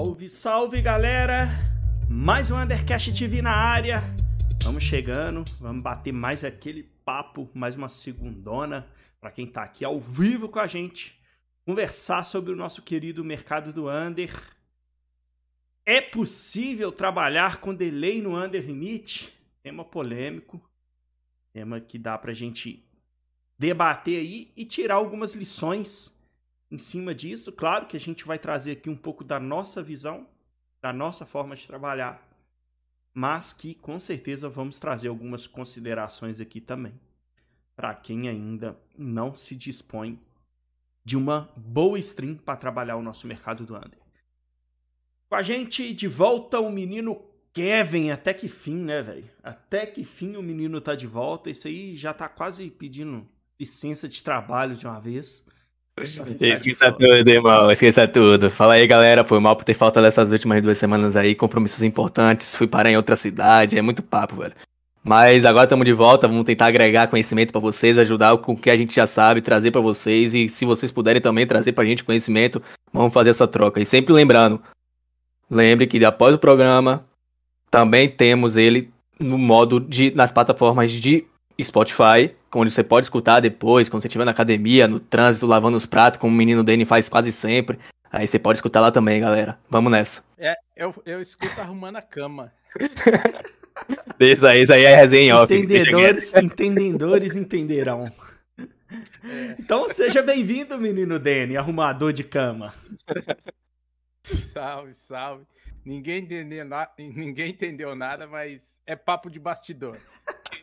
Salve, salve galera! Mais um Undercast TV na área. Vamos chegando, vamos bater mais aquele papo, mais uma segundona para quem tá aqui ao vivo com a gente, conversar sobre o nosso querido mercado do Under. É possível trabalhar com delay no Under Limite? Tema polêmico, tema que dá pra gente debater aí e tirar algumas lições em cima disso. Claro que a gente vai trazer aqui um pouco da nossa visão, da nossa forma de trabalhar, mas que com certeza vamos trazer algumas considerações aqui também, para quem ainda não se dispõe de uma boa stream para trabalhar o nosso mercado do under. Com a gente de volta o menino Kevin, até que fim, né, velho? Até que fim o menino tá de volta. Isso aí já tá quase pedindo licença de trabalho de uma vez. Esqueça tudo, irmão. Esqueça tudo. Fala aí, galera. Foi mal por ter faltado essas últimas duas semanas aí. Compromissos importantes. Fui parar em outra cidade. É muito papo, velho. Mas agora estamos de volta. Vamos tentar agregar conhecimento para vocês, ajudar com o que a gente já sabe, trazer para vocês. E se vocês puderem também trazer pra gente conhecimento, vamos fazer essa troca. E sempre lembrando, lembre que após o programa, também temos ele no modo de nas plataformas de Spotify, onde você pode escutar depois, quando você estiver na academia, no trânsito, lavando os pratos, como o menino Danny faz quase sempre. Aí você pode escutar lá também, galera. Vamos nessa. É, eu, eu escuto arrumando a cama. isso aí, isso aí é resenha off. Entendedores, entendedores entenderão. É. Então seja bem-vindo, menino Danny, arrumador de cama. Salve, salve. Ninguém entendeu, na... Ninguém entendeu nada, mas é papo de bastidor.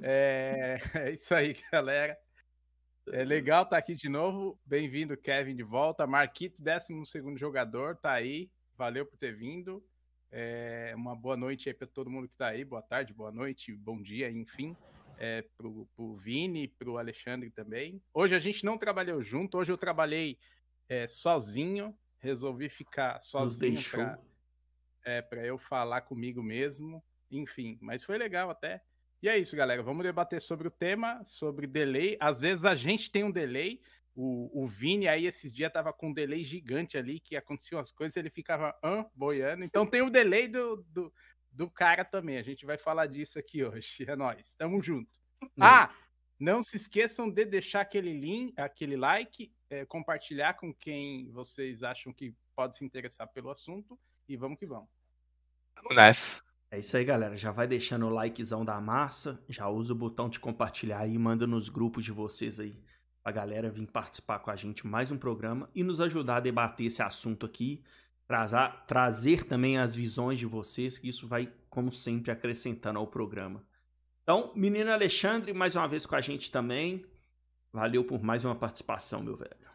É, é isso aí, galera. É legal estar tá aqui de novo. Bem-vindo, Kevin, de volta. Marquito, 12 jogador, tá aí. Valeu por ter vindo. É, uma boa noite aí para todo mundo que está aí. Boa tarde, boa noite, bom dia, enfim. É, pro, pro Vini, pro Alexandre também. Hoje a gente não trabalhou junto, hoje eu trabalhei é, sozinho. Resolvi ficar sozinho para é, eu falar comigo mesmo. Enfim, mas foi legal até. E é isso, galera. Vamos debater sobre o tema, sobre delay. Às vezes a gente tem um delay. O, o Vini aí esses dias tava com um delay gigante ali, que aconteciam as coisas, ele ficava ah, boiando. Então tem o delay do, do, do, cara também. A gente vai falar disso aqui hoje. É nóis. Tamo junto. Hum. Ah, não se esqueçam de deixar aquele link, aquele like, é, compartilhar com quem vocês acham que pode se interessar pelo assunto. E vamos que vamos. Vamos nessa. É isso aí, galera. Já vai deixando o likezão da massa, já usa o botão de compartilhar aí, manda nos grupos de vocês aí, pra galera vir participar com a gente mais um programa e nos ajudar a debater esse assunto aqui, trazer, trazer também as visões de vocês, que isso vai, como sempre, acrescentando ao programa. Então, menino Alexandre, mais uma vez com a gente também. Valeu por mais uma participação, meu velho.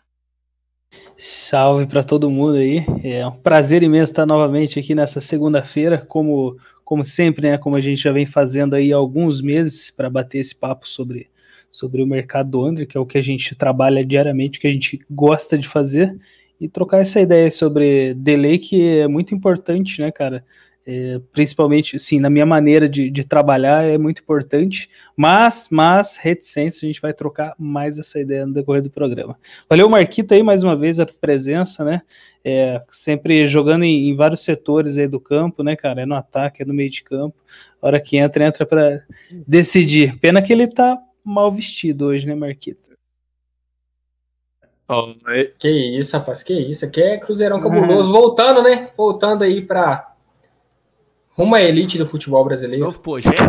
Salve para todo mundo aí. É um prazer imenso estar novamente aqui nessa segunda-feira, como como sempre, né, como a gente já vem fazendo aí há alguns meses para bater esse papo sobre, sobre o mercado do Android, que é o que a gente trabalha diariamente, que a gente gosta de fazer, e trocar essa ideia sobre delay, que é muito importante, né, cara? É, principalmente, sim, na minha maneira de, de, trabalhar é muito importante, mas, mas, reticência, a gente vai trocar mais essa ideia no decorrer do programa. Valeu, Marquita, aí, mais uma vez, a presença, né, é, sempre jogando em, em, vários setores aí do campo, né, cara, é no ataque, é no meio de campo, a hora que entra, entra para decidir. Pena que ele tá mal vestido hoje, né, Marquita? Que isso, rapaz, que isso, aqui é Cruzeirão Cabuloso, voltando, né, voltando aí para Rumo à elite do futebol brasileiro. Novo projeto?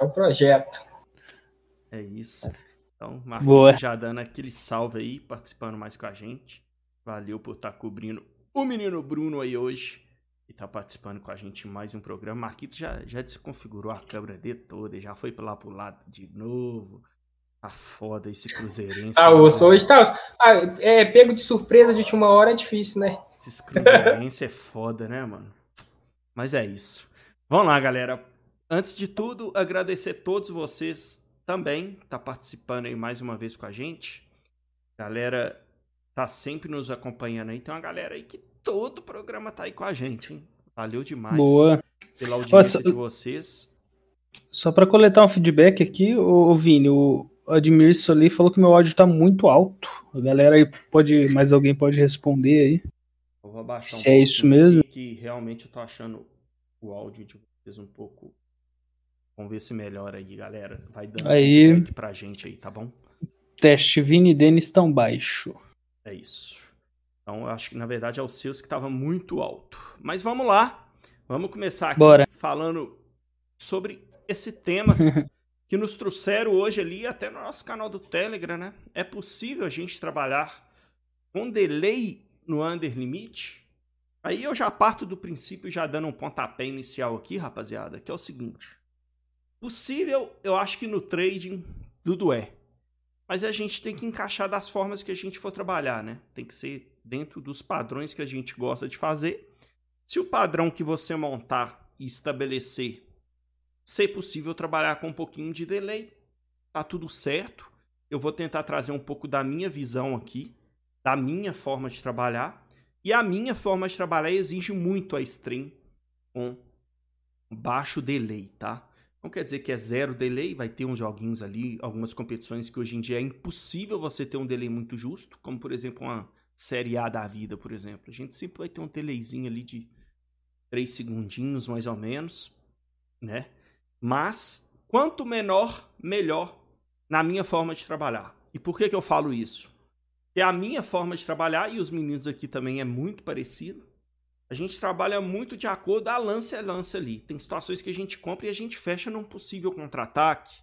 é o projeto. É isso. Então, Marcos já dando aquele salve aí, participando mais com a gente. Valeu por estar tá cobrindo o menino Bruno aí hoje. E tá participando com a gente em mais um programa. Marquito já, já desconfigurou a câmera dele toda, já foi lá pro lado de novo. Tá foda esse cruzeirense. Ah, o hoje tá. Ah, é, pego de surpresa de última hora é difícil, né? Esses cruzeirense é foda, né, mano? Mas é isso. Vamos lá, galera. Antes de tudo, agradecer a todos vocês também tá participando aí mais uma vez com a gente. Galera tá sempre nos acompanhando aí. Tem uma galera aí que todo o programa tá aí com a gente, hein? Valeu demais Boa. pela audiência de vocês. Só para coletar um feedback aqui, o Vini, o Admir Soli falou que meu áudio tá muito alto. A galera aí pode, mais alguém pode responder aí. Eu vou abaixar Se é isso mesmo. Que realmente eu tô achando o áudio de vocês um pouco. Vamos ver se melhora aí, galera. Vai dando Aí. feedback pra gente aí, tá bom? Teste Vini e Denis estão baixo. É isso. Então, eu acho que na verdade é o seus que estava muito alto. Mas vamos lá. Vamos começar aqui Bora. falando sobre esse tema que nos trouxeram hoje ali, até no nosso canal do Telegram, né? É possível a gente trabalhar com delay no under limit? Aí eu já parto do princípio, já dando um pontapé inicial aqui, rapaziada, que é o seguinte. Possível, eu acho que no trading tudo é. Mas a gente tem que encaixar das formas que a gente for trabalhar, né? Tem que ser dentro dos padrões que a gente gosta de fazer. Se o padrão que você montar e estabelecer ser possível trabalhar com um pouquinho de delay, tá tudo certo. Eu vou tentar trazer um pouco da minha visão aqui, da minha forma de trabalhar. E a minha forma de trabalhar exige muito a stream com baixo delay, tá? Não quer dizer que é zero delay, vai ter uns joguinhos ali, algumas competições que hoje em dia é impossível você ter um delay muito justo, como por exemplo uma Série A da vida, por exemplo. A gente sempre vai ter um delayzinho ali de 3 segundinhos, mais ou menos, né? Mas quanto menor, melhor na minha forma de trabalhar. E por que, que eu falo isso? Porque a minha forma de trabalhar, e os meninos aqui também é muito parecido, a gente trabalha muito de acordo a lance a lance ali. Tem situações que a gente compra e a gente fecha num possível contra-ataque.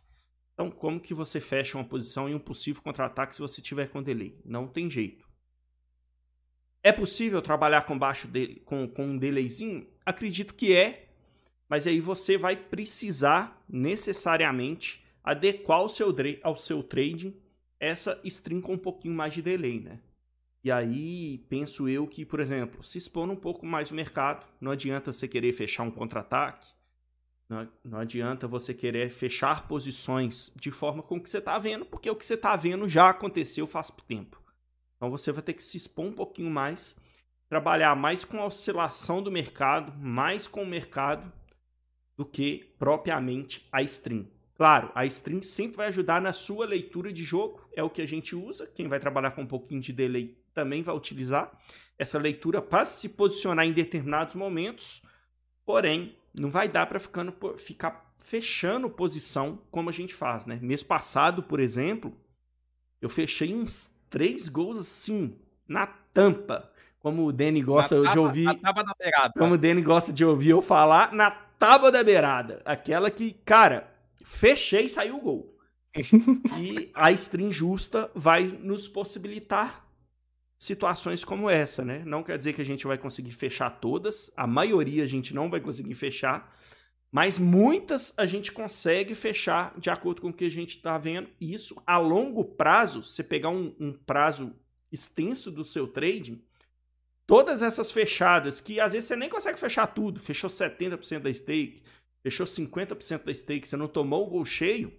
Então, como que você fecha uma posição em um possível contra-ataque se você tiver com delay? Não tem jeito. É possível trabalhar com baixo de, com, com um delayzinho? Acredito que é, mas aí você vai precisar necessariamente adequar ao seu, ao seu trading essa string com um pouquinho mais de delay, né? E aí penso eu que, por exemplo, se expor um pouco mais o mercado, não adianta você querer fechar um contra-ataque, não, não adianta você querer fechar posições de forma com que você está vendo, porque o que você está vendo já aconteceu faz tempo. Então você vai ter que se expor um pouquinho mais, trabalhar mais com a oscilação do mercado, mais com o mercado, do que propriamente a stream. Claro, a stream sempre vai ajudar na sua leitura de jogo, é o que a gente usa. Quem vai trabalhar com um pouquinho de delay também vai utilizar essa leitura para se posicionar em determinados momentos. Porém, não vai dar para ficar fechando posição como a gente faz, né? Mês passado, por exemplo, eu fechei uns três gols assim, na tampa. Como o Danny gosta Na de ouvir. na tábua da beirada. Como o Danny gosta de ouvir eu falar, na tábua da beirada. Aquela que, cara, fechei e saiu o gol. e a stream justa vai nos possibilitar situações como essa, né? Não quer dizer que a gente vai conseguir fechar todas, a maioria a gente não vai conseguir fechar, mas muitas a gente consegue fechar de acordo com o que a gente está vendo. E isso a longo prazo, se você pegar um, um prazo extenso do seu trading, todas essas fechadas, que às vezes você nem consegue fechar tudo, fechou 70% da stake, fechou 50% da stake, você não tomou o gol cheio,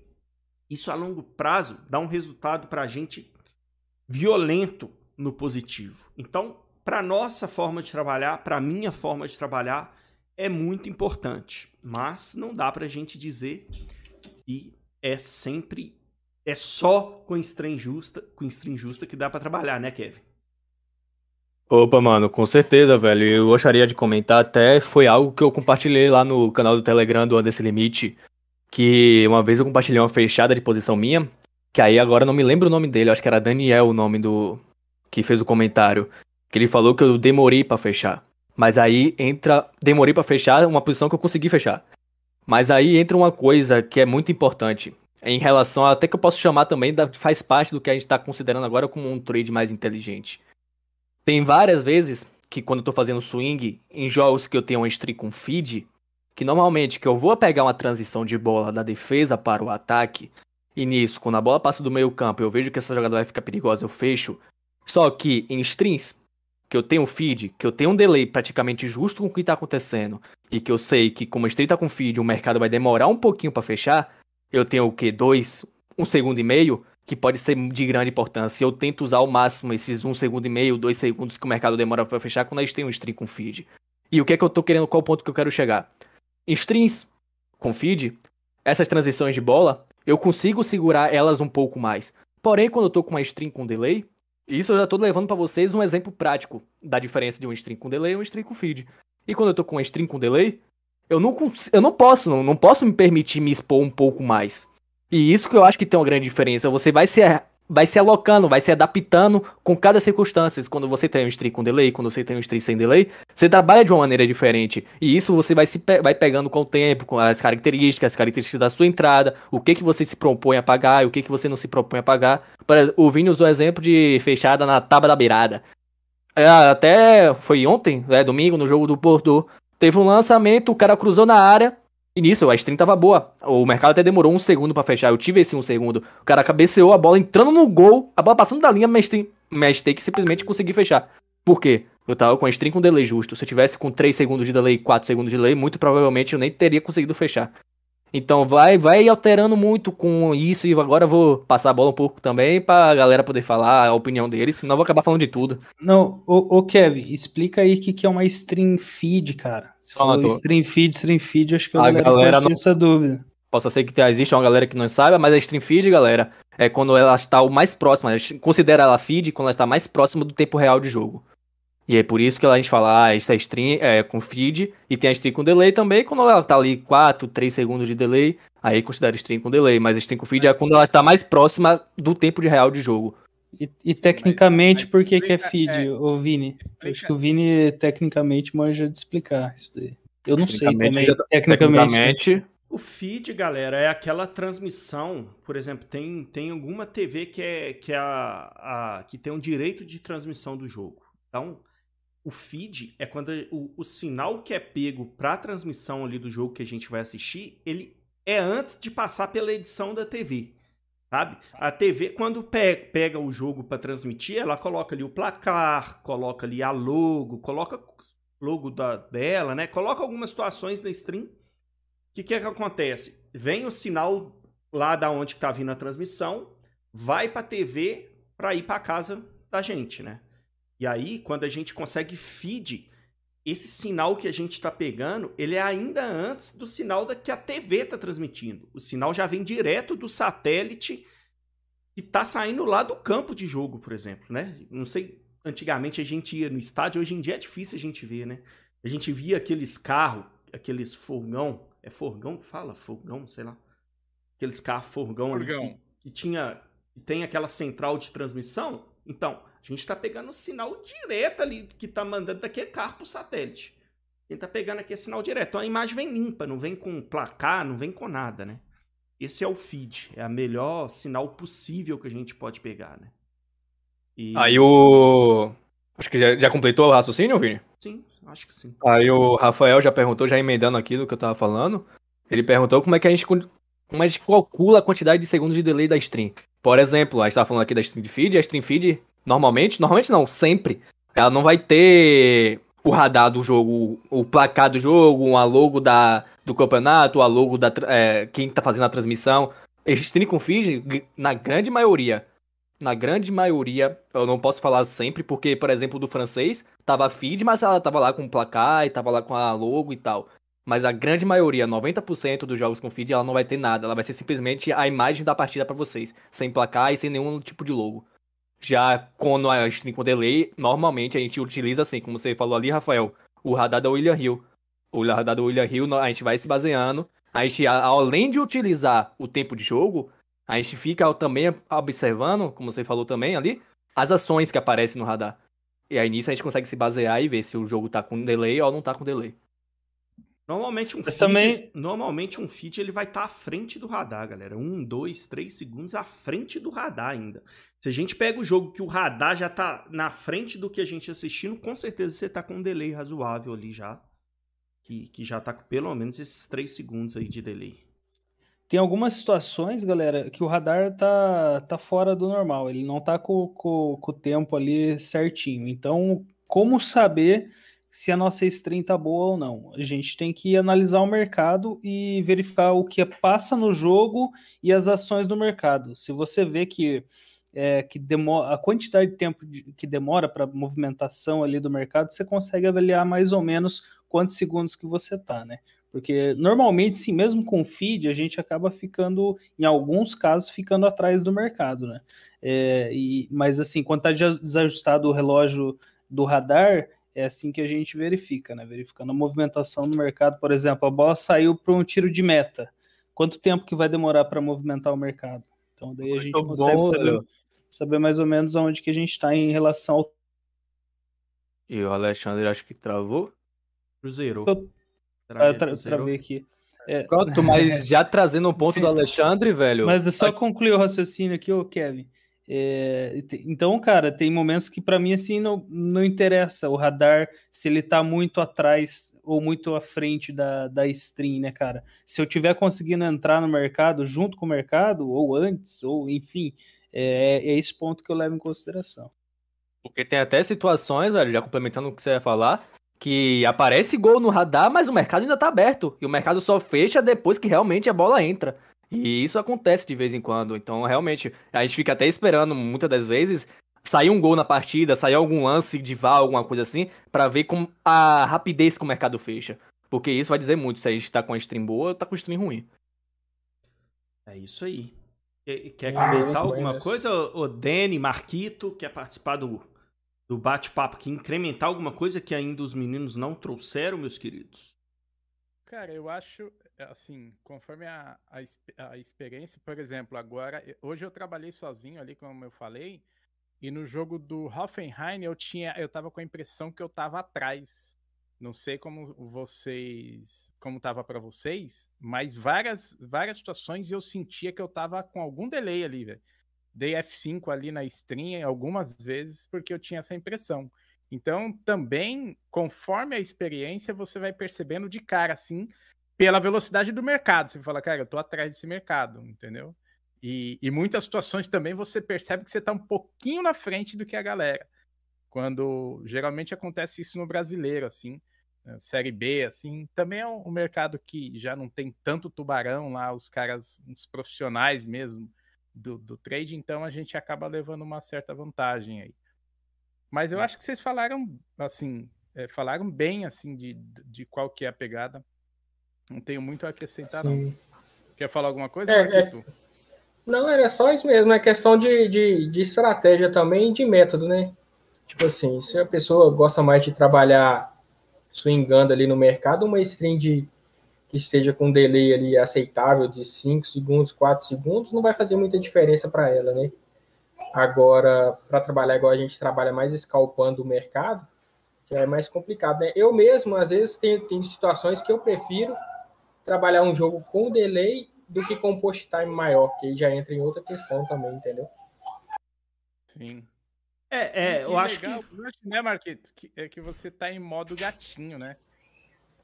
isso a longo prazo dá um resultado para a gente violento no positivo. Então, para nossa forma de trabalhar, para minha forma de trabalhar, é muito importante. Mas não dá para a gente dizer que é sempre é só com stream justa, com stream justa que dá para trabalhar, né, Kevin? Opa, mano, com certeza, velho. Eu gostaria de comentar até, foi algo que eu compartilhei lá no canal do Telegram do Anderson Limite, que uma vez eu compartilhei uma fechada de posição minha, que aí agora não me lembro o nome dele, acho que era Daniel o nome do que fez o comentário, que ele falou que eu demorei pra fechar. Mas aí entra, demorei pra fechar uma posição que eu consegui fechar. Mas aí entra uma coisa que é muito importante, em relação a, até que eu posso chamar também, da, faz parte do que a gente tá considerando agora como um trade mais inteligente. Tem várias vezes que quando eu tô fazendo swing, em jogos que eu tenho um streak com feed, que normalmente que eu vou pegar uma transição de bola da defesa para o ataque, e nisso, quando a bola passa do meio campo, eu vejo que essa jogada vai ficar perigosa, eu fecho. Só que em strings, que eu tenho feed, que eu tenho um delay praticamente justo com o que tá acontecendo, e que eu sei que como o stream tá com feed, o mercado vai demorar um pouquinho para fechar, eu tenho o que? Dois, um segundo e meio, que pode ser de grande importância. Eu tento usar ao máximo esses um segundo e meio, dois segundos que o mercado demora para fechar quando a gente tem um stream com feed. E o que é que eu tô querendo, qual ponto que eu quero chegar? Streams com feed, essas transições de bola, eu consigo segurar elas um pouco mais. Porém, quando eu tô com uma stream com delay, Isso eu já tô levando para vocês um exemplo prático da diferença de um stream com delay e um stream com feed. E quando eu tô com um stream com delay, eu não, eu não posso, não, não posso me permitir me expor um pouco mais. E isso que eu acho que tem uma grande diferença. Você vai se, vai se alocando, vai se adaptando com cada circunstância. Quando você tem um stream com delay, quando você tem um stream sem delay, você trabalha de uma maneira diferente. E isso você vai se pe vai pegando com o tempo, com as características, as características da sua entrada, o que que você se propõe a pagar e o que que você não se propõe a pagar. O Vini usou o exemplo de fechada na tábua da beirada. É, até foi ontem, é, domingo, no jogo do Porto. Teve um lançamento, o cara cruzou na área, nisso, a stream tava boa. O mercado até demorou um segundo para fechar. Eu tive esse um segundo. O cara cabeceou a bola entrando no gol, a bola passando da linha, mas tem, mas tem que simplesmente conseguir fechar. Por quê? Eu tava com a stream com delay justo. Se eu tivesse com 3 segundos de delay e 4 segundos de delay, muito provavelmente eu nem teria conseguido fechar. Então vai, vai alterando muito com isso e agora eu vou passar a bola um pouco também pra galera poder falar a opinião deles, senão eu vou acabar falando de tudo. Não, ô, ô Kevin, explica aí o que, que é uma stream feed, cara. Você Fala, falou stream feed, stream feed, acho que a galera, galera não... essa dúvida. Posso ser que existe uma galera que não saiba, mas a stream feed, galera, é quando ela está o mais próximo, a gente considera ela feed quando ela está mais próximo do tempo real de jogo. E é por isso que a gente fala, ah, essa stream é com feed e tem a stream com delay também. Quando ela tá ali 4, 3 segundos de delay, aí considera stream com delay. Mas a stream com feed é quando ela está mais próxima do tempo de real de jogo. E, e tecnicamente, mas, mas por que, que é feed, é, o Vini? Explica. Acho que o Vini tecnicamente manja de explicar isso daí. Eu não sei também. Já, tecnicamente. tecnicamente o feed, galera, é aquela transmissão, por exemplo, tem, tem alguma TV que é que é a, a que tem um direito de transmissão do jogo. Então, o feed é quando o, o sinal que é pego para a transmissão ali do jogo que a gente vai assistir, ele é antes de passar pela edição da TV. Sabe? A TV, quando pega o jogo para transmitir, ela coloca ali o placar, coloca ali a logo, coloca logo da, dela, né? Coloca algumas situações na stream. O que, que é que acontece? Vem o sinal lá da onde está vindo a transmissão, vai para a TV para ir para casa da gente, né? E aí, quando a gente consegue feed, esse sinal que a gente está pegando, ele é ainda antes do sinal da que a TV está transmitindo. O sinal já vem direto do satélite e está saindo lá do campo de jogo, por exemplo, né? Não sei, antigamente a gente ia no estádio, hoje em dia é difícil a gente ver, né? A gente via aqueles carros, aqueles forgão, é forgão que fala? Forgão, sei lá. Aqueles carros forgão, forgão. Ali, que, que tinha, que tem aquela central de transmissão. Então, a gente está pegando o sinal direto ali que está mandando daquele carro para o satélite. A gente está pegando aqui o sinal direto. Então a imagem vem limpa, não vem com placar, não vem com nada, né? Esse é o feed, é a melhor sinal possível que a gente pode pegar, né? E... Aí o. Acho que já, já completou o raciocínio, Vini? Sim, acho que sim. Aí o Rafael já perguntou, já emendando aqui do que eu tava falando. Ele perguntou como é que a gente como a gente calcula a quantidade de segundos de delay da stream. Por exemplo, a gente tava falando aqui da stream feed, a stream feed Normalmente, normalmente não, sempre. Ela não vai ter o radar do jogo, o placar do jogo, a logo da, do campeonato, a logo da é, quem tá fazendo a transmissão. Stream com feed, na grande maioria, na grande maioria, eu não posso falar sempre, porque, por exemplo, do francês, tava feed, mas ela tava lá com o placar e tava lá com a logo e tal. Mas a grande maioria, 90% dos jogos com feed, ela não vai ter nada. Ela vai ser simplesmente a imagem da partida para vocês, sem placar e sem nenhum tipo de logo. Já quando a tem com delay, normalmente a gente utiliza assim, como você falou ali, Rafael, o radar da William Hill. O radar da William Hill, a gente vai se baseando. A gente, além de utilizar o tempo de jogo, a gente fica também observando, como você falou também ali, as ações que aparecem no radar. E aí nisso a gente consegue se basear e ver se o jogo tá com delay ou não tá com delay. Normalmente um feed, também... normalmente um feed ele vai estar tá à frente do radar, galera. Um, dois, três segundos à frente do radar ainda. Se a gente pega o jogo que o radar já tá na frente do que a gente assistindo, com certeza você tá com um delay razoável ali já. Que, que já tá com pelo menos esses três segundos aí de delay. Tem algumas situações, galera, que o radar tá, tá fora do normal. Ele não tá com, com, com o tempo ali certinho. Então, como saber se a nossa stream tá boa ou não. A gente tem que analisar o mercado e verificar o que passa no jogo e as ações do mercado. Se você vê que é, que demora, a quantidade de tempo de, que demora para movimentação ali do mercado, você consegue avaliar mais ou menos quantos segundos que você tá, né? Porque normalmente, sim, mesmo com feed, a gente acaba ficando, em alguns casos, ficando atrás do mercado, né? É, e, mas assim, quando está desajustado o relógio do radar, é assim que a gente verifica, né? Verificando a movimentação no mercado, por exemplo, a bola saiu para um tiro de meta. Quanto tempo que vai demorar para movimentar o mercado? Então daí a gente Muito consegue bom, saber, saber, mais ou menos aonde que a gente está em relação ao. E o Alexandre acho que travou. Cruzeiro. Eu, ah, eu tra travei aqui. É... Pronto, mas já trazendo um ponto Sim. do Alexandre, velho. Mas é só concluir o raciocínio aqui, ô Kevin. É, então, cara, tem momentos que para mim assim não, não interessa o radar se ele tá muito atrás ou muito à frente da, da stream, né, cara? Se eu tiver conseguindo entrar no mercado junto com o mercado, ou antes, ou enfim, é, é esse ponto que eu levo em consideração. Porque tem até situações, velho, já complementando o que você ia falar, que aparece gol no radar, mas o mercado ainda tá aberto. E o mercado só fecha depois que realmente a bola entra. E isso acontece de vez em quando. Então, realmente, a gente fica até esperando, muitas das vezes, sair um gol na partida, sair algum lance de VAR, alguma coisa assim, para ver com a rapidez que o mercado fecha. Porque isso vai dizer muito se a gente tá com a stream boa ou tá com a stream ruim. É isso aí. Quer comentar alguma coisa, o Dani, Marquito, quer participar do, do bate-papo aqui, incrementar alguma coisa que ainda os meninos não trouxeram, meus queridos? Cara, eu acho, assim, conforme a, a, a, experiência, por exemplo, agora, hoje eu trabalhei sozinho ali, como eu falei, e no jogo do Hoffenheim eu tinha, eu tava com a impressão que eu tava atrás. Não sei como vocês, como tava para vocês, mas várias, várias situações eu sentia que eu tava com algum delay ali, velho. Dei F5 ali na stream algumas vezes porque eu tinha essa impressão. Então, também, conforme a experiência, você vai percebendo de cara, assim, pela velocidade do mercado. Você fala, cara, eu tô atrás desse mercado, entendeu? E, e muitas situações também você percebe que você tá um pouquinho na frente do que a galera. Quando geralmente acontece isso no brasileiro, assim, né, Série B, assim, também é um, um mercado que já não tem tanto tubarão lá, os caras, os profissionais mesmo do, do trade, então a gente acaba levando uma certa vantagem aí. Mas eu acho que vocês falaram, assim, é, falaram bem, assim, de, de qual que é a pegada. Não tenho muito a acrescentar, Sim. não. Quer falar alguma coisa, é, é... Não, era só isso mesmo, é questão de, de, de estratégia também de método, né? Tipo assim, se a pessoa gosta mais de trabalhar swingando ali no mercado, uma string de, que esteja com um delay ali aceitável de 5 segundos, 4 segundos, não vai fazer muita diferença para ela, né? Agora, para trabalhar igual a gente trabalha mais escalpando o mercado, já é mais complicado, né? Eu mesmo, às vezes, tenho, tenho situações que eu prefiro trabalhar um jogo com delay do que com post time maior, que aí já entra em outra questão também, entendeu? Sim. É, é, eu acho legal, que... né, Marquito, que, é que você tá em modo gatinho, né?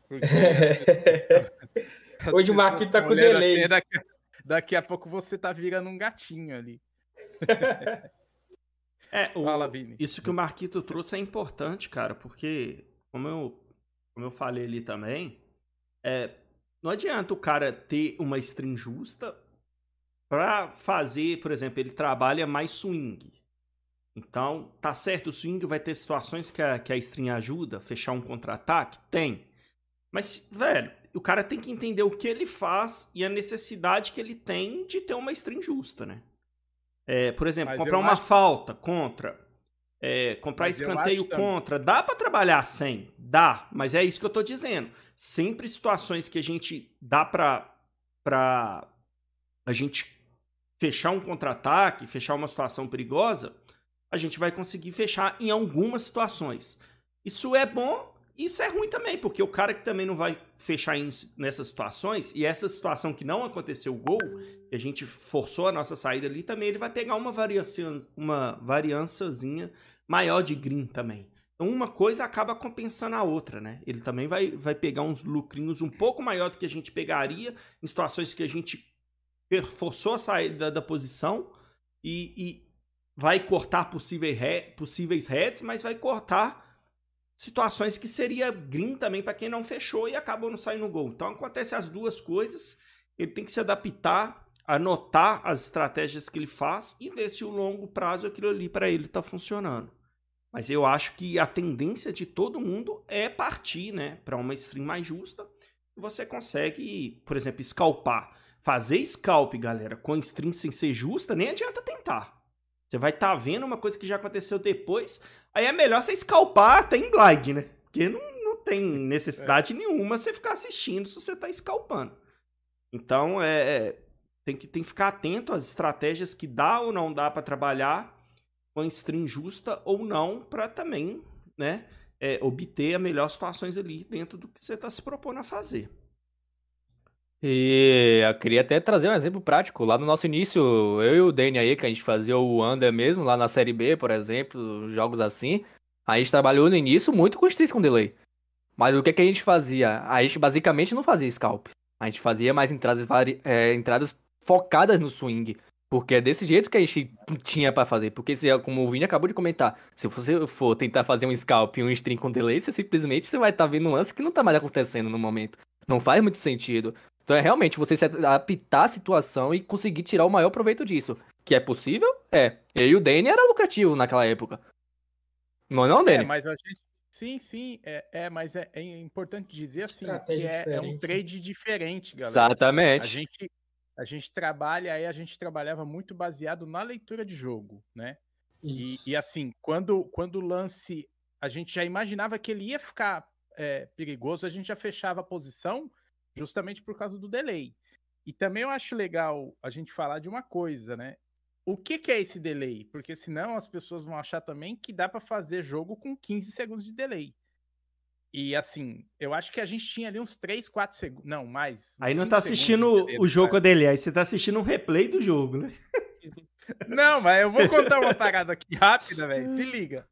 Porque... Hoje o Marquito tá com delay. Assim, daqui, daqui, a pouco você tá virando um gatinho ali. é, o, Fala, Vini. Isso que o Marquito trouxe é importante, cara, porque, como eu, como eu falei ali também, é, não adianta o cara ter uma string justa para fazer, por exemplo, ele trabalha mais swing. Então, tá certo, o swing vai ter situações que a, que a string ajuda, fechar um contra-ataque? Tem. Mas, velho, o cara tem que entender o que ele faz e a necessidade que ele tem de ter uma string justa, né? É, por exemplo, Mas comprar uma acho... falta contra é, comprar mas escanteio contra. Dá para trabalhar sem? Dá, mas é isso que eu tô dizendo. Sempre situações que a gente dá para pra a gente fechar um contra-ataque, fechar uma situação perigosa, a gente vai conseguir fechar em algumas situações. Isso é bom isso é ruim também, porque o cara que também não vai fechar em, nessas situações, e essa situação que não aconteceu o gol, a gente forçou a nossa saída ali, também ele vai pegar uma variação, uma variançazinha maior de green também. Então uma coisa acaba compensando a outra, né? Ele também vai, vai pegar uns lucrinhos um pouco maior do que a gente pegaria em situações que a gente forçou a saída da posição e, e vai cortar possíveis, possíveis heads, mas vai cortar situações que seria green também para quem não fechou e acabou não saindo gol. Então acontece as duas coisas. Ele tem que se adaptar, anotar as estratégias que ele faz e ver se o longo prazo aquilo ali para ele está funcionando. Mas eu acho que a tendência de todo mundo é partir, né, para uma stream mais justa. você consegue, por exemplo, scalpar. Fazer scalp, galera, com string sem ser justa, nem adianta tentar. Você vai estar tá vendo uma coisa que já aconteceu depois, aí é melhor você scalpar até em blind, né? Porque não, não tem necessidade é. nenhuma você ficar assistindo se você tá scalpando. Então, é, é, tem, que, tem que ficar atento às estratégias que dá ou não dá para trabalhar com string justa ou não, para também, né, é, obter as melhores situações ali dentro do que você está se propondo a fazer. E eu queria até trazer um exemplo prático. Lá no nosso início, eu e o Danny aí, que a gente fazia o Under mesmo, lá na Série B, por exemplo, jogos assim, a gente trabalhou no início muito com strings com delay. Mas o que, que a gente fazia? A gente basicamente não fazia scalp. A gente fazia mais entradas, é, entradas focadas no swing. Porque é desse jeito que a gente tinha para fazer. Porque, se, como o Vini acabou de comentar, se você for tentar fazer um scalp e um string com delay, você simplesmente você vai estar tá vendo um lance que não tá mais acontecendo no momento. Não faz muito sentido. Então é realmente você se adaptar à situação e conseguir tirar o maior proveito disso. Que é possível? É. Eu e o Danny era lucrativo naquela época. Não, não, Danny? É, mas a gente. Sim, sim, é, é mas é, é importante dizer assim que é, é, um trade diferente, galera. Exatamente. A gente, a gente trabalha, aí a gente trabalhava muito baseado na leitura de jogo, né? E, e, assim, quando, quando o lance, a gente já imaginava que ele ia ficar é, perigoso, a gente já fechava a posição justamente por causa do delay. E também eu acho legal a gente falar de uma coisa, né? O que, que é esse delay? Porque senão as pessoas vão achar também que dá para fazer jogo com 15 segundos de delay. E assim, eu acho que a gente tinha ali uns 3, 4 segundos. Não, mais. Aí não tá assistindo o jogo com dele, aí você tá assistindo um replay do jogo, né? Não, mas eu vou contar uma parada aqui rápida, velho. Se liga.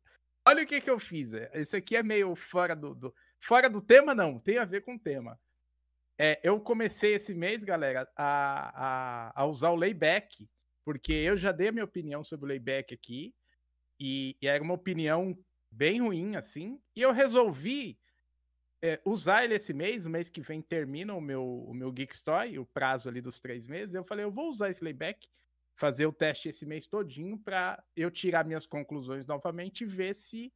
Olha o que que eu fiz. Esse aqui é meio fora do, do, Fora do tema, não. Tem a ver com o tema. É, eu comecei esse mês, galera, a, a, a, usar o layback, porque eu já dei a minha opinião sobre o layback aqui, e, e era uma opinião bem ruim, assim, e eu resolvi é, usar ele esse mês, o mês que vem termina o meu, o meu Geek Story, o prazo ali dos três meses. Eu falei, eu vou usar esse layback, fazer o teste esse mês todinho para eu tirar minhas conclusões novamente e ver se,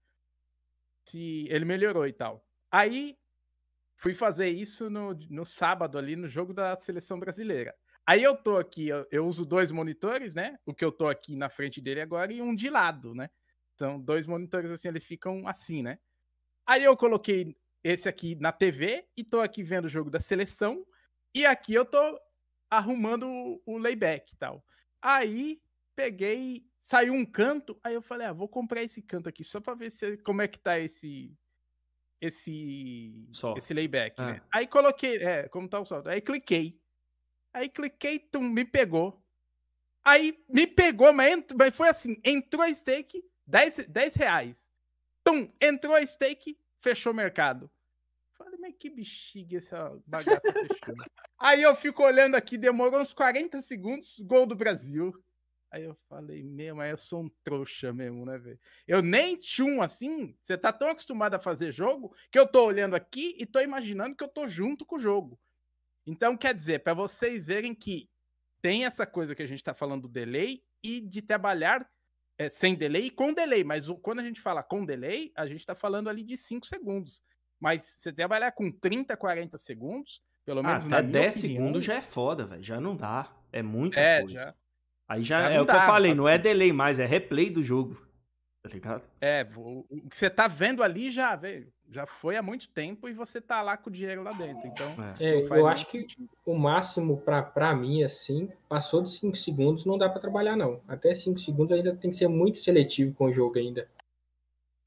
se ele melhorou e tal. Aí fui fazer isso no, no sábado ali no jogo da seleção brasileira. Aí eu tô aqui, eu, eu, uso dois monitores, né? O que eu tô aqui na frente dele agora e um de lado, né? Então, dois monitores assim, eles ficam assim, né? Aí eu coloquei esse aqui na TV e tô aqui vendo o jogo da seleção e aqui eu tô arrumando o, o layback e tal. Aí peguei, saiu um canto, aí eu falei, ah, vou comprar esse canto aqui só para ver se, como é que tá esse esse Soft. esse layback, né? Ah. Aí coloquei, é, como tá o salto. Aí cliquei. Aí cliquei, tum, me pegou. Aí me pegou, mas, ent... mas foi assim, entrou a stake, 10, 10 reais. Tum, entrou a stake, fechou o mercado. Falei, mas que bexiga essa bagaça fechou. Aí eu fico olhando aqui, demorou uns 40 segundos, gol do Brasil. Aí eu falei, meu, mas eu sou um trouxa mesmo, né, velho? Eu nem tchum assim, você tá tão acostumado a fazer jogo que eu tô olhando aqui e tô imaginando que eu tô junto com o jogo. Então, quer dizer, para vocês verem que tem essa coisa que a gente tá falando do delay e de trabalhar é, sem delay e com delay. Mas quando a gente fala com delay, a gente tá falando ali de 5 segundos. Mas você trabalhar com 30, 40 segundos, pelo ah, menos ah, até 10 opinião, segundos já é foda, velho. Já não dá. É muita é, coisa. Já. Aí já, é o que eu falei, não é delay mais, é replay do jogo. Tá ligado? É, o, o que você tá vendo ali já, velho, já foi há muito tempo e você tá lá com o dinheiro lá dentro. Então, é, é eu acho que o máximo para mim, assim, passou de 5 segundos, não dá para trabalhar, não. Até 5 segundos ainda tem que ser muito seletivo com o jogo ainda.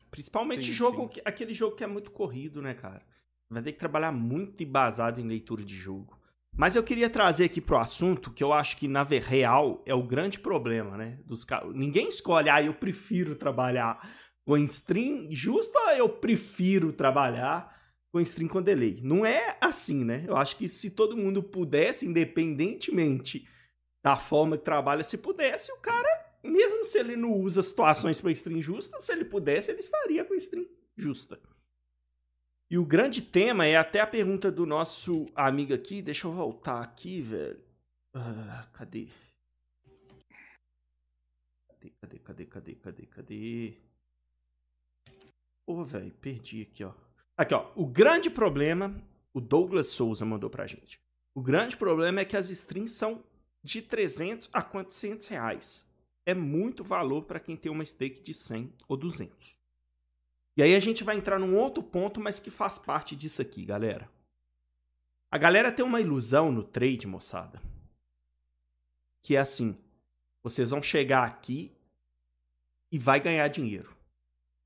Principalmente sim, jogo, sim. aquele jogo que é muito corrido, né, cara? Vai ter que trabalhar muito embasado em leitura de jogo. Mas eu queria trazer aqui pro assunto que eu acho que na real é o grande problema, né? Dos ninguém escolhe, ah, eu prefiro trabalhar com stream justo ou eu prefiro trabalhar com stream com delay. Não é assim, né? Eu acho que se todo mundo pudesse, independentemente da forma que trabalha, se pudesse, o cara, mesmo se ele não usa situações para stream justa, se ele pudesse, ele estaria com stream justa. E o grande tema é até a pergunta do nosso amigo aqui. Deixa eu voltar aqui, velho. Ah, cadê? Cadê, cadê, cadê, cadê, cadê, cadê? Ô, oh, velho, perdi aqui, ó. Aqui, ó. O grande problema, O Douglas Souza mandou pra gente. O grande problema é que as strings são de 300 a 400 reais. É muito valor para quem tem uma stake de 100 ou 200. E aí a gente vai entrar num outro ponto, mas que faz parte disso aqui, galera. A galera tem uma ilusão no trade, moçada. Que é assim: vocês vão chegar aqui e vai ganhar dinheiro.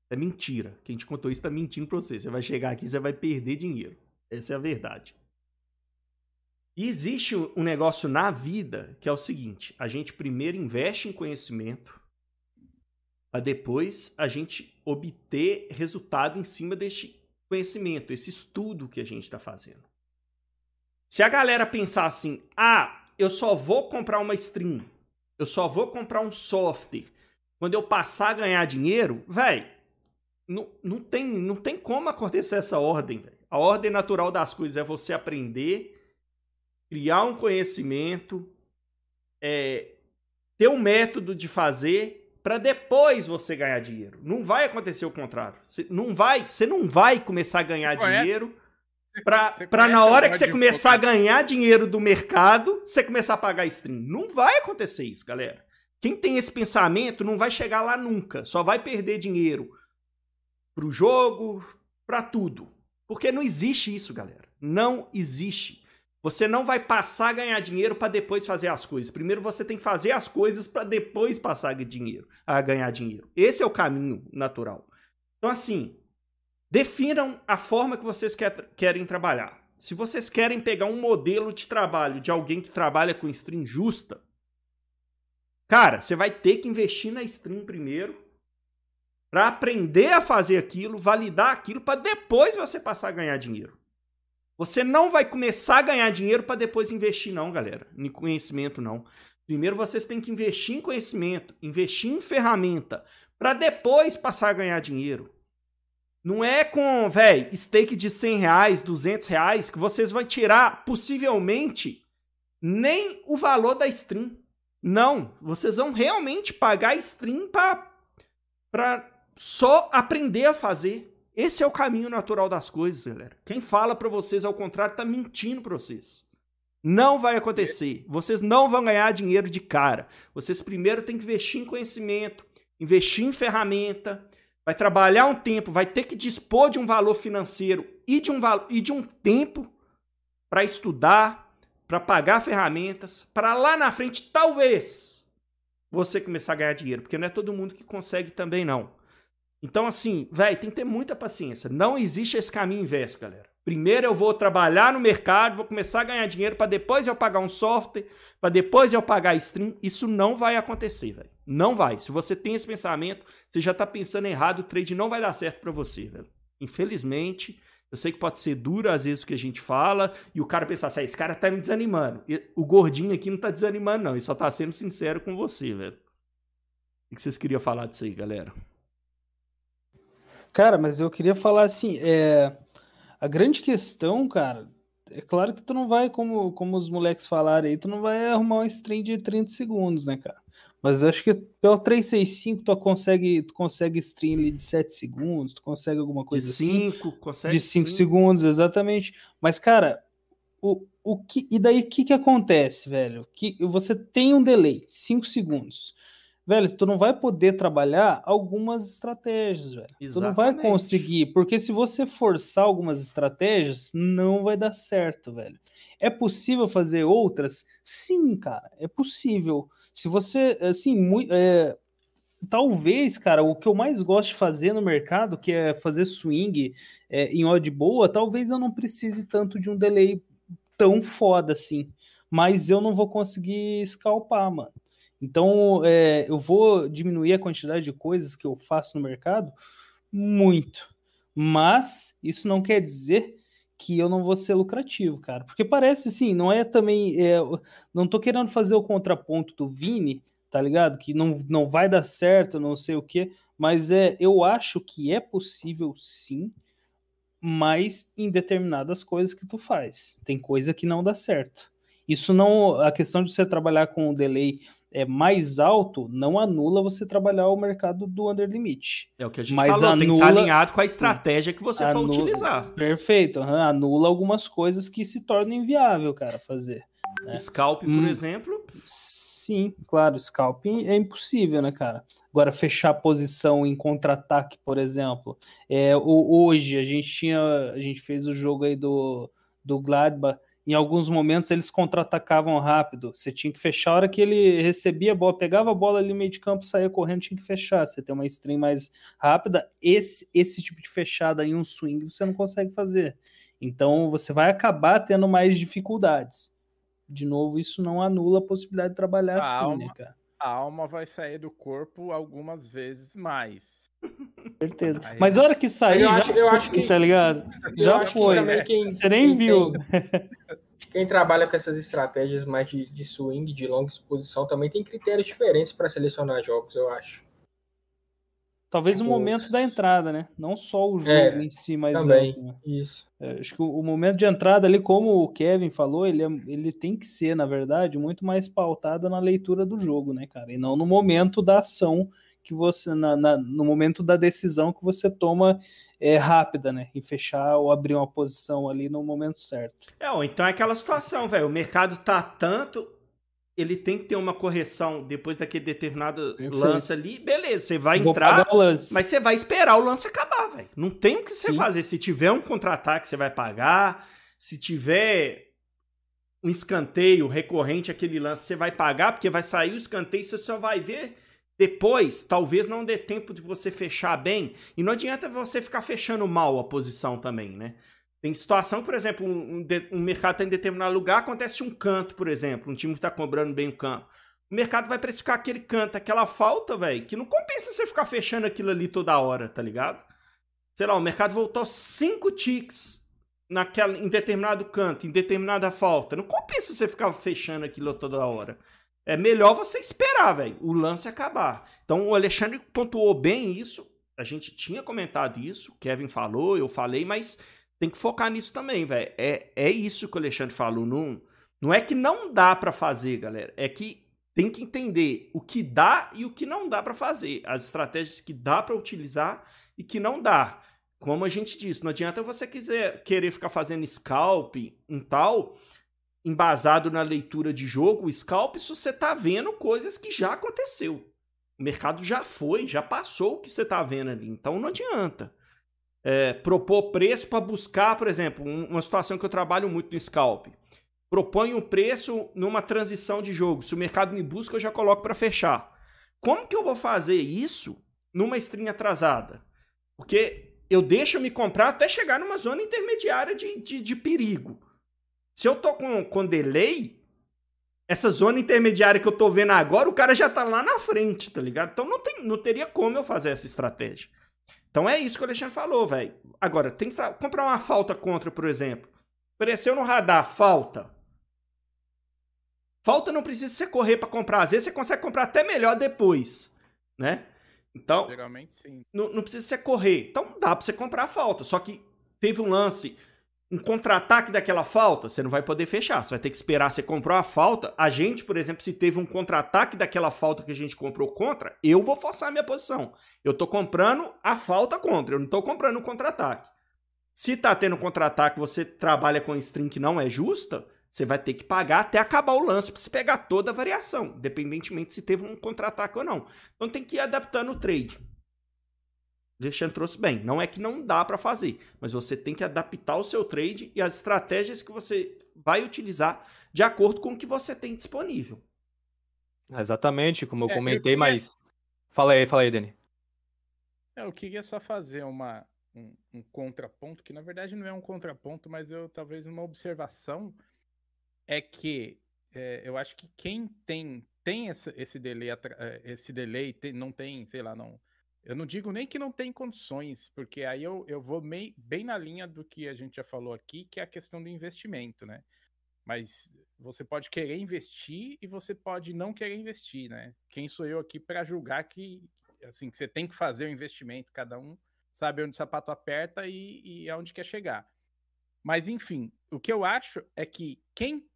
É mentira. Quem te contou isso está mentindo para você. Você vai chegar aqui e você vai perder dinheiro. Essa é a verdade. E existe um negócio na vida que é o seguinte: a gente primeiro investe em conhecimento, para depois a gente obter resultado em cima deste conhecimento, esse estudo que a gente está fazendo. Se a galera pensar assim, ah, eu só vou comprar uma stream, eu só vou comprar um software quando eu passar a ganhar dinheiro, velho, não, não, tem, não tem como acontecer essa ordem. Véio. A ordem natural das coisas é você aprender, criar um conhecimento, é, ter um método de fazer para depois você ganhar dinheiro. Não vai acontecer o contrário. Você não vai, você não vai começar a ganhar dinheiro para na hora que você começar a ganhar dinheiro do mercado, você começar a pagar stream. Não vai acontecer isso, galera. Quem tem esse pensamento não vai chegar lá nunca. Só vai perder dinheiro pro jogo, para tudo. Porque não existe isso, galera. Não existe. Você não vai passar a ganhar dinheiro para depois fazer as coisas. Primeiro você tem que fazer as coisas para depois passar a dinheiro, a ganhar dinheiro. Esse é o caminho natural. Então assim, definam a forma que vocês quer, querem trabalhar. Se vocês querem pegar um modelo de trabalho de alguém que trabalha com stream justa, cara, você vai ter que investir na stream primeiro para aprender a fazer aquilo, validar aquilo para depois você passar a ganhar dinheiro. Você não vai começar a ganhar dinheiro para depois investir, não, galera. Em conhecimento, não. Primeiro vocês têm que investir em conhecimento, investir em ferramenta, para depois passar a ganhar dinheiro. Não é com, velho, stake de 100 reais, 200 reais, que vocês vão tirar, possivelmente, nem o valor da stream. Não, vocês vão realmente pagar stream para só aprender a fazer. Esse é o caminho natural das coisas, galera. Quem fala para vocês ao contrário tá mentindo para vocês. Não vai acontecer. Vocês não vão ganhar dinheiro de cara. Vocês primeiro têm que investir em conhecimento, investir em ferramenta, vai trabalhar um tempo, vai ter que dispor de um valor financeiro e de um, e de um tempo para estudar, para pagar ferramentas, para lá na frente, talvez, você começar a ganhar dinheiro, porque não é todo mundo que consegue também não. Então, assim, velho, tem que ter muita paciência. Não existe esse caminho inverso, galera. Primeiro eu vou trabalhar no mercado, vou começar a ganhar dinheiro para depois eu pagar um software, para depois eu pagar stream. Isso não vai acontecer, velho. Não vai. Se você tem esse pensamento, você já tá pensando errado, o trade não vai dar certo para você, velho. Infelizmente, eu sei que pode ser duro às vezes o que a gente fala e o cara pensar assim, ah, esse cara tá me desanimando. O gordinho aqui não tá desanimando não, ele só tá sendo sincero com você, velho. O que vocês queriam falar disso aí, galera? Cara, mas eu queria falar assim, é, a grande questão, cara, é claro que tu não vai, como, como os moleques falaram aí, tu não vai arrumar um stream de 30 segundos, né, cara? Mas acho que pelo 365 tu consegue, tu consegue stream ali de 7 segundos, tu consegue alguma coisa de assim. 5, consegue. De 5 segundos, exatamente. Mas, cara, o, o que, e daí o que, que acontece, velho? Que você tem um delay, 5 segundos velho, tu não vai poder trabalhar algumas estratégias, velho. Exatamente. Tu não vai conseguir, porque se você forçar algumas estratégias, não vai dar certo, velho. É possível fazer outras? Sim, cara, é possível. Se você, assim, muito, é, talvez, cara, o que eu mais gosto de fazer no mercado, que é fazer swing é, em odd boa, talvez eu não precise tanto de um delay tão foda assim. Mas eu não vou conseguir scalpar, mano. Então, é, eu vou diminuir a quantidade de coisas que eu faço no mercado muito. Mas isso não quer dizer que eu não vou ser lucrativo, cara. Porque parece assim, não é também. É, não tô querendo fazer o contraponto do Vini, tá ligado? Que não, não vai dar certo, não sei o quê. Mas é, eu acho que é possível sim, mas em determinadas coisas que tu faz. Tem coisa que não dá certo. Isso não. A questão de você trabalhar com um delay é, mais alto não anula você trabalhar o mercado do under limit. É o que a gente Mas falou, tem que anula- estar alinhado com a estratégia que você for Anula- utilizar. Perfeito. aham, Anula algumas coisas que se tornam inviável, cara, fazer. É. Scalp, por Hum. exemplo, Sim, claro, scalping é impossível, né, cara? Agora, fechar posição em contra-ataque, por exemplo. É, o- hoje a gente tinha. A gente fez o jogo aí do, do Gladbach. Em alguns momentos eles contra-atacavam rápido. Você tinha que fechar a hora que ele recebia a bola, pegava a bola ali no meio de campo, saía correndo, tinha que fechar. Você tem uma stream mais rápida. Esse, esse tipo de fechada em um swing você não consegue fazer. Então você vai acabar tendo mais dificuldades. De novo, isso não anula a possibilidade de trabalhar A assim, alma- né, cara? A alma vai sair do corpo algumas vezes mais. Certeza. Aí- Mas a hora que sair, eu acho- eu acho que- tá ligado? Já acho que foi. também quem- Você nem quem viu. tem- Quem trabalha com essas estratégias mais de, de swing, de longa exposição, também tem critérios diferentes para selecionar jogos, eu acho. Talvez o tipo, momento da entrada, né? Não só o jogo É, em si, mas também. amplo, né? Isso. É, Acho que o, o momento de entrada ali, como o Kevin falou, ele, é- ele tem que ser, na verdade, muito mais pautado na leitura do jogo, né, cara? E não no momento da ação que você, na- na- no momento da decisão que você toma é, rápida, né? Em fechar ou abrir uma posição ali no momento certo. É, ou então é aquela situação, velho. O mercado tá tanto. Ele tem que ter uma correção depois daquele determinado Perfeito. lance ali. Beleza, você vai Vou entrar, mas você vai esperar o lance acabar, velho. Não tem o que você Sim. fazer. Se tiver um contra-ataque, você vai pagar. Se tiver um escanteio recorrente aquele lance, você vai pagar, porque vai sair o escanteio, você só vai ver depois. Talvez não dê tempo de você fechar bem. E não adianta você ficar fechando mal a posição também, né? Tem situação, por exemplo, um, um mercado está em determinado lugar, acontece um canto, por exemplo, um time que está cobrando bem o campo. O mercado vai precificar aquele canto, aquela falta, velho, que não compensa você ficar fechando aquilo ali toda hora, tá ligado? Sei lá, o mercado voltou cinco ticks naquela, em determinado canto, em determinada falta. Não compensa você ficar fechando aquilo toda hora. É melhor você esperar, velho, o lance acabar. Então o Alexandre pontuou bem isso. A gente tinha comentado isso, Kevin falou, eu falei, mas tem que focar nisso também, velho. É, é isso que o Alexandre falou. Não, não é que não dá pra fazer, galera. É que tem que entender o que dá e o que não dá pra fazer. As estratégias que dá pra utilizar e que não dá. Como a gente disse, não adianta você quiser querer ficar fazendo scalp em tal, embasado na leitura de jogo, o scalp, se você tá vendo coisas que já aconteceu. O mercado já foi, já passou o que você tá vendo ali. Então não adianta é, propor preço para buscar, por exemplo, um- uma situação que eu trabalho muito no scalp. Proponho um preço numa transição de jogo. Se o mercado me busca, eu já coloco para fechar. Como que eu vou fazer isso numa string atrasada? Porque eu deixo me comprar até chegar numa zona intermediária de, de, de perigo. Se eu tô com, com delay, essa zona intermediária que eu tô vendo agora, o cara já tá lá na frente, tá ligado? Então não, tem, não teria como eu fazer essa estratégia. Então é isso que o Alexandre falou, velho. Agora, tem que comprar uma falta contra, por exemplo. Apareceu no radar, falta. Falta não precisa você correr pra comprar. Às vezes você consegue comprar até melhor depois, né? Então, Geralmente sim. não, não precisa você correr. Então dá pra você comprar a falta. Só que teve um lance, um contra-ataque daquela falta, você não vai poder fechar. Você vai ter que esperar. Você comprou a falta. A gente, por exemplo, se teve um contra-ataque daquela falta que a gente comprou contra, eu vou forçar a minha posição. Eu tô comprando a falta contra, eu não tô comprando o contra-ataque. Se tá tendo contra-ataque, você trabalha com string que não é justa, você vai ter que pagar até acabar o lance pra você pegar toda a variação, independentemente se teve um contra-ataque ou não. Então tem que ir adaptando o trade. O Alexandre trouxe bem. Não é que não dá para fazer, mas você tem que adaptar o seu trade e as estratégias que você vai utilizar de acordo com o que você tem disponível. Exatamente, como eu É, eu comentei, queria- mas. Fala aí, fala aí, Dani. É, Eu queria só fazer uma, um, um contraponto, que na verdade não é um contraponto, mas eu talvez uma observação, é que é, eu acho que quem tem, tem essa- esse delay, eh, esse delay tem- não tem, sei lá, não. Eu não digo nem que não tem condições, porque aí eu, eu vou mei- bem na linha do que a gente já falou aqui, que é a questão do investimento, né? Mas você pode querer investir e você pode não querer investir, né? Quem sou eu aqui para julgar que assim que você tem que fazer o investimento, cada um sabe onde o sapato aperta e, e aonde quer chegar. Mas enfim, o que eu acho é que quem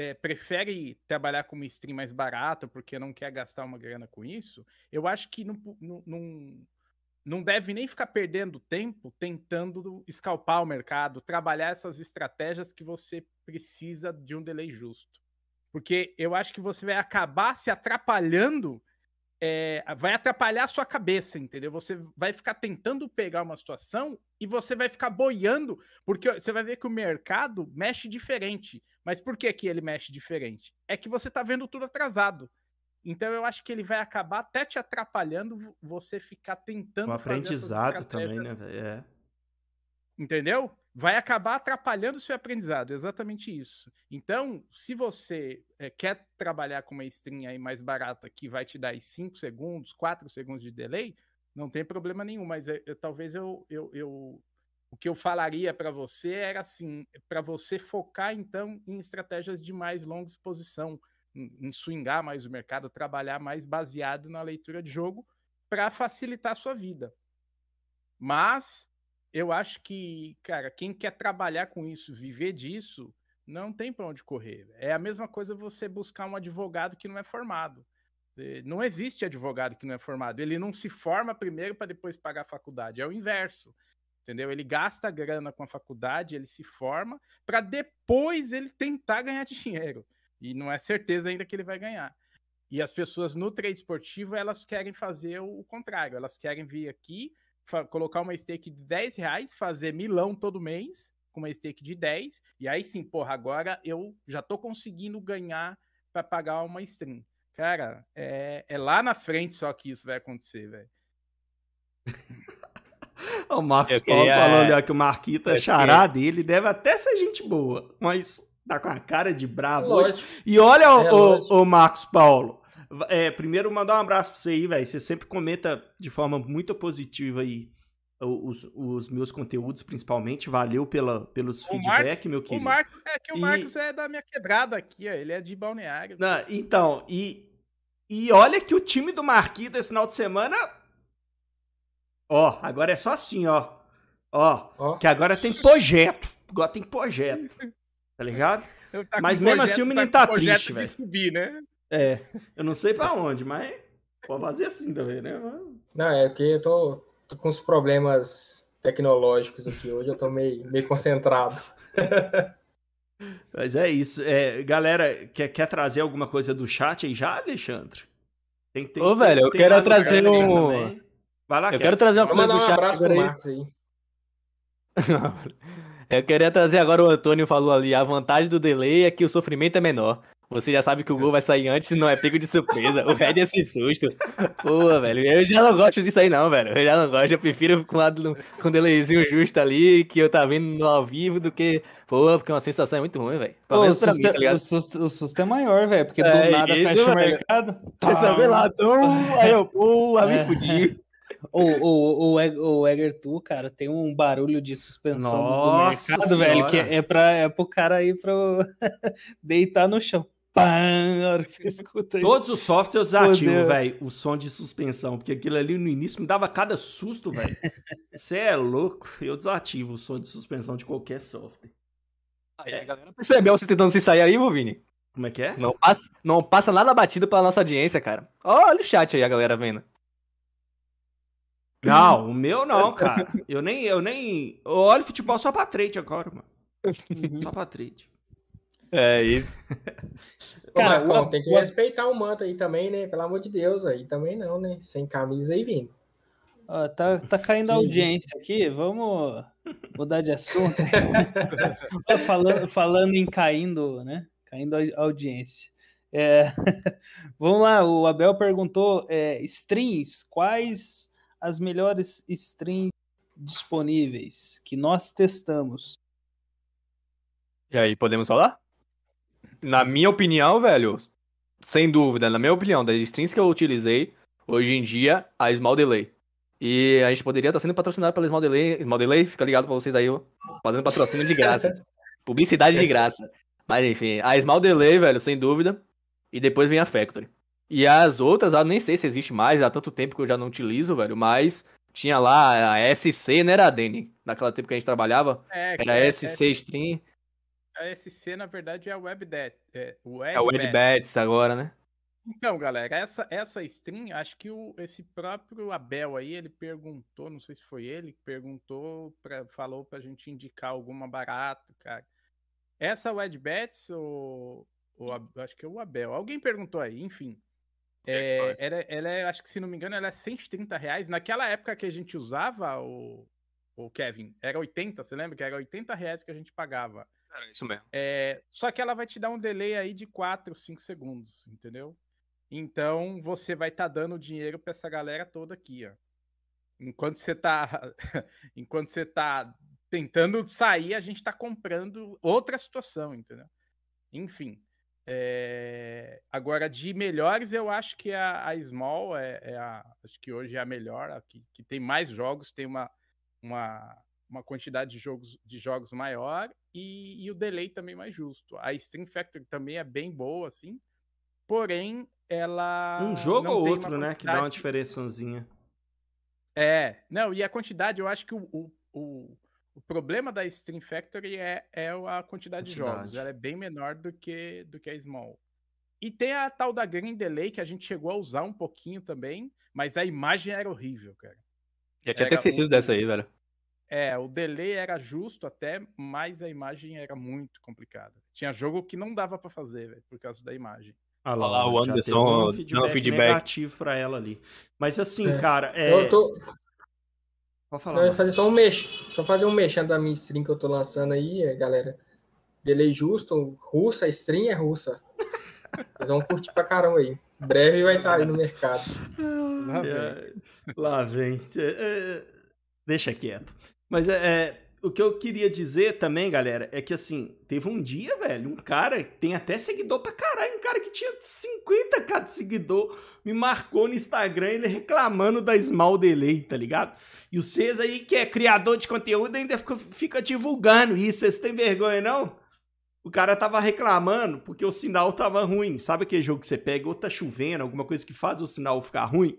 é, prefere trabalhar com uma stream mais barata porque não quer gastar uma grana com isso, eu acho que não, não, não, deve nem ficar perdendo tempo tentando escalpar o mercado, trabalhar essas estratégias que você precisa de um delay justo. Porque eu acho que você vai acabar se atrapalhando é, vai atrapalhar a sua cabeça, entendeu? Você vai ficar tentando pegar uma situação e você vai ficar boiando, porque você vai ver que o mercado mexe diferente. Mas por que, que ele mexe diferente? É que você está vendo tudo atrasado. Então eu acho que ele vai acabar até te atrapalhando você ficar tentando. O aprendizado também, né? É. Entendeu? vai acabar atrapalhando o seu aprendizado, exatamente isso. Então, se você é, quer trabalhar com uma string aí mais barata que vai te dar 5 segundos, 4 segundos de delay, não tem problema nenhum, mas eu, eu, talvez eu, eu, eu, o que eu falaria para você era assim, para você focar então em estratégias de mais longa exposição, em, em swingar mais o mercado, trabalhar mais baseado na leitura de jogo para facilitar a sua vida. Mas eu acho que, cara, quem quer trabalhar com isso, viver disso, não tem para onde correr. É a mesma coisa você buscar um advogado que não é formado. Eh, não existe advogado que não é formado. Ele não se forma primeiro para depois pagar a faculdade. É o inverso. Entendeu? Ele gasta grana com a faculdade, ele se forma para depois ele tentar ganhar dinheiro. E não é certeza ainda que ele vai ganhar. E as pessoas no trade esportivo, elas querem fazer o contrário. Elas querem vir aqui, colocar uma stake de 10 reais, fazer milão todo mês, com uma stake de 10, e aí sim, porra, agora eu já tô conseguindo ganhar para pagar uma stream. Cara, é, é lá na frente só que isso vai acontecer, velho. o Marcos eu Paulo queria... falando ali que o Marquita, xará dele, deve até ser gente boa, mas tá com a cara de bravo hoje. E olha, é o, o, o Marcos Paulo, é, primeiro, mandar um abraço pra você aí, velho. Você sempre comenta de forma muito positiva aí os, os meus conteúdos, principalmente. Valeu pela, pelos feedback, meu querido. O Marcos, é que o e... Marcos é da minha quebrada aqui, ó. Ele é de Balneário. Não, então, e, e olha que o time do Marquinhos desse final de semana. Ó, agora é só assim, ó. Ó, ó. que agora tem projeto. Agora tem projeto. Tá ligado? Tá mas mesmo projeto, assim o menino tá, tá triste, velho. subir, né? É, eu não sei pra onde, mas pode fazer assim também, né? Não, é porque eu tô, tô, com uns problemas tecnológicos aqui hoje, eu tô meio, meio concentrado. Mas é isso. É, galera, quer, quer trazer alguma coisa do chat aí já, Alexandre? Tem, tem, Ô, velho, eu quero trazer um. Vai lá, eu quero trazer uma coisa do chat. Um abraço pro Marcos aí. eu queria trazer agora o Antônio falou ali, a vantagem do delay é que o sofrimento é menor. Você já sabe que o gol vai sair antes e não é pego de surpresa. O Red é esse susto. Pô, velho, eu já não gosto disso aí, não, velho. Eu já não gosto. Eu prefiro com, lado, com um delayzinho justo ali, que eu tá vendo no ao vivo, do que. Pô, porque uma sensação é muito ruim, velho. Pô, o, susto, mim, tá o, susto, o susto é maior, velho, porque do é, nada isso, fecha o mercado. Você sabe lá, então, aí eu, pô, é. me fudi. O, o, o, o Egertu, cara, tem um barulho de suspensão Nossa do mercado, senhora. velho, que é, pra, é pro cara ir pro deitar no chão pam, hora que você escuta isso. Todos os softwares ativam, velho, o som de suspensão, porque aquilo ali no início me dava cada susto, velho. Você é louco, eu desativo o som de suspensão de qualquer software. Aí a galera percebeu você tentando se sair aí, Vini? Como é que é? Não passa, não passa nada batido pela nossa audiência, cara. Olha o chat aí, a galera vendo. Não, o meu não, cara. Eu nem, eu nem. Eu olho futebol só pra trade agora, mano. Só pra trade. É isso. Cara, Marcão, tem que respeitar o manto aí também, né? Pelo amor de Deus, aí também não, né? Sem camisa aí vindo. Ó, tá, tá caindo a audiência aqui, vamos mudar de assunto. falando, falando em caindo, né? Caindo a audiência. É, vamos lá, o Abel perguntou: é, strings, quais as melhores strings disponíveis que nós testamos? E aí, podemos falar? na minha opinião, velho, sem dúvida, na minha opinião, das strings que eu utilizei, hoje em dia, a Small Delay. E a gente poderia estar sendo patrocinado pela Small Delay. Small Delay, fica ligado pra vocês aí, ó, fazendo patrocínio de graça. Publicidade de graça. Mas enfim, a Small Delay, velho, sem dúvida. E depois vem a Factory. E as outras, eu nem sei se existe mais, há tanto tempo que eu já não utilizo, velho, mas tinha lá a SC, né, era a Dani? Naquela tempo que a gente trabalhava. É, era é, SC é, Stream. a SC, na verdade, é a WebDet. É o É o Edbets agora, né? Então, galera, essa, essa stream, acho que o, esse próprio Abel aí, ele perguntou, não sei se foi ele, que perguntou, pra, falou pra gente indicar alguma barato, cara. Essa Wedbets, ou, ou acho que é o Abel, alguém perguntou aí, enfim. É, ela, ela é, acho que se não me engano, ela é 130 reais. Naquela época que a gente usava, o, o Kevin, era 80, você lembra? Que era 80 reais que a gente pagava. Era isso mesmo. É, só que ela vai te dar um delay aí de 4, 5 segundos, entendeu? Então você vai estar dando dinheiro para essa galera toda aqui, ó. Enquanto você tá enquanto você tá tentando sair, a gente tá comprando outra situação, entendeu? Enfim. É, Agora, de melhores, eu acho que a, a Small é, é a. Acho que hoje é a melhor, a que, que tem mais jogos, tem uma, uma, uma quantidade de jogos, de jogos maior e, e o delay também mais justo. A Stream Factory também é bem boa, assim. Porém, ela. Um jogo ou outro, né? Que dá uma diferençazinha. É, não, e a quantidade, eu acho que o, o, o, o problema da Stream Factory é, é a quantidade, de jogos. Quantidade. Ela é bem menor do que, do que a Small. E tem a tal da Green Delay, que a gente chegou a usar um pouquinho também, mas a imagem era horrível, cara. Já tinha até esquecido o- dessa aí, velho. É, o delay era justo até, mas a imagem era muito complicada. Tinha jogo que não dava pra fazer, velho, por causa da imagem. Olha Olha lá, o já Anderson um feedback, feedback. negativo pra ela ali. Mas assim, É. cara, é... Eu tô, pode eu falar. ia mano. fazer só um mex, só fazer um mexendo da minha stream que eu tô lançando aí, é, galera. Delay justo, russa, a stream é russa. Vocês vão curtir pra caramba aí. Em breve vai estar aí no mercado. Lá vem. Lá vem. É, deixa quieto. Mas é, é, o que eu queria dizer também, galera, é que assim, teve um dia, velho, um cara, tem até seguidor pra caralho, um cara que tinha 50k de seguidor, me marcou no Instagram, ele reclamando da Small Delay, tá ligado? E vocês aí que é criador de conteúdo ainda fica, fica divulgando isso, vocês têm vergonha não? O cara tava reclamando porque o sinal tava ruim. Sabe aquele jogo que você pega ou tá chovendo, alguma coisa que faz o sinal ficar ruim?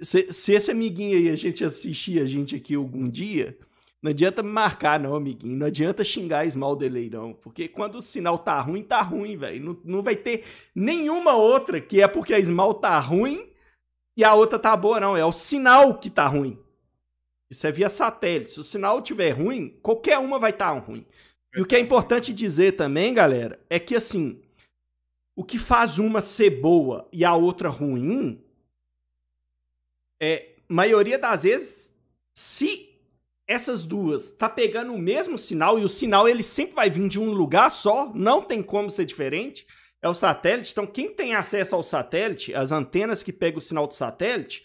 Se, se esse amiguinho aí a gente assistir a gente aqui algum dia, não adianta me marcar, não, amiguinho. Não adianta xingar Small Delay, não. Porque quando o sinal tá ruim, tá ruim, velho. Não, não vai ter nenhuma outra que é porque a Small tá ruim e a outra tá boa, não. É o sinal que tá ruim. Isso é via satélite. Se o sinal tiver ruim, qualquer uma vai estar ruim. E o que é importante dizer também, galera, é que assim, o que faz uma ser boa e a outra ruim é, maioria das vezes, se essas duas tá pegando o mesmo sinal e o sinal ele sempre vai vir de um lugar só, não tem como ser diferente, é o satélite. Então, quem tem acesso ao satélite, as antenas que pegam o sinal do satélite,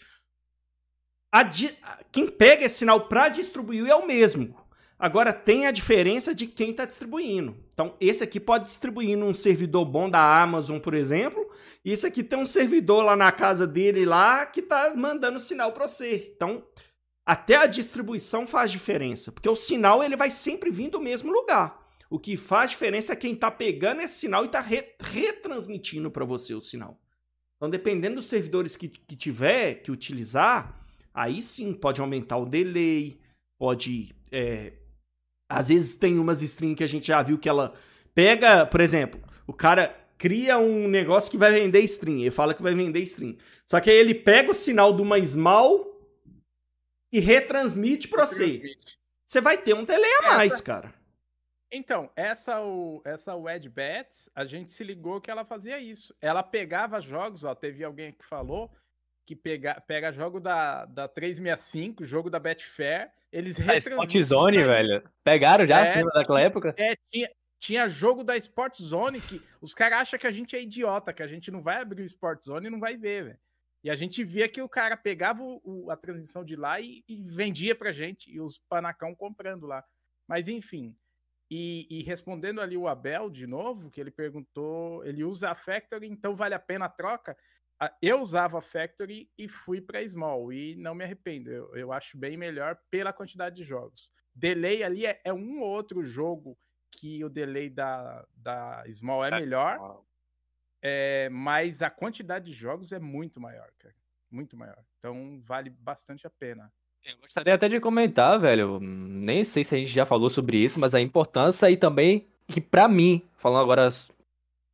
di- quem pega esse sinal para distribuir é o mesmo. Agora tem a diferença de quem está distribuindo. Então, esse aqui pode distribuir num servidor bom da Amazon, por exemplo, e esse aqui tem um servidor lá na casa dele lá que tá mandando sinal para você. Então, até a distribuição faz diferença, porque o sinal ele vai sempre vir do mesmo lugar. O que faz diferença é quem tá pegando esse sinal e tá re- retransmitindo para você o sinal. Então, dependendo dos servidores que, que tiver que utilizar, aí sim pode aumentar o delay, pode. é, às vezes tem umas strings que a gente já viu que ela pega, por exemplo, o cara cria um negócio que vai vender string, ele fala que vai vender string. Só que aí ele pega o sinal de uma small e retransmite pra você. Você vai ter um delay a Essa- mais, cara. Então, essa o essa Wed Bets, a gente se ligou que ela fazia isso. Ela pegava jogos, ó, teve alguém que falou que pega, pega jogo da, da 365, jogo da Betfair, eles A retransmitem Spot Zone, velho. Pegaram já É. acima daquela época? É, tinha, tinha jogo da Sport Zone que os caras acham que a gente é idiota, que a gente não vai abrir o Sport Zone e não vai ver, velho. E a gente via que o cara pegava o- a transmissão de lá e, e vendia pra gente, e os panacão comprando lá. Mas enfim. E, e respondendo ali o Abel de novo, que ele perguntou, ele usa a Factory, então vale a pena a troca? Eu usava a Factory e fui para Small, e não me arrependo. Eu, eu acho bem melhor pela quantidade de jogos. Delay ali é, é um ou outro jogo que o delay da, da Small é melhor, é, mas a quantidade de jogos é muito maior, cara. Muito maior. Então vale bastante a pena. Eu gostaria até de comentar, velho. Nem sei se a gente já falou sobre isso, mas a importância e também que pra mim, falando agora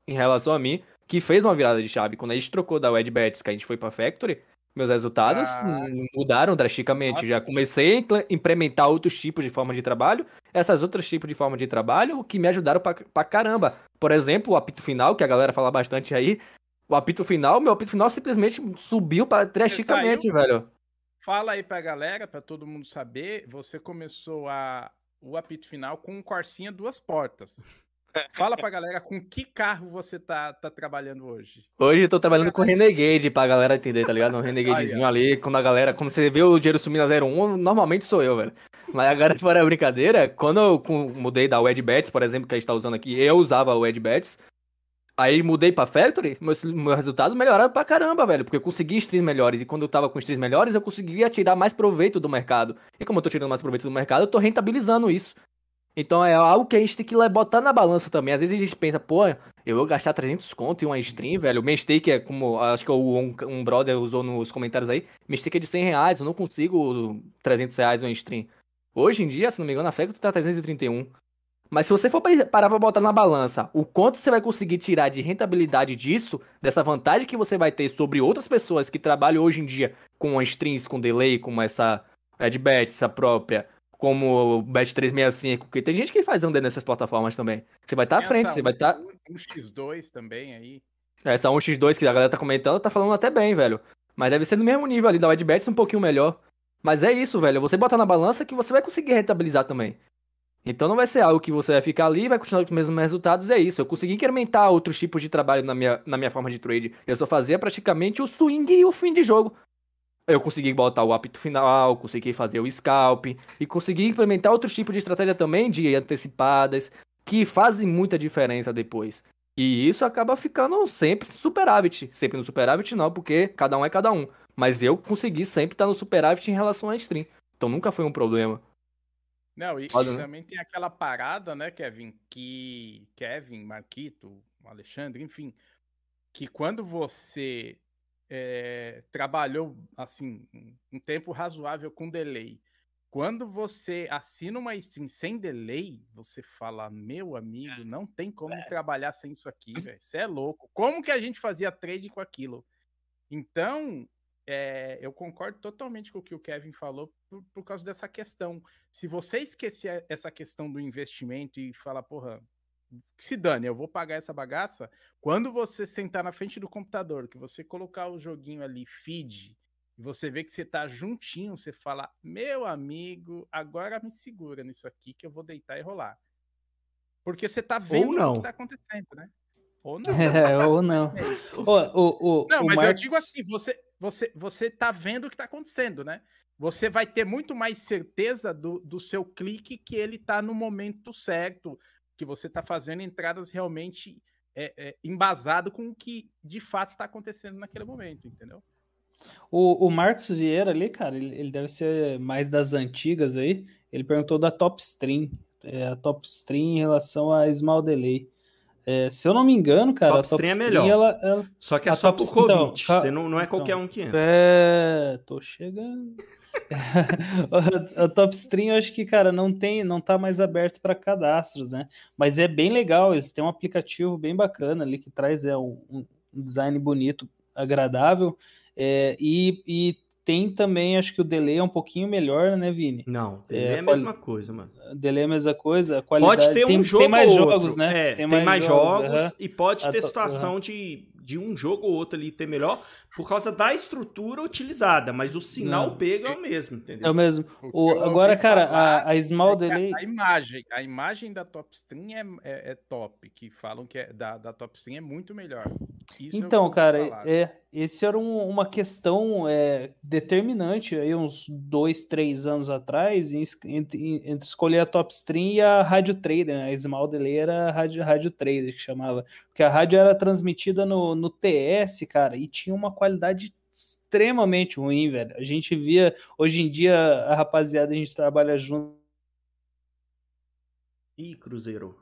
em relação a mim, que fez uma virada de chave. Quando a gente trocou da Wedbets, que a gente foi pra Factory, meus resultados Ah. mudaram drasticamente. Já comecei a impl- implementar outros tipos de forma de trabalho. Essas outros tipos de forma de trabalho que me ajudaram pra, pra caramba. Por exemplo, o apito final, que a galera fala bastante aí. O apito final, meu apito final simplesmente subiu pra drasticamente, velho. Fala aí pra galera, pra todo mundo saber, você começou a, o apito final com um Corsinha duas portas. Fala pra galera com que carro você tá, tá trabalhando hoje. Hoje eu tô trabalhando com Renegade pra galera entender, tá ligado? Um Renegadezinho ali, quando a galera, quando você vê o dinheiro sumindo a 01, normalmente sou eu, velho. Mas agora, fora a brincadeira, quando eu mudei da Wedbets, por exemplo, que a gente tá usando aqui, eu usava o Wedbets, aí mudei pra Factory, meus, meus resultados melhoraram pra caramba, velho, porque eu consegui streams melhores, e quando eu tava com streams melhores, eu conseguia tirar mais proveito do mercado. E como eu tô tirando mais proveito do mercado, eu tô rentabilizando isso. Então é algo que a gente tem que botar na balança também. Às vezes a gente pensa, pô, eu vou gastar 300 conto em uma stream, velho. O meu stake é como, acho que um, um brother usou nos comentários aí, meu stake é de 100 reais, eu não consigo 300 reais em uma stream. Hoje em dia, se não me engano, a Factory tá 331. Mas se você for pa- parar pra botar na balança o quanto você vai conseguir tirar de rentabilidade disso, dessa vantagem que você vai ter sobre outras pessoas que trabalham hoje em dia com streams, com delay, como essa Adbet, essa própria, como o Bet365, porque tem gente que faz um nessas plataformas também. Você vai estar à Tem frente, você vai estar. um- um X2 também aí. Essa 1x2 que a galera tá comentando, tá falando até bem, velho. Mas deve ser no mesmo nível ali da Whitebets, um pouquinho melhor. Mas é isso, velho. Você botar na balança que você vai conseguir rentabilizar também. Então não vai ser algo que você vai ficar ali e vai continuar com os mesmos resultados, é isso. Eu consegui incrementar outros tipos de trabalho na minha, na minha forma de trade. Eu só fazia praticamente o swing e o fim de jogo. Eu consegui botar o apito final, consegui fazer o scalp e consegui implementar outros tipos de estratégia também de antecipadas que fazem muita diferença depois. E isso acaba ficando sempre superávit. Sempre no superávit não, porque cada um é cada um. Mas eu consegui sempre estar no superávit em relação à stream. Então nunca foi um problema. Não, e, Foda, e né? também tem aquela parada, né, Kevin, que Kevin, Marquito, Alexandre, enfim, que quando você é, trabalhou assim um- tempo razoável com delay, quando você assina uma stream sem delay, você fala, meu amigo, não tem como trabalhar sem isso aqui, velho. Você é louco. Como que a gente fazia trade com aquilo? Então, é, eu concordo totalmente com o que o Kevin falou por, por causa dessa questão. Se você esquecer essa questão do investimento e falar, porra, que se dane, eu vou pagar essa bagaça, quando você sentar na frente do computador, que você colocar o joguinho ali, feed, e você vê que você tá juntinho, você fala, meu amigo, agora me segura nisso aqui que eu vou deitar e rolar. Porque você tá vendo o que tá acontecendo, né? Ou não. É, ou não. Ô, o, o, Não, o mas eu Marcos- digo assim, você, você, você tá vendo o que tá acontecendo, né? Você vai ter muito mais certeza do, do seu clique que ele tá no momento certo, que você tá fazendo entradas realmente é, é, embasado com o que de fato está acontecendo naquele momento, entendeu? O, o Marcos Vieira ali, cara, ele, ele deve ser mais das antigas aí. Ele perguntou da Top Stream. É, a Top Stream em relação a Small Delay. É, se eu não me engano, cara, Top a Top Stream é melhor. ela, ela- Só que é A só top- por Covid. então, Você não, não é qualquer então, um que entra. É, tô chegando. a, a Top Stream, eu acho que, cara, não tem, não tá mais aberto para cadastros, né? Mas é bem legal, eles têm um aplicativo bem bacana ali que traz é, um, um design bonito, agradável, é, e, e tem também, acho que o delay é um pouquinho melhor, né, Vini? Não, ele É, é, a mesma coisa, mano. Delay é a mesma coisa, a qualidade... Pode ter um tem, jogo tem mais jogos, né? É, tem, mais, jogos, aham. e pode A ter to- situação de, de um jogo ou outro ali ter melhor por causa da estrutura utilizada, mas o sinal Não. pega é o mesmo, É entendeu? o mesmo. O agora, cara, a, a Small É que a- Delay... A, imagem, a imagem da Top Stream é, é- é top, que falam que é, da, da Top Stream é muito melhor. Isso é Então, cara, falar. é, esse era um- uma questão é, determinante aí uns dois, três anos atrás entre, entre escolher a Top Stream e a Rádio Trader. né? A Small Delay era a Rádio, Rádio Trader que chamava. Porque a rádio era transmitida no, no TS, cara, e tinha uma qualidade extremamente ruim, velho. A gente via, hoje em dia, a rapaziada, a gente trabalha junto, Ih, Cruzeiro.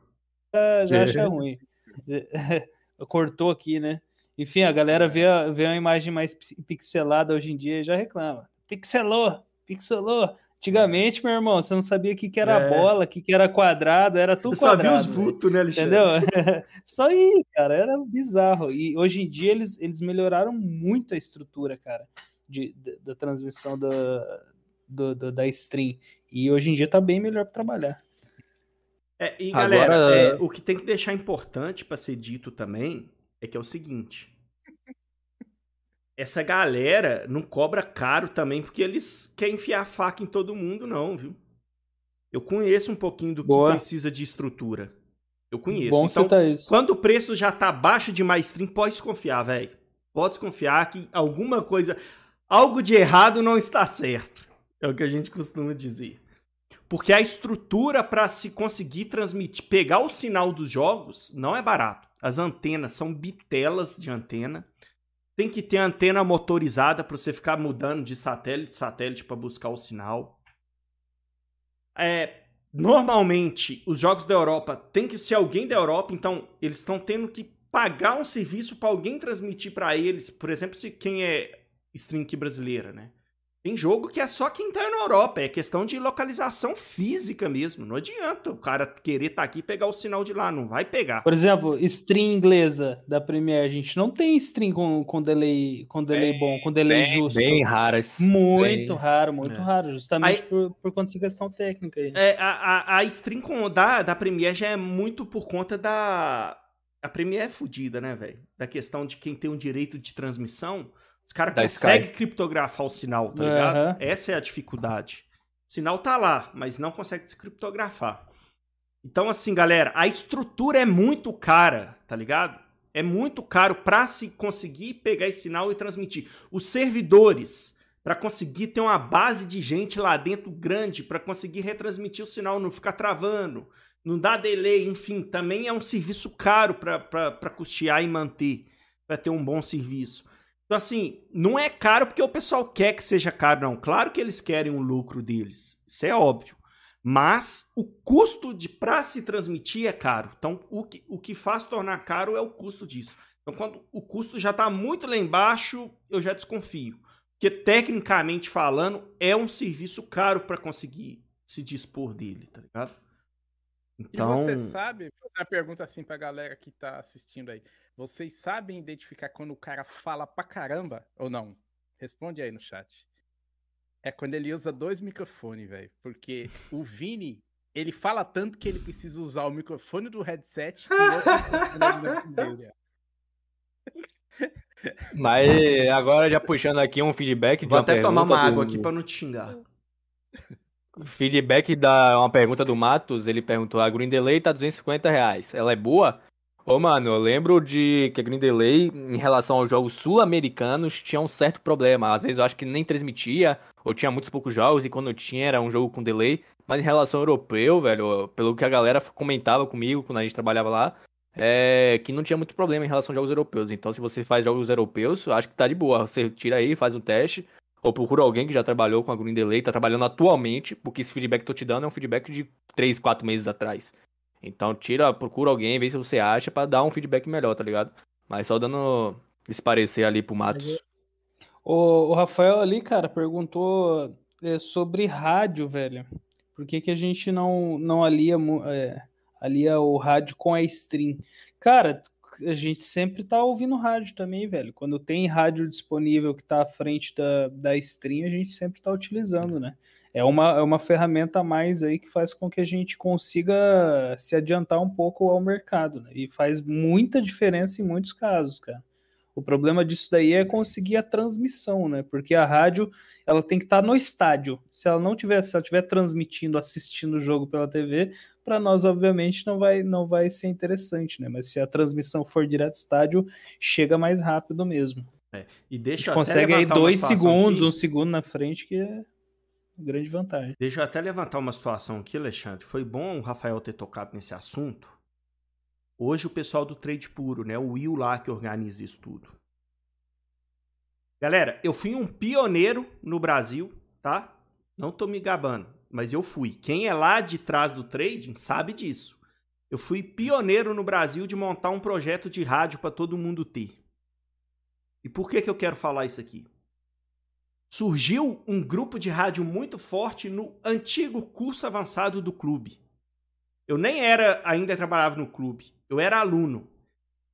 já, já acha ruim. Cortou aqui, né? Enfim, a galera vê, a- vê uma imagem mais pi- pixelada hoje em dia e já reclama. Pixelou, pixelou. Antigamente, meu irmão, você não sabia o que, que era É. bola, o que, que era quadrado, era tudo Eu só vi quadrado. os velho. vultos, né, Alexandre? Entendeu? Só aí, cara, era bizarro. E hoje em dia eles, eles melhoraram muito a estrutura, cara, de, da, da transmissão da, do, do- da stream. E hoje em dia tá bem melhor para trabalhar. É, e Agora- galera, é, o que tem que deixar importante pra ser dito também é que é o seguinte. Essa galera não cobra caro também porque eles querem enfiar a faca em todo mundo, não, viu? Eu conheço um pouquinho do que Boa. precisa de estrutura. Eu conheço. Bom então, citar isso. quando o preço já tá abaixo de mais stream, pode desconfiar, velho. Pode desconfiar que alguma coisa, algo de errado não está certo. É o que a gente costuma dizer. Porque a estrutura para se conseguir transmitir, pegar o sinal dos jogos, não é barato. As antenas são bitelas de antena. Tem que ter antena motorizada para você ficar mudando de satélite satélite para buscar o sinal. É, normalmente, os jogos da Europa tem que ser alguém da Europa, então eles estão tendo que pagar um serviço para alguém transmitir para eles. Por exemplo, se quem é stream aqui brasileira, né? Tem jogo que é só quem tá na Europa, é questão de localização física mesmo. Não adianta o cara querer estar aqui e pegar o sinal de lá, não vai pegar. Por exemplo, stream inglesa da Premiere, a gente não tem stream com, com delay, com delay Bem- bom, com delay Bem, justo. bem raras. Muito Bem- raro, muito É. raro, justamente Aí- por, por conta dessa questão técnica aí. É, a, a, a stream com, da, da Premiere já é muito por conta da. A Premiere é fodida, né, velho? Da questão de quem tem o direito de transmissão. Os caras conseguem criptografar o sinal, tá ligado? Aham. Essa é a dificuldade. O sinal tá lá, mas não consegue descriptografar. Então, assim, galera, a estrutura é muito cara, tá ligado? É muito caro pra se conseguir pegar esse sinal e transmitir. Os servidores, pra conseguir ter uma base de gente lá dentro grande, pra conseguir retransmitir o sinal, não ficar travando, não dar delay, enfim, também é um serviço caro pra custear e manter, pra ter um bom serviço. Então, assim, não é caro porque o pessoal quer que seja caro, não. Claro que eles querem o lucro deles. Isso é óbvio. Mas o custo de para se transmitir é caro. Então, o que, o que faz tornar caro é o custo disso. Então, quando o custo já está muito lá embaixo, eu já desconfio. Porque, tecnicamente falando, é um serviço caro para conseguir se dispor dele, tá ligado? Então, E você sabe, vou fazer uma pergunta assim pra galera que tá assistindo aí. Vocês sabem identificar quando o cara fala pra caramba ou não? Responde aí no chat. É quando ele usa dois microfones, velho. Porque o Vini, ele fala tanto que ele precisa usar o microfone do headset e o outro dele. Mas agora já puxando aqui um feedback de vou uma até tomar uma água do- aqui para não te xingar. Feedback da uma pergunta do Matos, ele perguntou: a Green Delay tá 250 reais. Ela é boa? Ô, mano, eu lembro de que a Green Delay, em relação aos jogos sul-americanos, tinha um certo problema. Às vezes eu acho que nem transmitia, ou tinha muitos poucos jogos, e quando tinha era um jogo com delay. Mas em relação ao europeu, velho, pelo que a galera comentava comigo quando a gente trabalhava lá, é que não tinha muito problema em relação aos jogos europeus. Então, se você faz jogos europeus, eu acho que tá de boa. Você tira aí, faz um teste, ou procura alguém que já trabalhou com a Green Delay, tá trabalhando atualmente, porque esse feedback que eu tô te dando é um feedback de 3, 4 meses atrás. Então tira, procura alguém, vê se você acha pra dar um feedback melhor, tá ligado? Mas só dando esse parecer ali pro Matos. O, o Rafael ali, cara, perguntou é, sobre rádio, velho. Por que, que a gente não, não alia, é, alia o rádio com a stream? Cara, a gente sempre tá ouvindo rádio também, velho. Quando tem rádio disponível que tá à frente da, da stream, a gente sempre tá utilizando, né? É uma, é uma ferramenta a mais aí que faz com que a gente consiga se adiantar um pouco ao mercado, né? E faz muita diferença em muitos casos, cara. O problema disso daí é conseguir a transmissão, né? Porque a rádio, ela tem que estar no estádio. Se ela não tiver, se ela estiver transmitindo, assistindo o jogo pela TV, para nós obviamente não vai não vai ser interessante, né? Mas se a transmissão for direto do estádio, chega mais rápido mesmo. E A deixa consegue aí dois segundos, aqui. um segundo na frente, que é grande vantagem. Deixa eu até levantar uma situação aqui, Alexandre. Foi bom o Rafael ter tocado nesse assunto. Hoje o pessoal do Trade Puro, né? O Will lá que organiza isso tudo. Galera, eu fui um pioneiro no Brasil, tá? Não tô me gabando, mas eu fui. Quem é lá de trás do trading sabe disso. Eu fui pioneiro no Brasil de montar um projeto de rádio para todo mundo ter. E por que que eu quero falar isso aqui? Surgiu um grupo de rádio muito forte no antigo curso avançado do clube. Eu nem era, ainda trabalhava no clube, eu era aluno.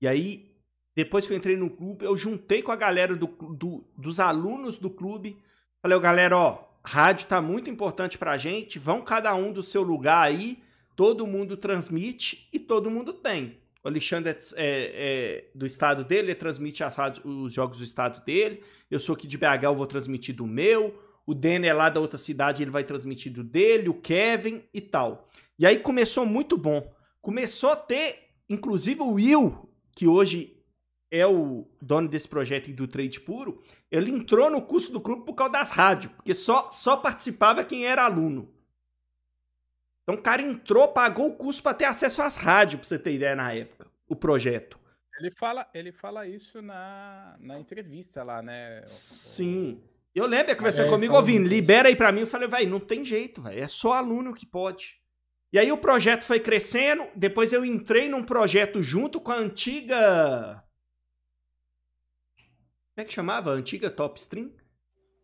E aí, depois que eu entrei no clube, eu juntei com a galera do, do, dos alunos do clube. Falei, galera, ó, rádio tá muito importante pra gente, vão cada um do seu lugar aí, todo mundo transmite e todo mundo tem. O Alexandre é, é, é, do estado dele, ele transmite as os jogos do estado dele. Eu sou aqui de BH, eu vou transmitir do meu. O Denner é lá da outra cidade, ele vai transmitir do dele, o Kevin e tal. E aí começou muito bom. Começou a ter, inclusive o Will, que hoje é o dono desse projeto e do trade puro, ele entrou no curso do clube por causa das rádios, porque só, só participava quem era aluno. Então o cara entrou, pagou o curso para ter acesso às rádios, pra você ter ideia na época, o projeto. Ele fala, ele fala isso na, na entrevista lá, né? Sim. Eu lembro, ele conversando é, comigo, ouvindo, libera aí pra mim. Eu falei, vai, não tem jeito, velho. É só aluno que pode. E aí o projeto foi crescendo. Depois eu entrei num projeto junto com a antiga. Como é que chamava? A antiga Top Stream?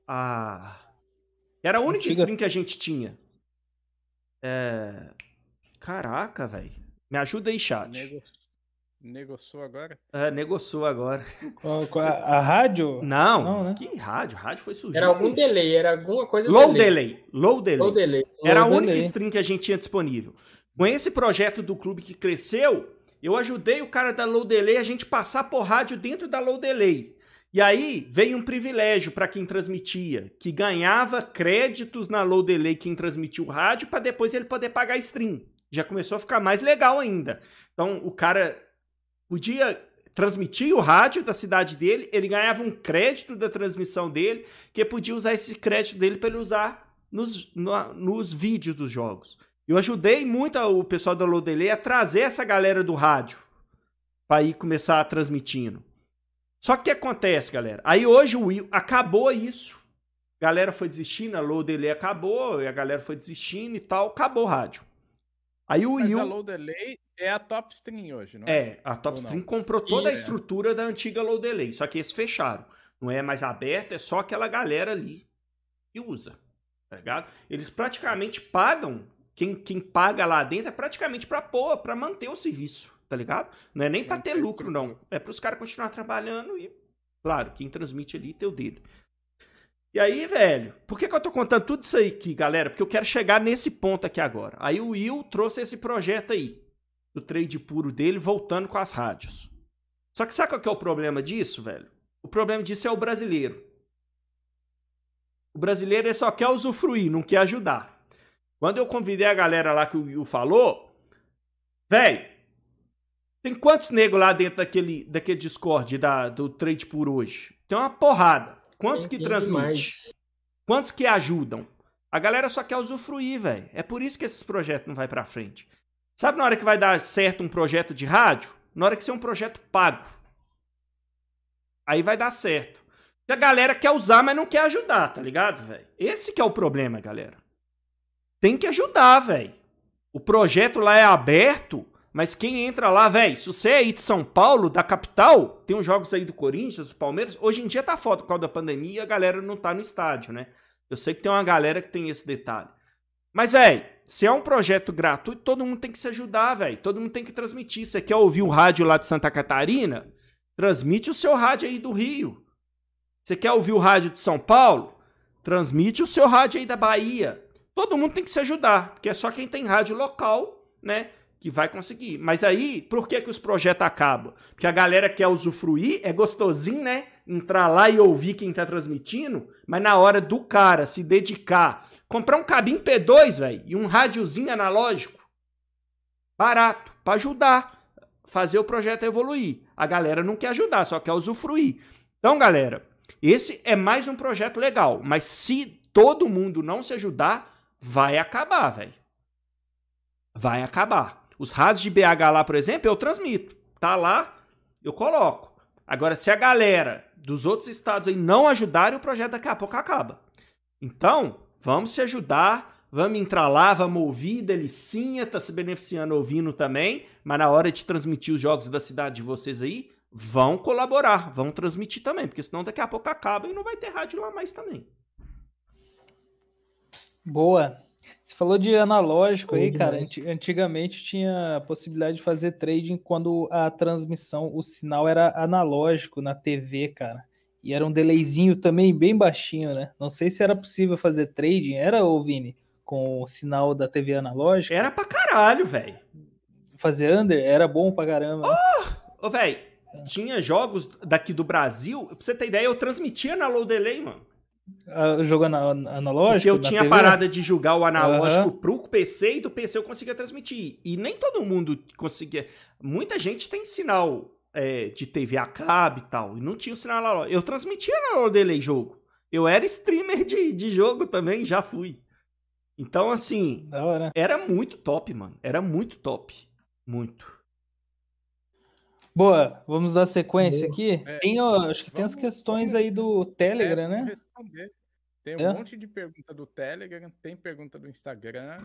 Ah. Era a única antiga... stream que a gente tinha. É... Caraca, velho. Me ajuda aí, chat. Nego... Negociou agora? É, negociou agora. a, a, rádio? Não, Não né? que rádio? Rádio foi surgindo. Era algum delay, era alguma coisa Low delay. delay. Low delay. Low delay. Era Low a única delay. stream que a gente tinha disponível. Com esse projeto do clube que cresceu, eu ajudei o cara da Low Delay a gente passar por rádio dentro da Low Delay. E aí veio um privilégio para quem transmitia, que ganhava créditos na Low Delay quem transmitiu o rádio para depois ele poder pagar stream. Já começou a ficar mais legal ainda. Então o cara podia transmitir o rádio da cidade dele, ele ganhava um crédito da transmissão dele, que podia usar esse crédito dele para ele usar nos, no, nos vídeos dos jogos. Eu ajudei muito o pessoal da Lodelay a trazer essa galera do rádio para ir começar transmitindo. Só que o que acontece, galera? Aí hoje o Will acabou isso. A galera foi desistindo, a Lodelay acabou, e a galera foi desistindo e tal, acabou o rádio. Aí o Mas Will. A Low Delay é a Top Stream hoje, não é? É, a Top Stream comprou toda a estrutura da antiga Low Delay, só que eles fecharam. Não é mais aberto, é só aquela galera ali que usa. Tá ligado? Eles praticamente pagam. Quem, quem paga lá dentro é praticamente pra pôr, pra manter o serviço, tá ligado? Não é nem pra ter lucro, não. É pros caras continuar trabalhando e, claro, quem transmite ali tem o dele. E aí, velho, por que, que eu tô contando tudo isso aí aqui, galera? Porque eu quero chegar nesse ponto aqui agora. Aí o Will trouxe esse projeto aí, do trade puro dele, voltando com as rádios. Só que sabe qual que é o problema disso, velho? O problema disso é o brasileiro. O brasileiro só quer usufruir, não quer ajudar. Quando eu convidei a galera lá que o Will falou, velho, tem quantos negros lá dentro daquele, daquele Discord da, do trade puro hoje? Tem uma porrada. Quantos que transmitem? Quantos que ajudam? A galera só quer usufruir, velho. É por isso que esses projetos não vai para frente. Sabe na hora que vai dar certo um projeto de rádio? Na hora que ser um projeto pago. Aí vai dar certo. E a galera quer usar, mas não quer ajudar, tá ligado, velho? Esse que é o problema, galera. Tem que ajudar, velho. O projeto lá é aberto, mas quem entra lá, velho, se você é aí de São Paulo, da capital, tem uns jogos aí do Corinthians, do Palmeiras. Hoje em dia tá foda por causa da pandemia a galera não tá no estádio, né? Eu sei que tem uma galera que tem esse detalhe. Mas, velho, se é um projeto gratuito, todo mundo tem que se ajudar, velho. Todo mundo tem que transmitir. Você quer ouvir o rádio lá de Santa Catarina? Transmite o seu rádio aí do Rio. Você quer ouvir o rádio de São Paulo? Transmite o seu rádio aí da Bahia. Todo mundo tem que se ajudar, porque é só quem tem rádio local, né? Que vai conseguir. Mas aí, por que, que os projetos acabam? Porque a galera quer usufruir, é gostosinho, né? Entrar lá e ouvir quem tá transmitindo, mas na hora do cara se dedicar, comprar um cabinho P2, velho, e um rádiozinho analógico, barato, para ajudar fazer o projeto evoluir. A galera não quer ajudar, só quer usufruir. Então, galera, esse é mais um projeto legal, mas se todo mundo não se ajudar, vai acabar, velho. Vai acabar. Os rádios de BH lá, por exemplo, eu transmito. Tá lá, eu coloco. Agora, se a galera dos outros estados aí não ajudarem, o projeto daqui a pouco acaba. Então, vamos se ajudar, vamos entrar lá, vamos ouvir, delicinha, tá se beneficiando ouvindo também, mas na hora de transmitir os jogos da cidade de vocês aí, vão colaborar, vão transmitir também, porque senão daqui a pouco acaba e não vai ter rádio lá mais também. Boa. Você falou de analógico Boa aí, cara. demais. Anti- Antigamente tinha a possibilidade de fazer trading quando a transmissão, o sinal era analógico na TV, cara. E era um delayzinho também bem baixinho, né? Não sei se era possível fazer trading, era, ô Vini? Com o sinal da TV analógica? Era pra caralho, velho. Fazer under era bom pra caramba. né? Ô, velho, tinha jogos daqui do Brasil, pra você ter ideia, eu transmitia na low delay, mano. Ah, Jogo ana- analógico? Porque eu tinha a TV? parada de julgar o analógico Aham. pro PC e do PC eu conseguia transmitir. E nem todo mundo conseguia. Muita gente tem sinal é, de TV a cabo e tal. E não tinha o sinal analógico. Eu transmitia na delay jogo. Eu era streamer de, de jogo também, já fui. Então, assim, era muito top, mano. Era muito top. Muito. Boa, vamos dar sequência Boa. aqui. É, Tem, ó, acho que tem as questões vamos- aí do Telegram, É, né? responder. Tem um É? monte de pergunta do Telegram, tem pergunta do Instagram.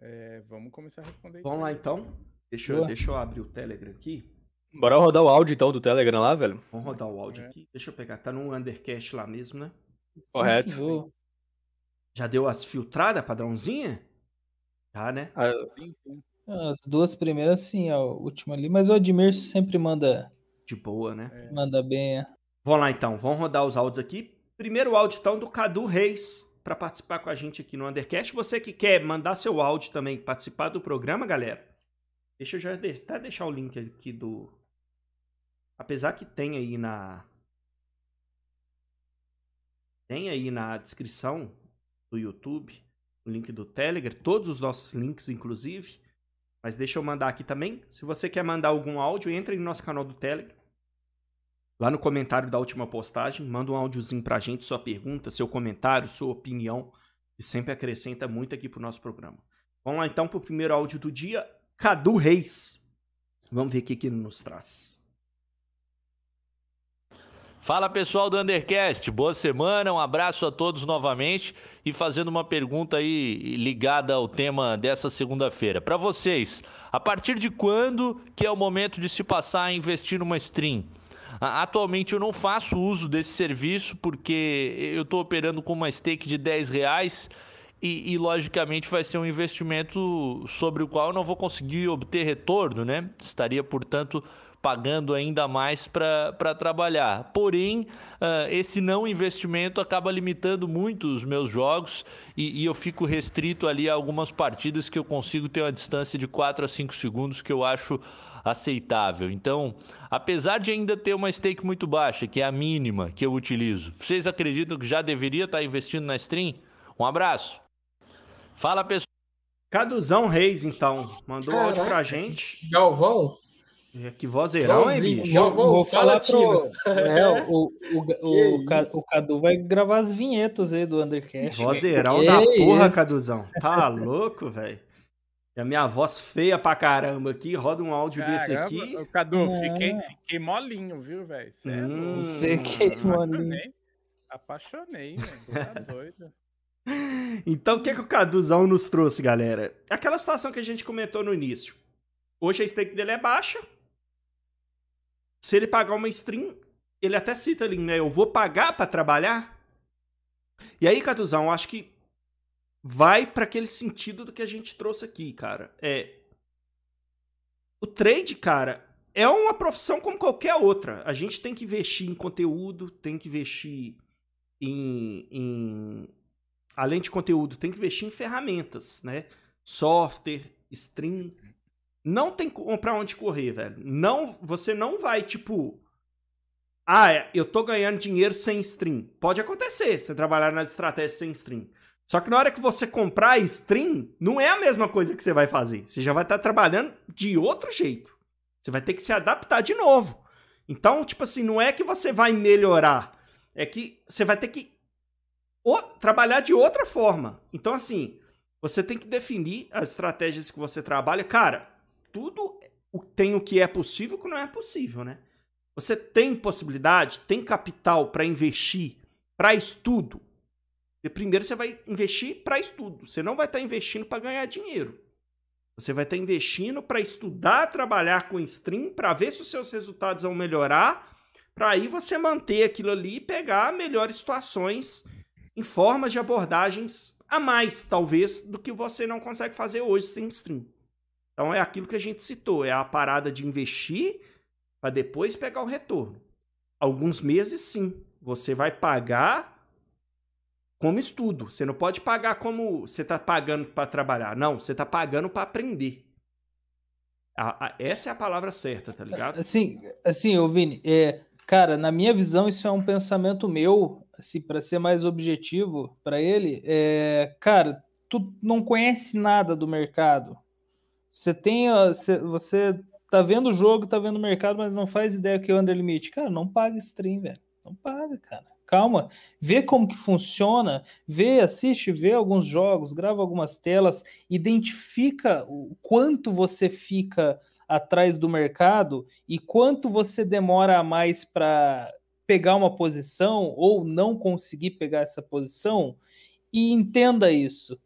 É, vamos começar a responder isso. Vamos lá aí. então. Deixa eu, deixa eu abrir o Telegram aqui. Bora rodar o áudio então do Telegram lá, velho. Vamos rodar o áudio É. aqui. Deixa eu pegar. Tá no Undercast lá mesmo, né? Correto. Sim. Já deu as filtradas, padrãozinha? Já, né? Ah, Sim, sim. As duas primeiras, sim, a última ali. Mas o Admir sempre manda, De boa, né? É. manda bem. é. Vamos lá então, vamos rodar os áudios aqui. Primeiro áudio então do Cadu Reis para participar com a gente aqui no Undercast. Você que quer mandar seu áudio também, participar do programa, galera. Deixa eu já de- até deixar o link aqui do. Apesar que tem aí na. Tem aí na descrição do YouTube o link do Telegram, todos os nossos links, inclusive. Mas deixa eu mandar aqui também. Se você quer mandar algum áudio, entre no nosso canal do Telegram. Lá no comentário da última postagem, manda um áudiozinho pra gente, sua pergunta, seu comentário, sua opinião, que sempre acrescenta muito aqui pro nosso programa. Vamos lá então pro primeiro áudio do dia, Cadu Reis. Vamos ver o que, ele nos traz. Fala pessoal do Undercast, boa semana, um abraço a todos novamente e fazendo uma pergunta aí ligada ao tema dessa segunda-feira. Para vocês, a partir de quando que é o momento de se passar a investir numa stream? Atualmente eu não faço uso desse serviço porque eu estou operando com uma stake de 10 reais e, e, logicamente vai ser um investimento sobre o qual eu não vou conseguir obter retorno, né? Estaria, portanto, pagando ainda mais para trabalhar. Porém, ah, esse não investimento acaba limitando muito os meus jogos e, e eu fico restrito ali a algumas partidas que eu consigo ter uma distância de 4 a 5 segundos que eu acho aceitável. Então, apesar de ainda ter uma stake muito baixa, que é a mínima que eu utilizo, vocês acreditam que já deveria estar investindo na stream? Um abraço. Fala, pessoal. Caduzão Reis, então, mandou áudio pra Caraca. gente. Galvão? É, Que vozeirão, hein, bicho? Galvão, Vou fala, falar pro. É, o, o, o, Que Ca- isso. o Cadu vai gravar as vinhetas aí do Undercast. Vozeirão da porra, isso. Caduzão. Tá louco, velho? A minha voz feia pra caramba aqui, roda um áudio desse Caramba, aqui. ô, Cadu, Não. fiquei, fiquei molinho, viu, velho? É Hum. Fiquei molinho. Apaixonei. Apaixonei, velho. Tá doido. Então, o que, que o Caduzão nos trouxe, galera? Aquela situação que a gente comentou no início. Hoje a stake dele é baixa. Se ele pagar uma stream, ele até cita ali, né? Eu vou pagar pra trabalhar. E aí, Caduzão, acho que vai pra aquele sentido do que a gente trouxe aqui, cara. É. O trade, cara, é uma profissão como qualquer outra. A gente tem que investir em conteúdo, tem que investir em, em além de conteúdo, tem que investir em ferramentas, né? Software, stream. Não tem pra onde correr, velho. Não, você não vai, tipo. Ah, é, eu tô ganhando dinheiro sem stream. Pode acontecer, você trabalhar nas estratégias sem stream. Só que na hora que você comprar stream, não é a mesma coisa que você vai fazer. Você já vai estar trabalhando de outro jeito. Você vai ter que se adaptar de novo. Então, tipo assim, não é que você vai melhorar. É que você vai ter que trabalhar de outra forma. Então, assim, você tem que definir as estratégias que você trabalha. Cara, tudo tem o que é possível e o que não é possível, né? Você tem possibilidade, tem capital para investir para estudo. E primeiro você vai investir para estudo. Você não vai estar investindo para ganhar dinheiro. Você vai estar investindo para estudar, trabalhar com stream, para ver se os seus resultados vão melhorar, para aí você manter aquilo ali e pegar melhores situações em formas de abordagens a mais, talvez, do que você não consegue fazer hoje sem stream. Então é aquilo que a gente citou, é a parada de investir para depois pegar o retorno. Alguns meses, sim, você vai pagar como estudo. Você não pode pagar como você está pagando para trabalhar. Não, você está pagando para aprender. A, a, essa é a palavra certa, tá ligado? Assim, assim, ô Vini, é, cara, na minha visão, isso é um pensamento meu, assim, para ser mais objetivo para ele, é, cara, tu não conhece nada do mercado. Você tem, você, tá vendo o jogo, tá vendo o mercado, mas não faz ideia que é under limite. Cara, não paga stream, velho. Não paga, cara. Calma, vê como que funciona, vê, assiste, vê alguns jogos, grava algumas telas, identifica o quanto você fica atrás do mercado e quanto você demora a mais para pegar uma posição ou não conseguir pegar essa posição e entenda isso.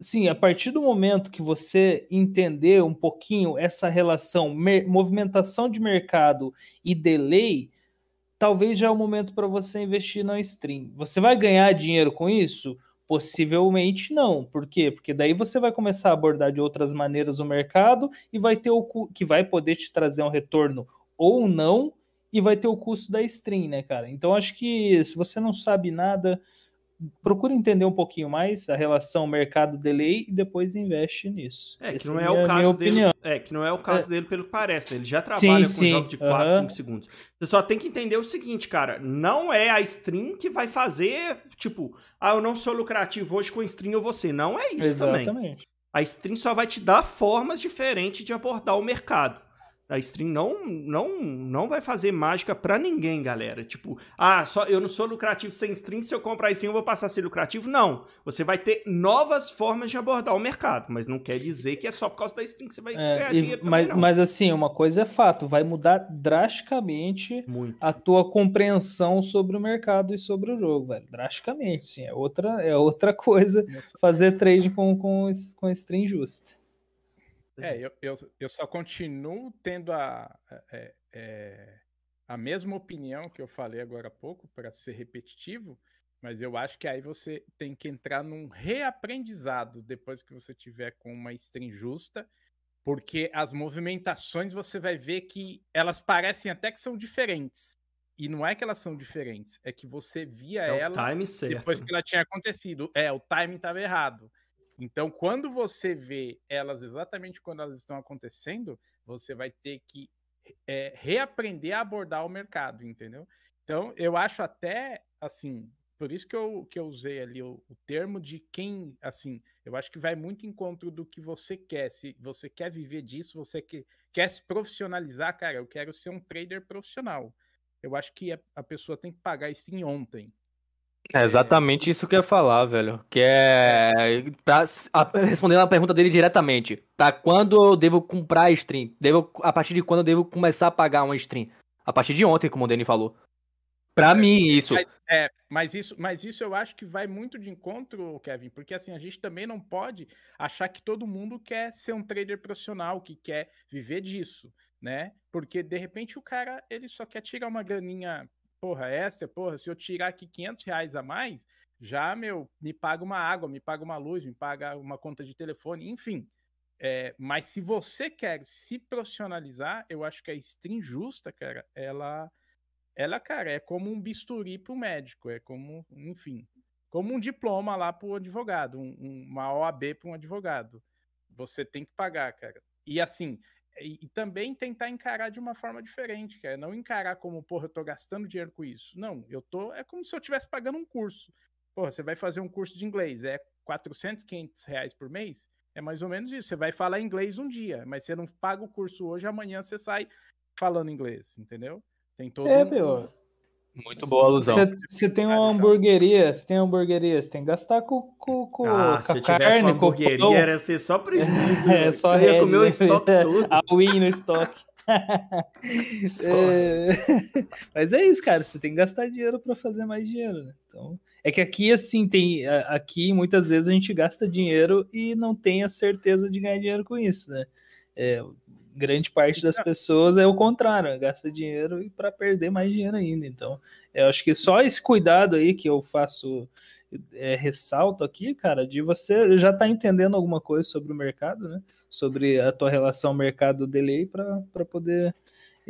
Sim, a partir do momento que você entender um pouquinho essa relação movimentação de mercado e delay, talvez já é o momento para você investir na stream. Você vai ganhar dinheiro com isso? Possivelmente não. Por quê? Porque daí você vai começar a abordar de outras maneiras o mercado e vai ter o que vai poder te trazer um retorno ou não e vai ter o custo da stream, né, cara? Então acho que se você não sabe nada, procura entender um pouquinho mais a relação mercado-delay e depois investe nisso. É, que não é, é, o caso dele. É, que não é o caso é. dele pelo que parece, né? Ele já trabalha sim, com sim. jogos de 4, uhum. 5 segundos. Você só tem que entender o seguinte, cara, não é a stream que vai fazer, tipo, ah, eu não sou lucrativo hoje com stream ou você. Não é isso Exatamente. também. A stream só vai te dar formas diferentes de abordar o mercado. A stream não, não, não vai fazer mágica para ninguém, galera. Tipo, ah, só eu não sou lucrativo sem stream, se eu comprar stream eu vou passar a ser lucrativo. Não. Você vai ter novas formas de abordar o mercado, mas não quer dizer que é só por causa da stream que você vai é, ganhar e, dinheiro. Mas, também, mas assim, uma coisa é fato, vai mudar drasticamente Muito. a tua compreensão sobre o mercado e sobre o jogo, velho. Drasticamente, sim. É outra, é outra coisa fazer trade com, com, com stream justa. É, eu, eu, eu só continuo tendo a, é, é, a mesma opinião que eu falei agora há pouco, para ser repetitivo, mas eu acho que aí você tem que entrar num reaprendizado depois que você tiver com uma stream justa, porque as movimentações você vai ver que elas parecem até que são diferentes. E não é que elas são diferentes, é que você via é ela depois que ela tinha acontecido. É, o timing estava errado. Então, quando você vê elas exatamente quando elas estão acontecendo, você vai ter que é, reaprender a abordar o mercado, entendeu? Então, eu acho até assim, por isso que eu, que eu usei ali o, o termo de quem, assim, eu acho que vai muito em encontro do que você quer. Se você quer viver disso, você quer, quer se profissionalizar, cara, eu quero ser um trader profissional. Eu acho que a, a pessoa tem que pagar isso em ontem, é exatamente isso que eu ia falar, velho. Que é. Pra, a, respondendo a pergunta dele diretamente. Pra quando eu devo comprar a stream? Devo, a partir de quando eu devo começar a pagar uma stream? A partir de ontem, como o Dani falou. Pra é, mim, isso. Mas, é, mas isso. Mas isso eu acho que vai muito de encontro, Kevin, porque assim, a gente também não pode achar que todo mundo quer ser um trader profissional, que quer viver disso, né? Porque de repente o cara ele só quer tirar uma graninha porra, essa, porra, se eu tirar aqui 500 reais a mais, já, meu, me paga uma água, me paga uma luz, me paga uma conta de telefone, enfim. É, mas se você quer se profissionalizar, eu acho que a stream justa, cara, ela, ela, cara, é como um bisturi para o médico, é como, enfim, como um diploma lá para o advogado, um, uma OAB para um advogado. Você tem que pagar, cara. E assim, e, e, também tentar encarar de uma forma diferente, que é não encarar como, porra, eu tô gastando dinheiro com isso. Não, eu tô. É como se eu estivesse pagando um curso. Porra, você vai fazer um curso de inglês, é 400, 500 reais por mês? É mais ou menos isso. Você vai falar inglês um dia, mas você não paga o curso hoje, amanhã você sai falando inglês, entendeu? Tem todo é, um, meu. Muito boa alusão. Você tem uma hamburgueria, você tem uma hamburgueria, você tem que gastar com, com, com ah, se eu tivesse carne, uma hamburgueria, era ser só prejuízo. é, só eu ia comer o estoque todo. A win no estoque. é... Mas é isso, cara. Você tem que gastar dinheiro para fazer mais dinheiro, né? Então, é que aqui, assim, tem. Aqui muitas vezes a gente gasta dinheiro e não tem a certeza de ganhar dinheiro com isso, né? É, grande parte das pessoas é o contrário, gasta dinheiro para perder mais dinheiro ainda. Então, eu acho que só esse cuidado aí que eu faço é, ressalto aqui, cara, de você já tá entendendo alguma coisa sobre o mercado, né? Sobre a tua relação mercado-delay para poder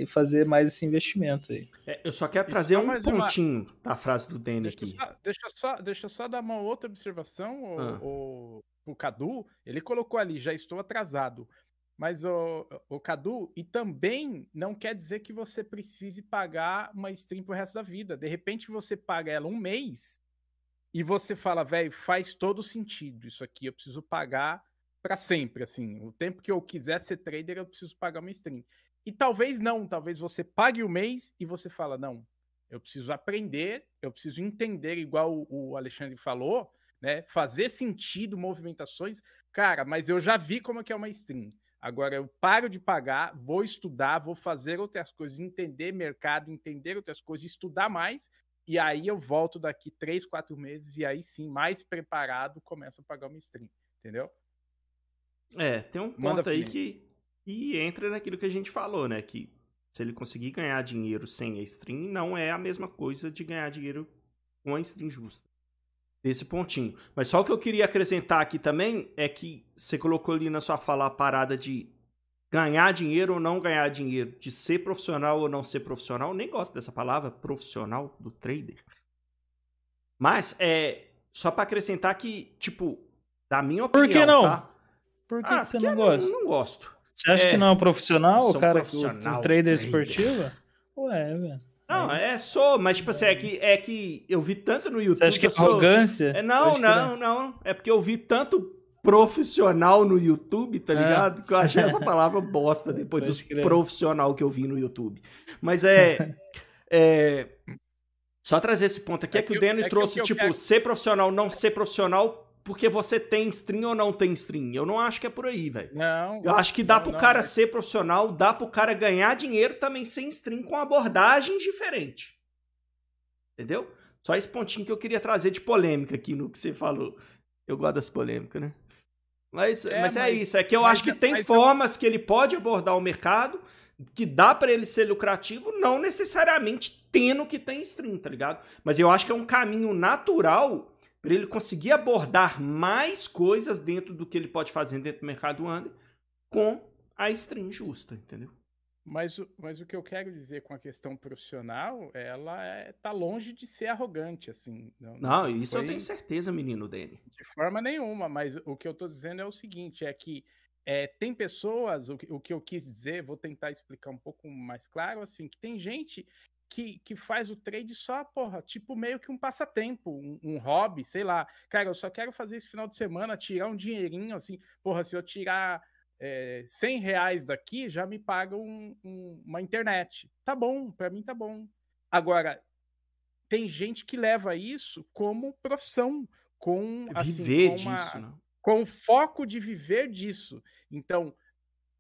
fazer mais esse investimento aí. É, eu só quero trazer um pontinho uma... da frase do Danny aqui. Só, deixa, só, deixa eu só dar uma outra observação. O, ah. o, o Cadu, ele colocou ali, já estou atrasado. Mas o, o Cadu, e também não quer dizer que você precise pagar uma stream pro resto da vida. De repente você paga ela um mês e você fala, velho, faz todo sentido. Isso aqui eu preciso pagar para sempre, assim. O tempo que eu quiser ser trader, eu preciso pagar uma stream. E talvez não, talvez você pague o mês e você fala, não, eu preciso aprender, eu preciso entender, igual o Alexandre falou, né? Fazer sentido, movimentações. Cara, mas eu já vi como é que é uma stream. Agora eu paro de pagar, vou estudar, vou fazer outras coisas, entender mercado, entender outras coisas, estudar mais, e aí eu volto daqui três, quatro meses, e aí sim, mais preparado, começo a pagar uma stream, entendeu? É, tem um ponto aí que, e entra naquilo que a gente falou, né? Que se ele conseguir ganhar dinheiro sem a stream, não é a mesma coisa de ganhar dinheiro com a stream justa desse pontinho. Mas só o que eu queria acrescentar aqui também é que você colocou ali na sua fala a parada de ganhar dinheiro ou não ganhar dinheiro, de ser profissional ou não ser profissional. Eu nem gosto dessa palavra, profissional do trader. Mas é só para acrescentar que, tipo, da minha opinião, Por que não? Tá? Por que, ah, que você não gosta? Não, não gosto. Você acha é, que não é um profissional, o cara, profissional, o, o trader, trader esportivo? Ué, velho. Não, é, sou, mas tipo assim, é que, é que eu vi tanto no YouTube. Você acha que é sou... arrogância? É, não, não, não, É porque eu vi tanto profissional no YouTube, tá é. ligado? Que eu achei essa palavra bosta depois dos profissional que eu vi no YouTube. Mas é. é... Só trazer esse ponto aqui é, é que, que, o Danny é trouxe, tipo, quero... ser profissional, não ser profissional porque você tem stream ou não tem stream. Eu não acho que é por aí, velho. Não. Eu acho que dá não, pro não, cara ser profissional, dá pro cara ganhar dinheiro também sem stream com abordagem diferente. Entendeu? Só esse pontinho que eu queria trazer de polêmica aqui no que você falou. Eu gosto das polêmicas, né? Mas é, mas é mas, isso. É que eu acho que tem formas eu... que ele pode abordar o mercado que dá para ele ser lucrativo, não necessariamente tendo que tem stream, tá ligado? Mas eu acho que é um caminho natural para ele conseguir abordar mais coisas dentro do que ele pode fazer dentro do mercado under com a stream justa, entendeu? Mas, mas o que eu quero dizer com a questão profissional, ela é, tá longe de ser arrogante, assim. Não, não isso foi... eu tenho certeza, menino Dani. De forma nenhuma, mas o que eu tô dizendo é o seguinte, é que é, tem pessoas, o que, o que eu quis dizer, vou tentar explicar um pouco mais claro, assim, que tem gente que, que faz o trade só, porra, tipo meio que um passatempo, um, um, hobby, sei lá. Cara, eu só quero fazer esse final de semana, tirar um dinheirinho, assim, porra, se eu tirar é, 100 reais daqui, já me paga um, um, uma internet. Tá bom, para mim tá bom. Agora, tem gente que leva isso como profissão, com assim, viver com uma, disso, né? com foco de viver disso. Então,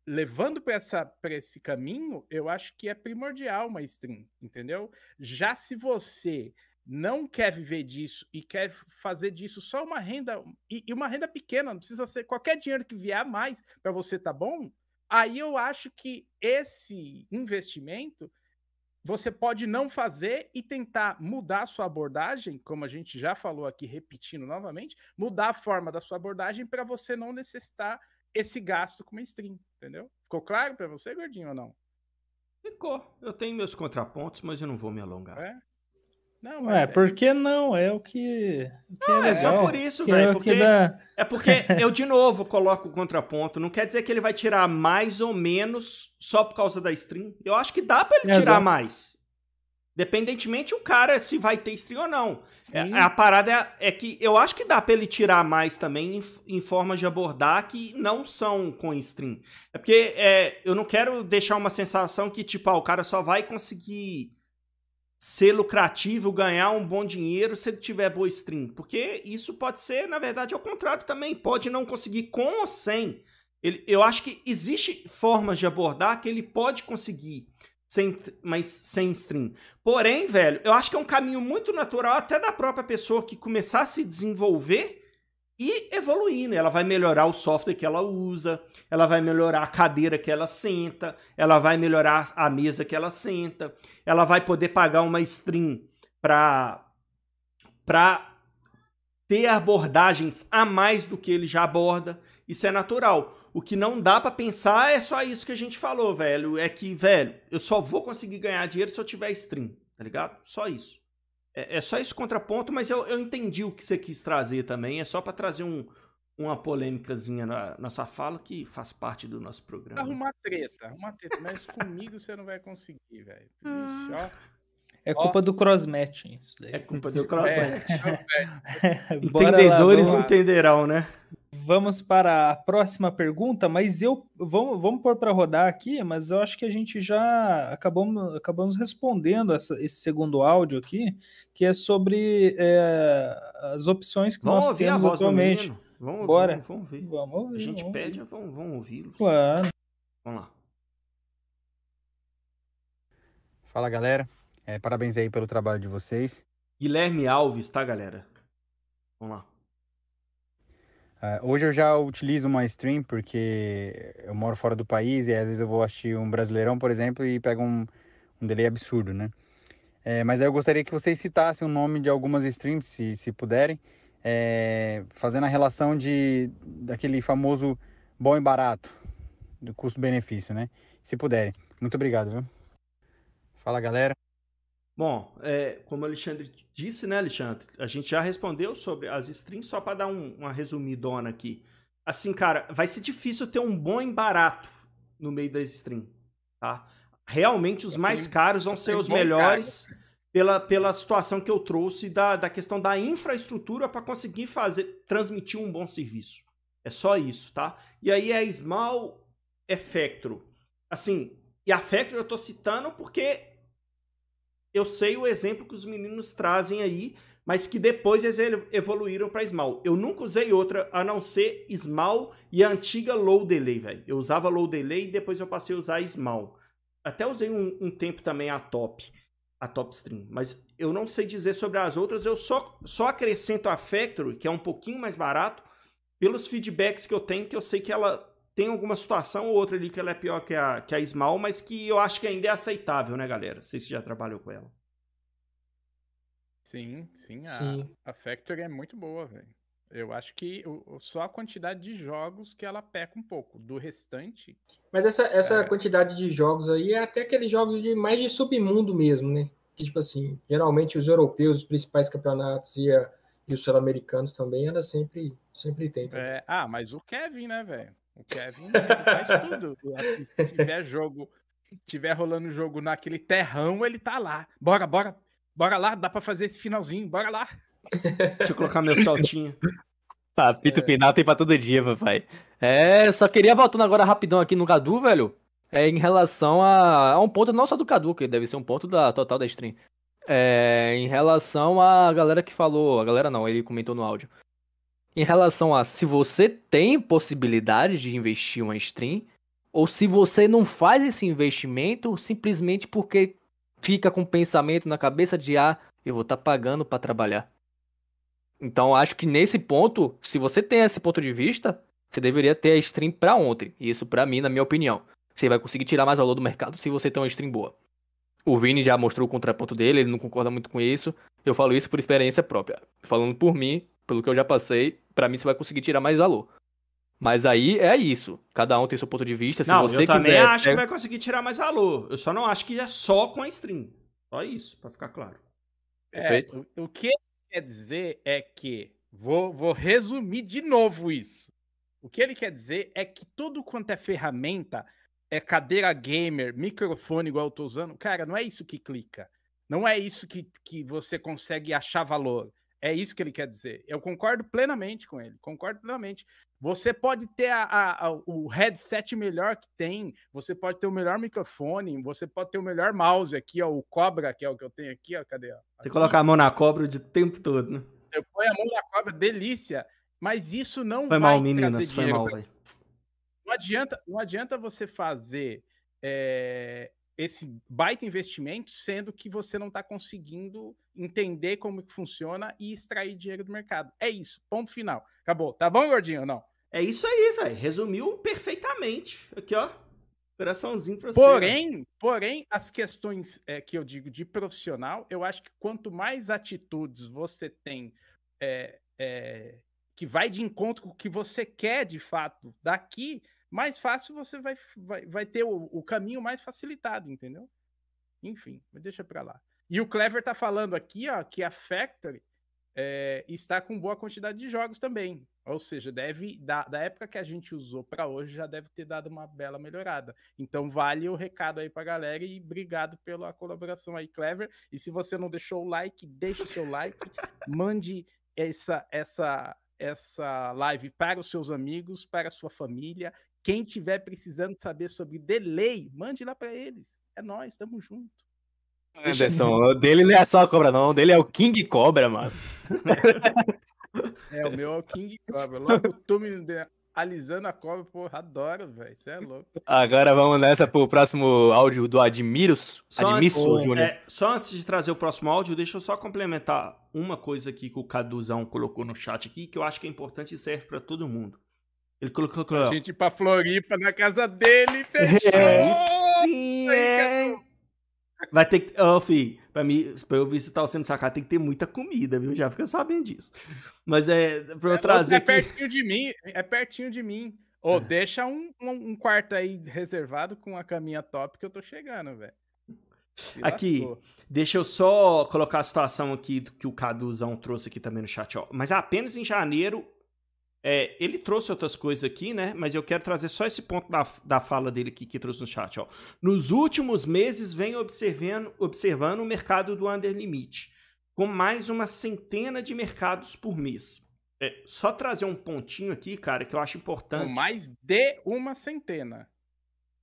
levando para esse caminho, eu acho que é primordial uma stream, entendeu? Já se você não quer viver disso e quer fazer disso só uma renda e, e uma renda pequena, não precisa ser qualquer dinheiro que vier mais para você tá bom. Aí eu acho que esse investimento você pode não fazer e tentar mudar a sua abordagem, como a gente já falou aqui, repetindo novamente, mudar a forma da sua abordagem para você não necessitar esse gasto com uma stream, entendeu? Ficou claro para você, gordinho, ou não? Ficou. Eu tenho meus contrapontos, mas eu não vou me alongar. É? Não, mas é, é, por que não? É o que. O que é não, é, é, só por isso, velho. É, porque, dá... é porque eu, de novo, coloco o contraponto. Não quer dizer que ele vai tirar mais ou menos só por causa da stream. Eu acho que dá para ele tirar Exato. mais. Dependentemente o cara se vai ter stream ou não. É, a parada é, é, que eu acho que dá pra ele tirar mais também em, em formas de abordar que não são com stream. É porque é, eu não quero deixar uma sensação que, tipo, ah, o cara só vai conseguir ser lucrativo, ganhar um bom dinheiro se ele tiver boa stream. Porque isso pode ser, na verdade, ao contrário também. Pode não conseguir com ou sem. Ele, eu acho que existe formas de abordar que ele pode conseguir sem, mas sem stream. Porém, velho, eu acho que é um caminho muito natural até da própria pessoa que começar a se desenvolver e evoluir, né? Ela vai melhorar o software que ela usa, ela vai melhorar a cadeira que ela senta, ela vai melhorar a mesa que ela senta, ela vai poder pagar uma stream pra, pra ter abordagens a mais do que ele já aborda. Isso é natural. O que não dá para pensar é só isso que a gente falou, velho. É que, velho, eu só vou conseguir ganhar dinheiro se eu tiver stream, tá ligado? Só isso. É, é só esse contraponto, mas eu, eu entendi o que você quis trazer também. É só para trazer um, uma polêmicazinha na nossa fala que faz parte do nosso programa. Arrumar treta, arrumar treta, mas comigo você não vai conseguir, velho. Ah. É culpa do crossmatching isso daí. É culpa do crossmatch. É, Entendedores lá, entenderão, né? Vamos para a próxima pergunta, mas eu vamos, vamos pôr para rodar aqui, mas eu acho que a gente já acabamos, acabamos respondendo essa, esse segundo áudio aqui, que é sobre é, as opções que vamos nós temos atualmente. Vamos Bora. Vamos, vamos ouvir. Vamos ouvir. A gente vamos pede, vamos, vamos ouvi-los. Claro. Vamos lá. Fala galera, é, parabéns aí pelo trabalho de vocês. Guilherme Alves, tá galera? Vamos lá. Uh, hoje eu já utilizo uma stream porque eu moro fora do país e às vezes eu vou assistir um Brasileirão, por exemplo, e pego um, um delay absurdo, né? É, mas aí eu gostaria que vocês citassem o nome de algumas streams, se, se puderem, é, fazendo a relação de daquele famoso bom e barato, do custo-benefício, né? Se puderem. Muito obrigado, viu? Fala, galera. Bom, é, como o Alexandre disse, né, Alexandre? A gente já respondeu sobre as strings, só para dar um, uma resumidona aqui. Assim, cara, vai ser difícil ter um bom e barato no meio das strings, tá? Realmente os mais caros vão ser os melhores pela, pela situação que eu trouxe da, da questão da infraestrutura para conseguir fazer transmitir um bom serviço. É só isso, tá? E aí é Small Effectro. Assim, e a Factory eu tô citando porque eu sei o exemplo que os meninos trazem aí, mas que depois eles evoluíram para Small. Eu nunca usei outra a não ser Small e a antiga Low Delay, velho. Eu usava Low Delay e depois eu passei a usar Small. Até usei um, um, tempo também a Top, a Top Stream, mas eu não sei dizer sobre as outras. Eu só, só acrescento a Factory, que é um pouquinho mais barato, pelos feedbacks que eu tenho, que eu sei que ela tem alguma situação ou outra ali que ela é pior que a, que a Small, mas que eu acho que ainda é aceitável, né, galera? Vocês já trabalhou com ela. Sim, sim. A, sim. a Factory é muito boa, velho. Eu acho que o, só a quantidade de jogos que ela peca um pouco. Do restante. Mas essa, essa é... quantidade de jogos aí é até aqueles jogos de mais de submundo mesmo, né? Que, tipo assim, geralmente os europeus, os principais campeonatos e, a, e os sul-americanos também, ela sempre, sempre tem. É, ah, mas o Kevin, né, velho? O Kevin faz tudo. Assim, se tiver jogo, tiver rolando jogo naquele terrão, ele tá lá. Bora, bora, bora lá, dá pra fazer esse finalzinho, bora lá. Deixa eu colocar meu saltinho. Papito é. Pinal tem pra todo dia, papai. É, só queria voltando agora rapidão aqui no Cadu, velho. É em relação a, a um ponto não só do Cadu, que deve ser um ponto da total da stream. É, em relação a galera que falou, a galera não, ele comentou no áudio em relação a se você tem possibilidade de investir uma stream ou se você não faz esse investimento simplesmente porque fica com o pensamento na cabeça de ah, eu vou estar tá pagando para trabalhar. Então acho que nesse ponto, se você tem esse ponto de vista, você deveria ter a stream para ontem. Isso para mim, na minha opinião. Você vai conseguir tirar mais valor do mercado se você tem uma stream boa. O Vini já mostrou o contraponto dele, ele não concorda muito com isso. Eu falo isso por experiência própria. Falando por mim, pelo que eu já passei, para mim você vai conseguir tirar mais valor. Mas aí é isso. Cada um tem seu ponto de vista. Se não, você eu também quiser, acho é... que vai conseguir tirar mais valor. Eu só não acho que é só com a stream. Só isso, para ficar claro. É, o, o, que quer dizer é que vou, vou resumir de novo isso. O que ele quer dizer é que tudo quanto é ferramenta, é cadeira gamer, microfone igual eu tô usando, cara, não é isso que clica. Não é isso que, que você consegue achar valor. É isso que ele quer dizer. Eu concordo plenamente com ele. Concordo plenamente. Você pode ter a, a, a, o headset melhor que tem, você pode ter o melhor microfone, você pode ter o melhor mouse aqui, ó, o Cobra, que é o que eu tenho aqui, ó, cadê? Ó? Você coloca a mão na cobra o tempo todo, né? Eu ponho a mão na cobra, delícia. Mas isso não foi vai mal, meninas, foi mal, velho. Não adianta, não adianta você fazer é, esse baita investimento, sendo que você não está conseguindo entender como que funciona e extrair dinheiro do mercado. É isso, ponto final. Acabou. Tá bom, gordinho ou não? É isso aí, velho. Resumiu perfeitamente. Aqui, ó. Coraçãozinho pra porém, você. Porém, as questões é, que eu digo de profissional, eu acho que quanto mais atitudes você tem é, é, que vai de encontro com o que você quer de fato daqui, mais fácil você vai, vai, vai ter o, o caminho mais facilitado, entendeu? Enfim, mas deixa para lá. E o Clever tá falando aqui, ó, que a Factory é, está com boa quantidade de jogos também. Ou seja, deve da, da época que a gente usou para hoje já deve ter dado uma bela melhorada. Então vale o recado aí para galera e obrigado pela colaboração aí, Clever. E se você não deixou o like, deixe seu like, mande essa essa essa live para os seus amigos, para a sua família. Quem tiver precisando saber sobre delay, mande lá para eles. É nós, estamos juntos. Anderson, o dele não é só a cobra, não. O dele é o King Cobra, mano. É, o meu é o King Cobra. Logo tu me alisando a cobra, porra, adoro, velho. Isso é louco. Agora vamos nessa pro próximo áudio do Admiros. Só Admisso, antes, Júnior. é, só antes de trazer o próximo áudio, deixa eu só complementar uma coisa aqui que o Caduzão colocou no chat aqui, que eu acho que é importante e serve pra todo mundo. Ele colocou. A colocou gente ir pra Floripa na casa dele, fechou! Aí sim, é. Vai ter que. Ô, fi, pra, mim, pra eu visitar o centro sacado tem que ter muita comida, viu? Já fica sabendo disso. Mas é. Pra eu É, trazer é pertinho de mim, é pertinho de mim. Ô, deixa um, um, um quarto aí reservado com a caminha top que eu tô chegando, velho. Aqui. lascou. Deixa eu só colocar a situação aqui que o Caduzão trouxe aqui também no chat, ó. Mas apenas em janeiro. É, ele trouxe outras coisas aqui, né? Mas eu quero trazer só esse ponto da, da fala dele aqui que trouxe no chat, ó. Nos últimos meses, vem observando, observando o mercado do under limit, com mais uma centena de mercados por mês. É, só trazer um pontinho aqui, cara, que eu acho importante. Com mais de uma centena.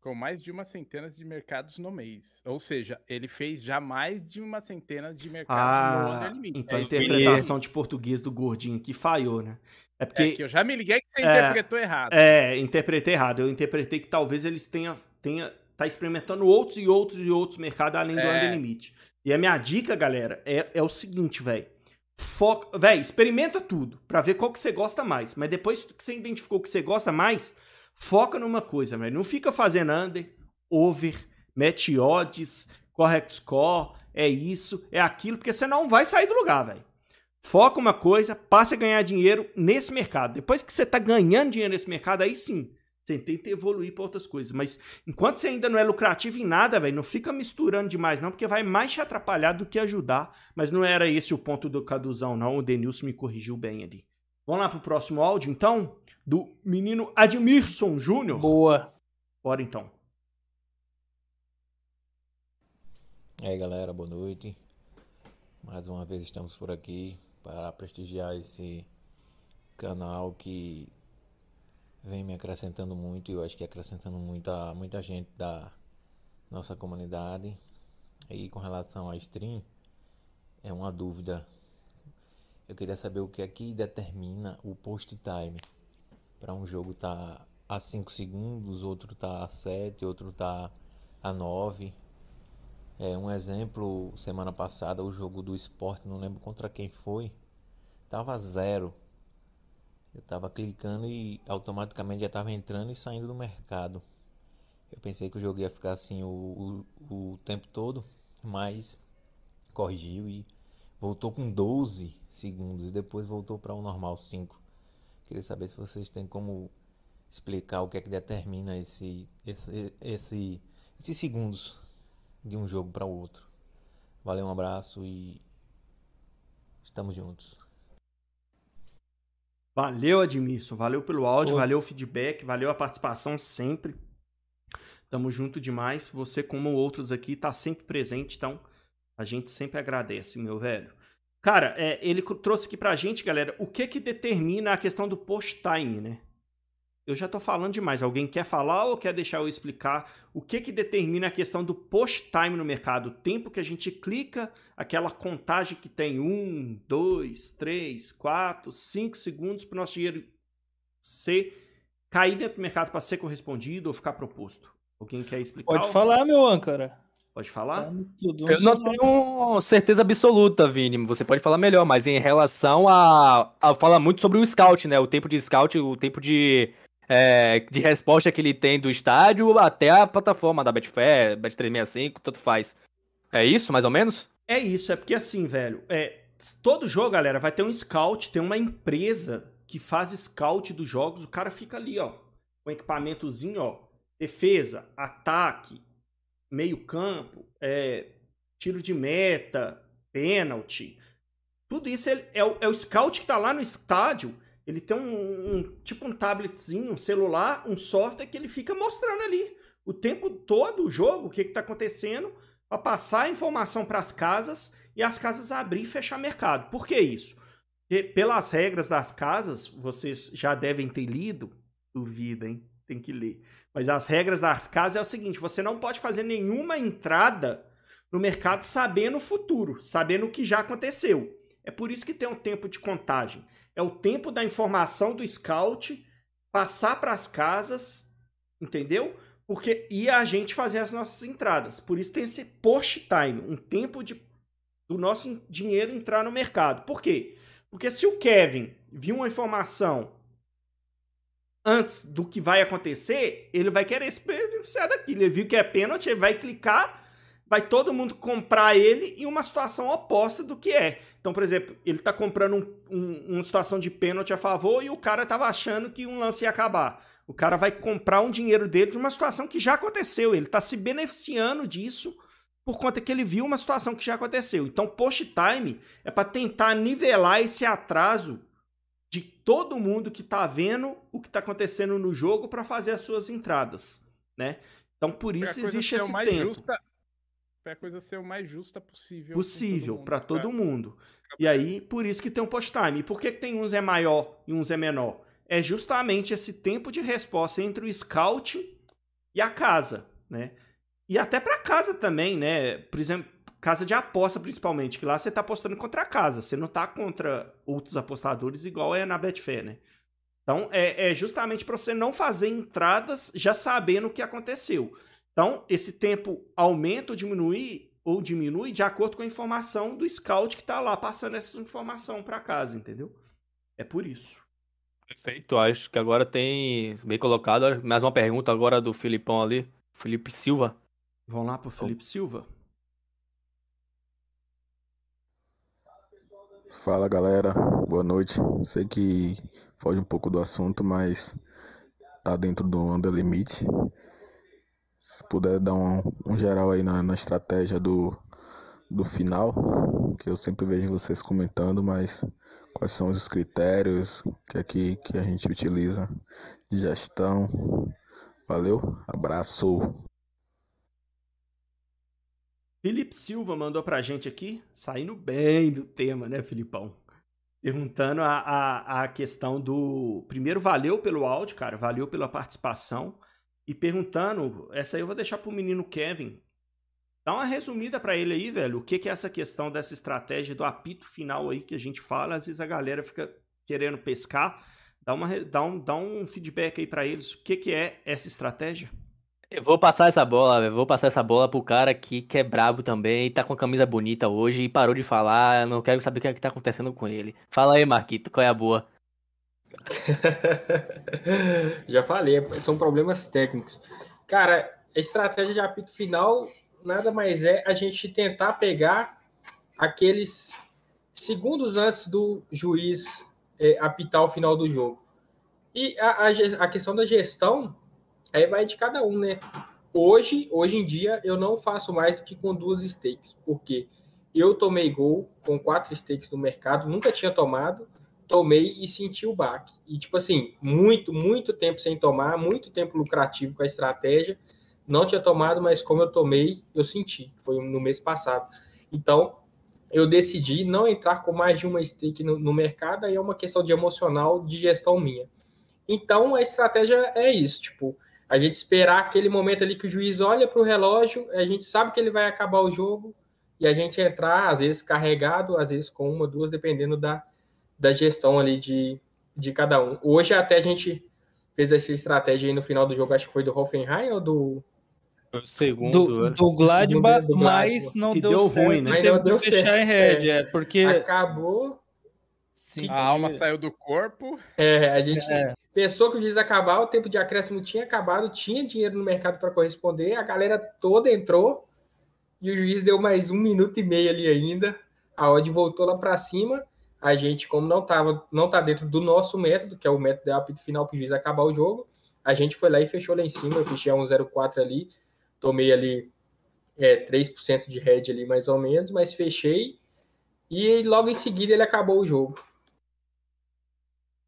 Com mais de uma centena de mercados no mês. Ou seja, ele fez já mais de uma centena de mercados no Ah, Under Limit. então a É que ele- interpretação de português do gordinho aqui falhou, né? É porque É que eu já me liguei que você É, interpretou errado. É, interpretei errado. Eu interpretei que talvez eles tenham tenha, tá experimentando outros e outros e outros mercados além do É. Under Limit. E a minha dica, galera, é, é o seguinte, velho. Foca, velho, experimenta tudo pra ver qual que você gosta mais. Mas depois que você identificou que você gosta mais, foca numa coisa, velho. Não fica fazendo under, over, match odds, correct score, é isso, é aquilo, porque você não vai sair do lugar, velho. Foca uma coisa, passe a ganhar dinheiro nesse mercado. Depois que você tá ganhando dinheiro nesse mercado, aí sim, você tenta evoluir para outras coisas. Mas enquanto você ainda não é lucrativo em nada, velho, não fica misturando demais, não, porque vai mais te atrapalhar do que ajudar. Mas não era esse o ponto do Caduzão, não. O Denilson me corrigiu bem ali. Vamos lá pro próximo áudio, então? Do menino Admirson Júnior. Boa. Bora então. E aí galera, boa noite. Mais uma vez estamos por aqui para prestigiar esse canal que vem me acrescentando muito e eu acho que acrescentando muito a muita gente da nossa comunidade. E com relação à stream, é uma dúvida. Eu queria saber o que é determina o post time para um jogo tá a 5 segundos, outro tá a 7, outro tá a 9. É, um exemplo, semana passada, o jogo do esporte, não lembro contra quem foi, tava zero. Eu tava clicando e automaticamente já tava entrando e saindo do mercado. Eu pensei que o jogo ia ficar assim o, o, o tempo todo, mas corrigiu e voltou com 12 segundos e depois voltou para o normal 5. Queria saber se vocês têm como explicar o que é que determina esse, esse, esse, esses segundos de um jogo para o outro. Valeu, um abraço e estamos juntos. Valeu, Admilson. Valeu pelo áudio, Ô. valeu o feedback, valeu a participação sempre. Tamo junto demais. Você, como outros aqui, tá sempre presente, então a gente sempre agradece, meu velho. Cara, é, ele trouxe aqui pra gente, galera, o que que determina a questão do post-time, né? Eu já tô falando demais. Alguém quer falar ou quer deixar eu explicar o que que determina a questão do post-time no mercado? O tempo que a gente clica, aquela contagem que tem um, dois, três, quatro, cinco segundos para o nosso dinheiro ser cair dentro do mercado para ser correspondido ou ficar proposto. Alguém quer explicar? Pode falar, meu âncora. Pode falar? Tá tudo. Eu não tenho certeza absoluta, Vini. Você pode falar melhor, mas em relação a, a. Fala muito sobre o scout, né? O tempo de scout, o tempo de, é, de resposta que ele tem do estádio até a plataforma da Betfair, Bet365, tanto faz. É isso, mais ou menos? É isso, é porque assim, velho, é, todo jogo, galera, vai ter um scout, tem uma empresa que faz scout dos jogos. O cara fica ali, ó, com equipamentozinho, ó, defesa, ataque, meio campo, é, tiro de meta, pênalti. Tudo isso é, é, o, é o scout que tá lá no estádio. Ele tem um, um, tipo um tabletzinho, um celular, um software que ele fica mostrando ali o tempo todo o jogo, o que está acontecendo, para passar a informação para as casas e as casas abrir e fechar mercado. Por que isso? Pelas regras das casas, vocês já devem ter lido, duvida, hein? Tem que ler. Mas as regras das casas é o seguinte: você não pode fazer nenhuma entrada no mercado sabendo o futuro, sabendo o que já aconteceu. É por isso que tem um tempo de contagem. É o tempo da informação do scout passar para as casas, entendeu? Porque e a gente fazer as nossas entradas. Por isso tem esse post time, um tempo de do nosso dinheiro entrar no mercado. Por quê? Porque se o Kevin viu uma informação antes do que vai acontecer, ele vai querer se beneficiar daquilo. Ele viu que é pênalti, ele vai clicar, vai todo mundo comprar ele em uma situação oposta do que é. Então, por exemplo, ele está comprando um, um, uma situação de pênalti a favor e o cara estava achando que um lance ia acabar. O cara vai comprar um dinheiro dele de uma situação que já aconteceu. Ele está se beneficiando disso por conta que ele viu uma situação que já aconteceu. Então, post time é para tentar nivelar esse atraso de todo mundo que está vendo o que está acontecendo no jogo para fazer as suas entradas, né? Então, por isso existe esse tempo. Justa, a coisa ser o mais justa possível. Possível para todo, mundo. E aí, por isso que tem um post time. E por que, que tem uns é maior e uns é menor? É justamente esse tempo de resposta entre o scout e a casa, né? E até para casa também, né? Por exemplo, casa de aposta principalmente, que lá você tá apostando contra a casa, você não tá contra outros apostadores igual é na Betfair, né? Então, é, é justamente para você não fazer entradas já sabendo o que aconteceu. Então, esse tempo aumenta ou diminui, ou diminui de acordo com a informação do scout que está lá passando essa informação para casa, entendeu? É por isso. Perfeito, acho que agora tem bem colocado. Mais uma pergunta agora do Filipão ali, Felipe Silva. Vamos lá pro Felipe Silva. Fala galera, boa noite. Sei que foge um pouco do assunto, mas tá dentro do under limite. Se puder dar um, um geral aí na, na, estratégia do, do final, que eu sempre vejo vocês comentando, mas quais são os critérios que, aqui, que a gente utiliza de gestão. Valeu, abraço. Felipe Silva mandou pra gente aqui, saindo bem do tema, né, Filipão? Perguntando a, a, a questão do. Primeiro, valeu pelo áudio, cara, valeu pela participação. E perguntando, essa aí eu vou deixar pro menino Kevin. Dá uma resumida para ele aí, velho. O que, que é essa questão dessa estratégia do apito final aí que a gente fala? Às vezes a galera fica querendo pescar. Dá, uma, dá, um, dá um feedback aí para eles. O que, que é essa estratégia? Eu vou passar essa bola, eu vou passar essa bola pro cara aqui que é brabo também, tá com a camisa bonita hoje e parou de falar, não quero saber o que, é que tá acontecendo com ele. Fala aí, Marquito, qual é a boa? Já falei, são problemas técnicos. Cara, a estratégia de apito final nada mais é a gente tentar pegar aqueles segundos antes do juiz é, apitar o final do jogo. E a, a, a questão da gestão Aí vai de cada um, né? Hoje, hoje em dia, eu não faço mais do que com duas stakes, porque eu tomei gol com quatro stakes no mercado, nunca tinha tomado, tomei e senti o baque. E, tipo assim, muito, muito tempo sem tomar, muito tempo lucrativo com a estratégia. Não tinha tomado, mas como eu tomei, eu senti. Foi no mês passado. Então, eu decidi não entrar com mais de uma stake no, no mercado, aí é uma questão de emocional, de gestão minha. Então, a estratégia é isso, tipo, a gente esperar aquele momento ali que o juiz olha para o relógio, a gente sabe que ele vai acabar o jogo e a gente entrar, às vezes carregado, às vezes com uma, duas, dependendo da, da gestão ali de, de cada um. Hoje até a gente fez essa estratégia aí no final do jogo, acho que foi do Hoffenheim ou do. O segundo, do, né? do Gladbach, mas não deu, deu certo, ruim, né? Mas não deu certo. Em Red, é. é, porque acabou. Sim, a alma saiu do corpo. É, a gente é. Pensou que o juiz acabar, o tempo de acréscimo tinha acabado, tinha dinheiro no mercado para corresponder, a galera toda entrou e o juiz deu mais um minuto e meio ali ainda. a odd voltou lá para cima. A gente, como não tava, não tá dentro do nosso método, que é o método de apito final para o juiz acabar o jogo, a gente foi lá e fechou lá em cima. Eu fechei a 1,04 ali, tomei ali é, 3% de head ali mais ou menos, mas fechei e logo em seguida ele acabou o jogo.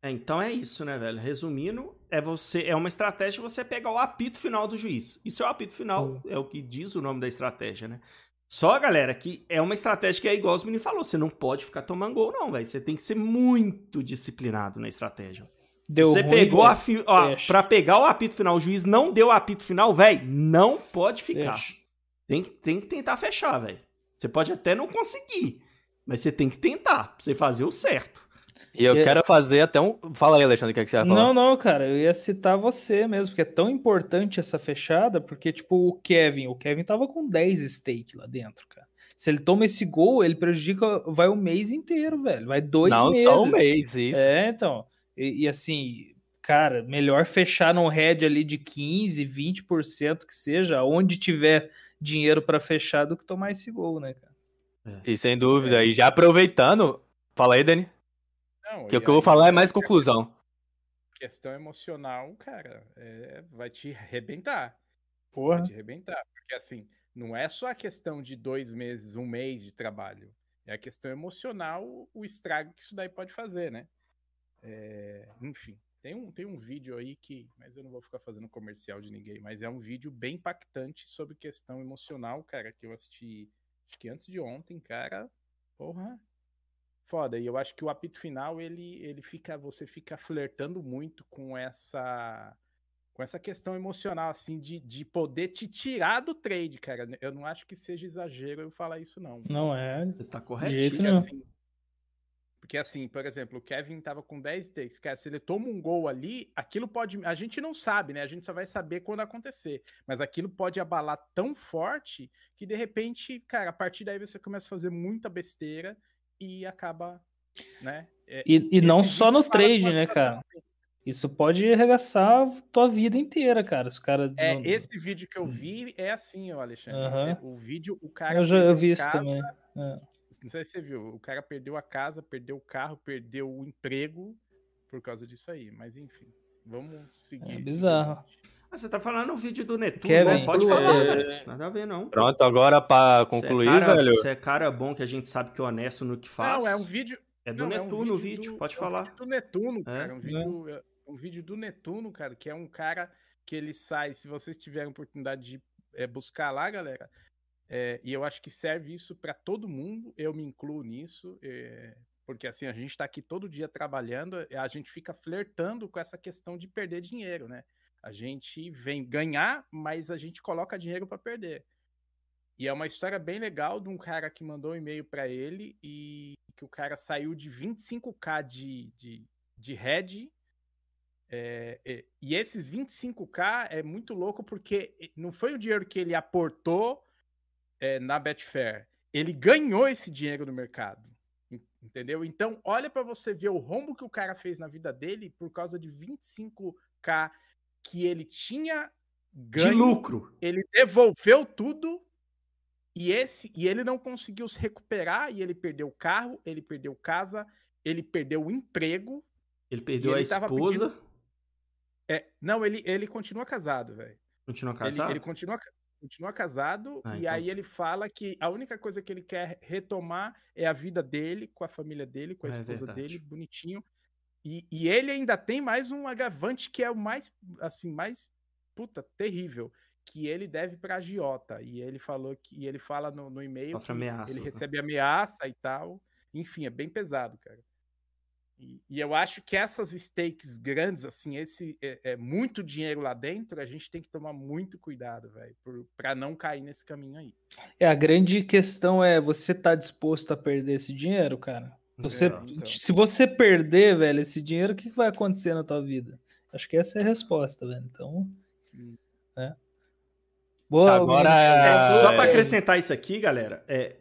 É, então é isso, né, velho? Resumindo, é você é uma estratégia você pegar o apito final do juiz. Isso é o apito final, é o que diz o nome da estratégia, né? Só, galera, que é uma estratégia que é igual os meninos falou, você não pode ficar tomando gol não, velho. Você tem que ser muito disciplinado na estratégia. Deu você ruim, pegou a fi... ó, para pegar o apito final, o juiz não deu o apito final, velho, não pode ficar. Tem, tem que tentar fechar, velho. Você pode até não conseguir, mas você tem que tentar, pra você fazer o certo. E eu e... quero fazer até um. Fala aí, Alexandre, o que, é que você vai falar? Não, não, cara, eu ia citar você mesmo, porque é tão importante essa fechada, porque, tipo, o Kevin, o Kevin tava com 10 stake lá dentro, cara. Se ele toma esse gol, ele prejudica, vai o mês inteiro, velho. Vai dois não, meses. Não, só um mês, isso. É, então. E, e, assim, cara, melhor fechar num head ali de 15, 20% que seja, onde tiver dinheiro para fechar, do que tomar esse gol, né, cara? É. E sem dúvida, é. e já aproveitando, fala aí, Dani. Não, que o que eu vou falar é mais conclusão. Questão emocional, cara, é, vai te arrebentar. Porra. Vai te arrebentar. Porque assim, não é só a questão de dois meses, um mês de trabalho. É a questão emocional, o estrago que isso daí pode fazer, né? É, enfim, tem um, tem um vídeo aí que. Mas eu não vou ficar fazendo comercial de ninguém, mas é um vídeo bem impactante sobre questão emocional, cara, que eu assisti acho que antes de ontem, cara. Porra, Foda, e eu acho que o apito final ele, ele fica, você fica flertando muito com essa com essa questão emocional assim de, de poder te tirar do trade, cara. Eu não acho que seja exagero eu falar isso não. Não é, tá correto. Porque, assim, porque assim, por exemplo, o Kevin tava com 10 takes, cara, se ele toma um gol ali, aquilo pode, a gente não sabe, né? A gente só vai saber quando acontecer, mas aquilo pode abalar tão forte que de repente, cara, a partir daí você começa a fazer muita besteira e acaba, né? É, e, e não só no trade, né, cara? Isso pode arregaçar tua vida inteira, cara. Se o cara é, não... esse vídeo que eu vi é assim, ó, Alexandre. Uhum. O vídeo, o cara. Eu já eu vi isso também. É. Não sei se você viu. O cara perdeu a casa, perdeu o carro, perdeu o emprego por causa disso aí. Mas enfim, vamos seguir. É bizarro. Você tá falando o vídeo do Netuno, Kevin, né? Pode falar, é... velho. Nada a ver, não. Pronto, agora pra concluir, é cara, velho. Você é cara bom que a gente sabe que é honesto no que faz. Não, é um vídeo. É do não, Netuno é um o vídeo, do... pode falar. É um do Netuno, cara. É? Um, vídeo, é. um vídeo do Netuno, cara, que é um cara que ele sai, se vocês tiverem oportunidade de é, buscar lá, galera. É, e eu acho que serve isso para todo mundo, eu me incluo nisso, é, porque assim, a gente está aqui todo dia trabalhando, a gente fica flertando com essa questão de perder dinheiro, né? A gente vem ganhar, mas a gente coloca dinheiro para perder. E é uma história bem legal de um cara que mandou um e-mail para ele e que o cara saiu de 25k de, de, de head. É, é, e esses 25k é muito louco porque não foi o dinheiro que ele aportou é, na Betfair. Ele ganhou esse dinheiro no mercado. Entendeu? Então, olha para você ver o rombo que o cara fez na vida dele por causa de 25k que ele tinha ganho, de lucro. Ele devolveu tudo e esse e ele não conseguiu se recuperar e ele perdeu o carro, ele perdeu casa, ele perdeu o emprego. Ele perdeu a esposa. Pedindo... É, não, ele, ele continua casado, velho. Continua casado? Ele, ele continua, continua casado ah, e então... aí ele fala que a única coisa que ele quer retomar é a vida dele, com a família dele, com a é esposa dele, bonitinho. E, e, ele ainda tem mais um agravante que é o mais, assim, mais, puta, terrível, que ele deve para a Giota. E ele falou que, e ele fala no, no e-mail que ameaças, ele né? recebe ameaça e tal. Enfim, é bem pesado, cara. E, e, eu acho que essas stakes grandes, assim, esse é, é, muito dinheiro lá dentro, a gente tem que tomar muito cuidado, velho, para não cair nesse caminho aí. É, a grande questão é, você tá disposto a perder esse dinheiro, cara? Você, é, então. Se você perder, velho, esse dinheiro, o que vai acontecer na tua vida? Acho que essa é a resposta, velho. Então, Sim. né? Boa, Agora, é, só para acrescentar isso aqui, galera, é,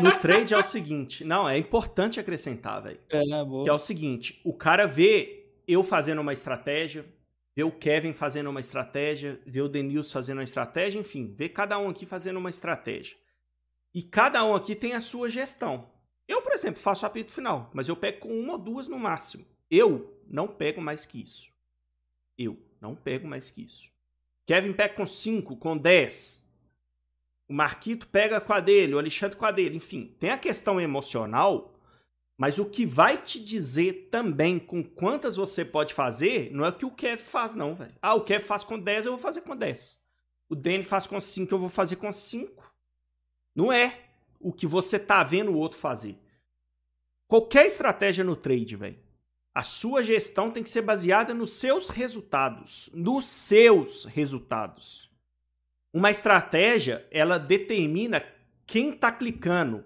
no trade é o seguinte, não, é importante acrescentar, velho. É, que é o seguinte, o cara vê eu fazendo uma estratégia, vê o Kevin fazendo uma estratégia, vê o Denilson fazendo uma estratégia, enfim, vê cada um aqui fazendo uma estratégia. E cada um aqui tem a sua gestão. Eu, por exemplo, faço apito final, mas eu pego com uma ou duas no máximo. Eu não pego mais que isso. Eu não pego mais que isso. Kevin pega com 5, com 10. O Marquito pega com a dele, o Alexandre com a dele. Enfim, tem a questão emocional, mas o que vai te dizer também com quantas você pode fazer, não é o que o Kevin faz, não, velho. Ah, o Kevin faz com 10, eu vou fazer com 10. O Danny faz com 5, eu vou fazer com 5. Não é o que você tá vendo o outro fazer. Qualquer estratégia no trade, velho. A sua gestão tem que ser baseada nos seus resultados, nos seus resultados. Uma estratégia, ela determina quem está clicando,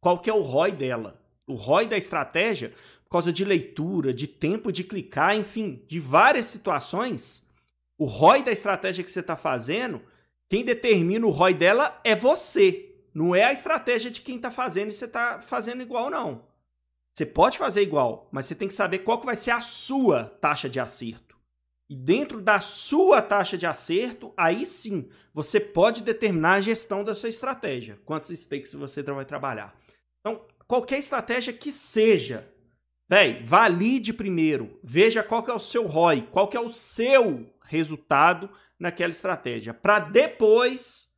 qual que é o ROI dela. O ROI da estratégia, por causa de leitura, de tempo de clicar, enfim, de várias situações, o ROI da estratégia que você está fazendo, quem determina o ROI dela é você. Não é a estratégia de quem está fazendo e você está fazendo igual, não. Você pode fazer igual, mas você tem que saber qual que vai ser a sua taxa de acerto. E dentro da sua taxa de acerto, aí sim, você pode determinar a gestão da sua estratégia. Quantos stakes você vai trabalhar. Então, qualquer estratégia que seja, véi, valide primeiro. Veja qual que é o seu ROI, qual que é o seu resultado naquela estratégia. Para depois,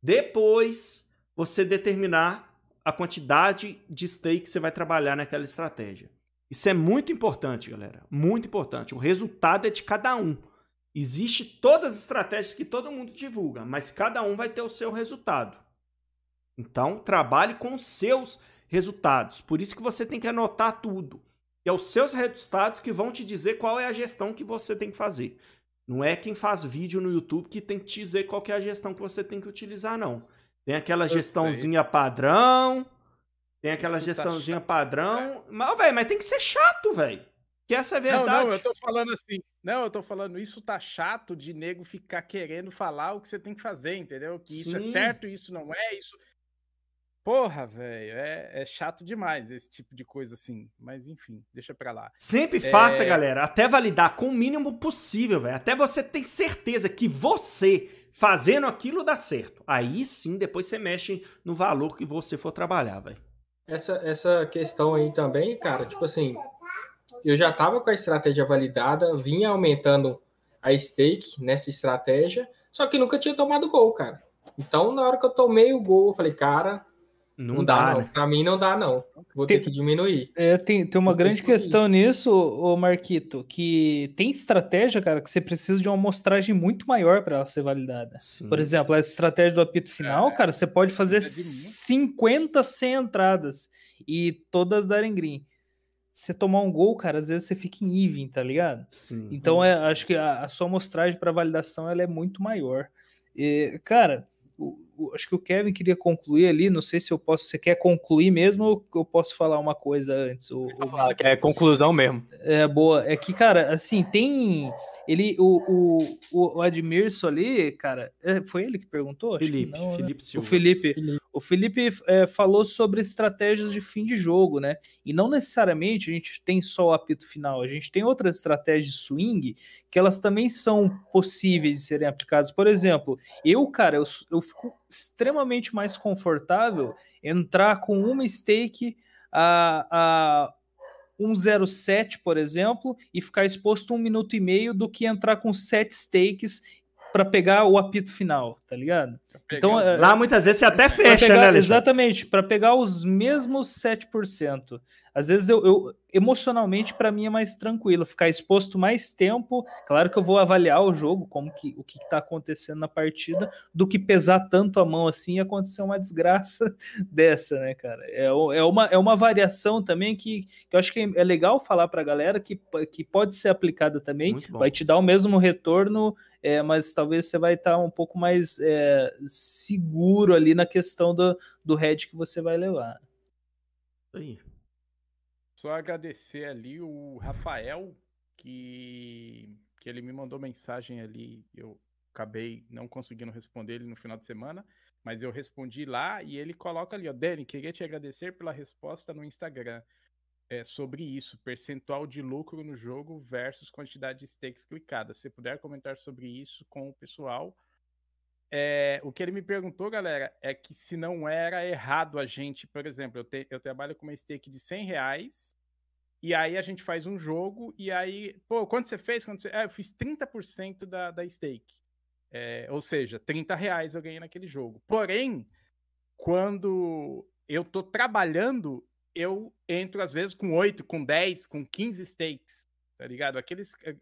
depois, você determinar a quantidade de stake que você vai trabalhar naquela estratégia. Isso é muito importante, galera. Muito importante. O resultado é de cada um. Existe todas as estratégias que todo mundo divulga, mas cada um vai ter o seu resultado. Então, trabalhe com os seus resultados. Por isso que você tem que anotar tudo. E é os seus resultados que vão te dizer qual é a gestão que você tem que fazer. Não é quem faz vídeo no YouTube que tem que te dizer qual é a gestão que você tem que utilizar, não. Tem aquela gestãozinha padrão. Tem aquela Isso tá gestãozinha tá padrão. Mas, velho, mas tem que ser chato, velho. Que essa é a verdade. Não, não, eu tô falando assim. Não, eu tô falando, isso tá chato de nego ficar querendo falar o que você tem que fazer, entendeu? Que Sim. isso é certo, isso não é, isso. Porra, velho, é, é, chato demais esse tipo de coisa assim. Mas enfim, deixa pra lá. Sempre é... faça, galera, até validar com o mínimo possível, velho. Até você ter certeza que você fazendo aquilo dá certo. Aí sim, depois você mexe no valor que você for trabalhar, velho. Essa, essa questão aí também, cara, tipo assim, eu já tava com a estratégia validada, vinha aumentando a stake nessa estratégia, só que nunca tinha tomado gol, cara. Então, na hora que eu tomei o gol, eu falei, cara, não, não dá, dá, não. Né? Pra mim não dá, não. Vou tem, ter que diminuir. É, tem, tem uma grande questão isso. nisso, ô Marquito, que tem estratégia, cara, que você precisa de uma amostragem muito maior para ela ser validada. Sim. Por exemplo, a estratégia do apito final, é, cara, você pode fazer é 50, 100 entradas e todas darem green. Você tomar um gol, cara, às vezes você fica em even, tá ligado? Sim, então, é, acho que a, a sua amostragem para validação ela é muito maior. E, cara, acho que o Kevin queria concluir ali, não sei se eu posso, você quer concluir mesmo ou eu posso falar uma coisa antes? Ou, ou... Que é conclusão mesmo. É, boa. É que, cara, assim, tem ele, o, o, o Admirso ali, cara, é, foi ele que perguntou? Felipe, não, né? Felipe né? Silva. O Felipe, Felipe. O Felipe é, falou sobre estratégias de fim de jogo, né? E não necessariamente a gente tem só o apito final, a gente tem outras estratégias de swing que elas também são possíveis de serem aplicadas. Por exemplo, eu, cara, eu, eu fico extremamente mais confortável entrar com uma stake a, a 1,07, por exemplo, e ficar exposto um minuto e meio do que entrar com sete stakes para pegar o apito final, tá ligado? Então, os... É, lá muitas vezes você até fecha, pegar, né, Alexandre? Exatamente, para pegar os mesmos 7%. Às vezes eu, eu emocionalmente para mim é mais tranquilo ficar exposto mais tempo. Claro que eu vou avaliar o jogo, como que o que está acontecendo na partida, do que pesar tanto a mão assim e acontecer uma desgraça dessa, né, cara? É, é, uma, é uma variação também que, que eu acho que é legal falar para a galera que, que pode ser aplicada também, vai te dar o mesmo retorno é, mas talvez você vai estar um pouco mais é, seguro ali na questão do, do head que você vai levar. Aí. Só agradecer ali o Rafael, que, que ele me mandou mensagem ali, eu acabei não conseguindo responder ele no final de semana, mas eu respondi lá e ele coloca ali, ó, Dani, queria te agradecer pela resposta no Instagram é, sobre isso, percentual de lucro no jogo versus quantidade de stakes clicadas. Se puder comentar sobre isso com o pessoal, é, o que ele me perguntou, galera, é que se não era errado a gente, por exemplo, eu, te, eu trabalho com uma stake de 100 reais, e aí a gente faz um jogo, e aí, pô, quanto você fez? Quanto você... É, eu fiz 30% da, da stake. É, ou seja, 30 reais eu ganhei naquele jogo. Porém, quando eu tô trabalhando, eu entro às vezes com 8, com 10, com 15 stakes, tá ligado? Aqueles eh,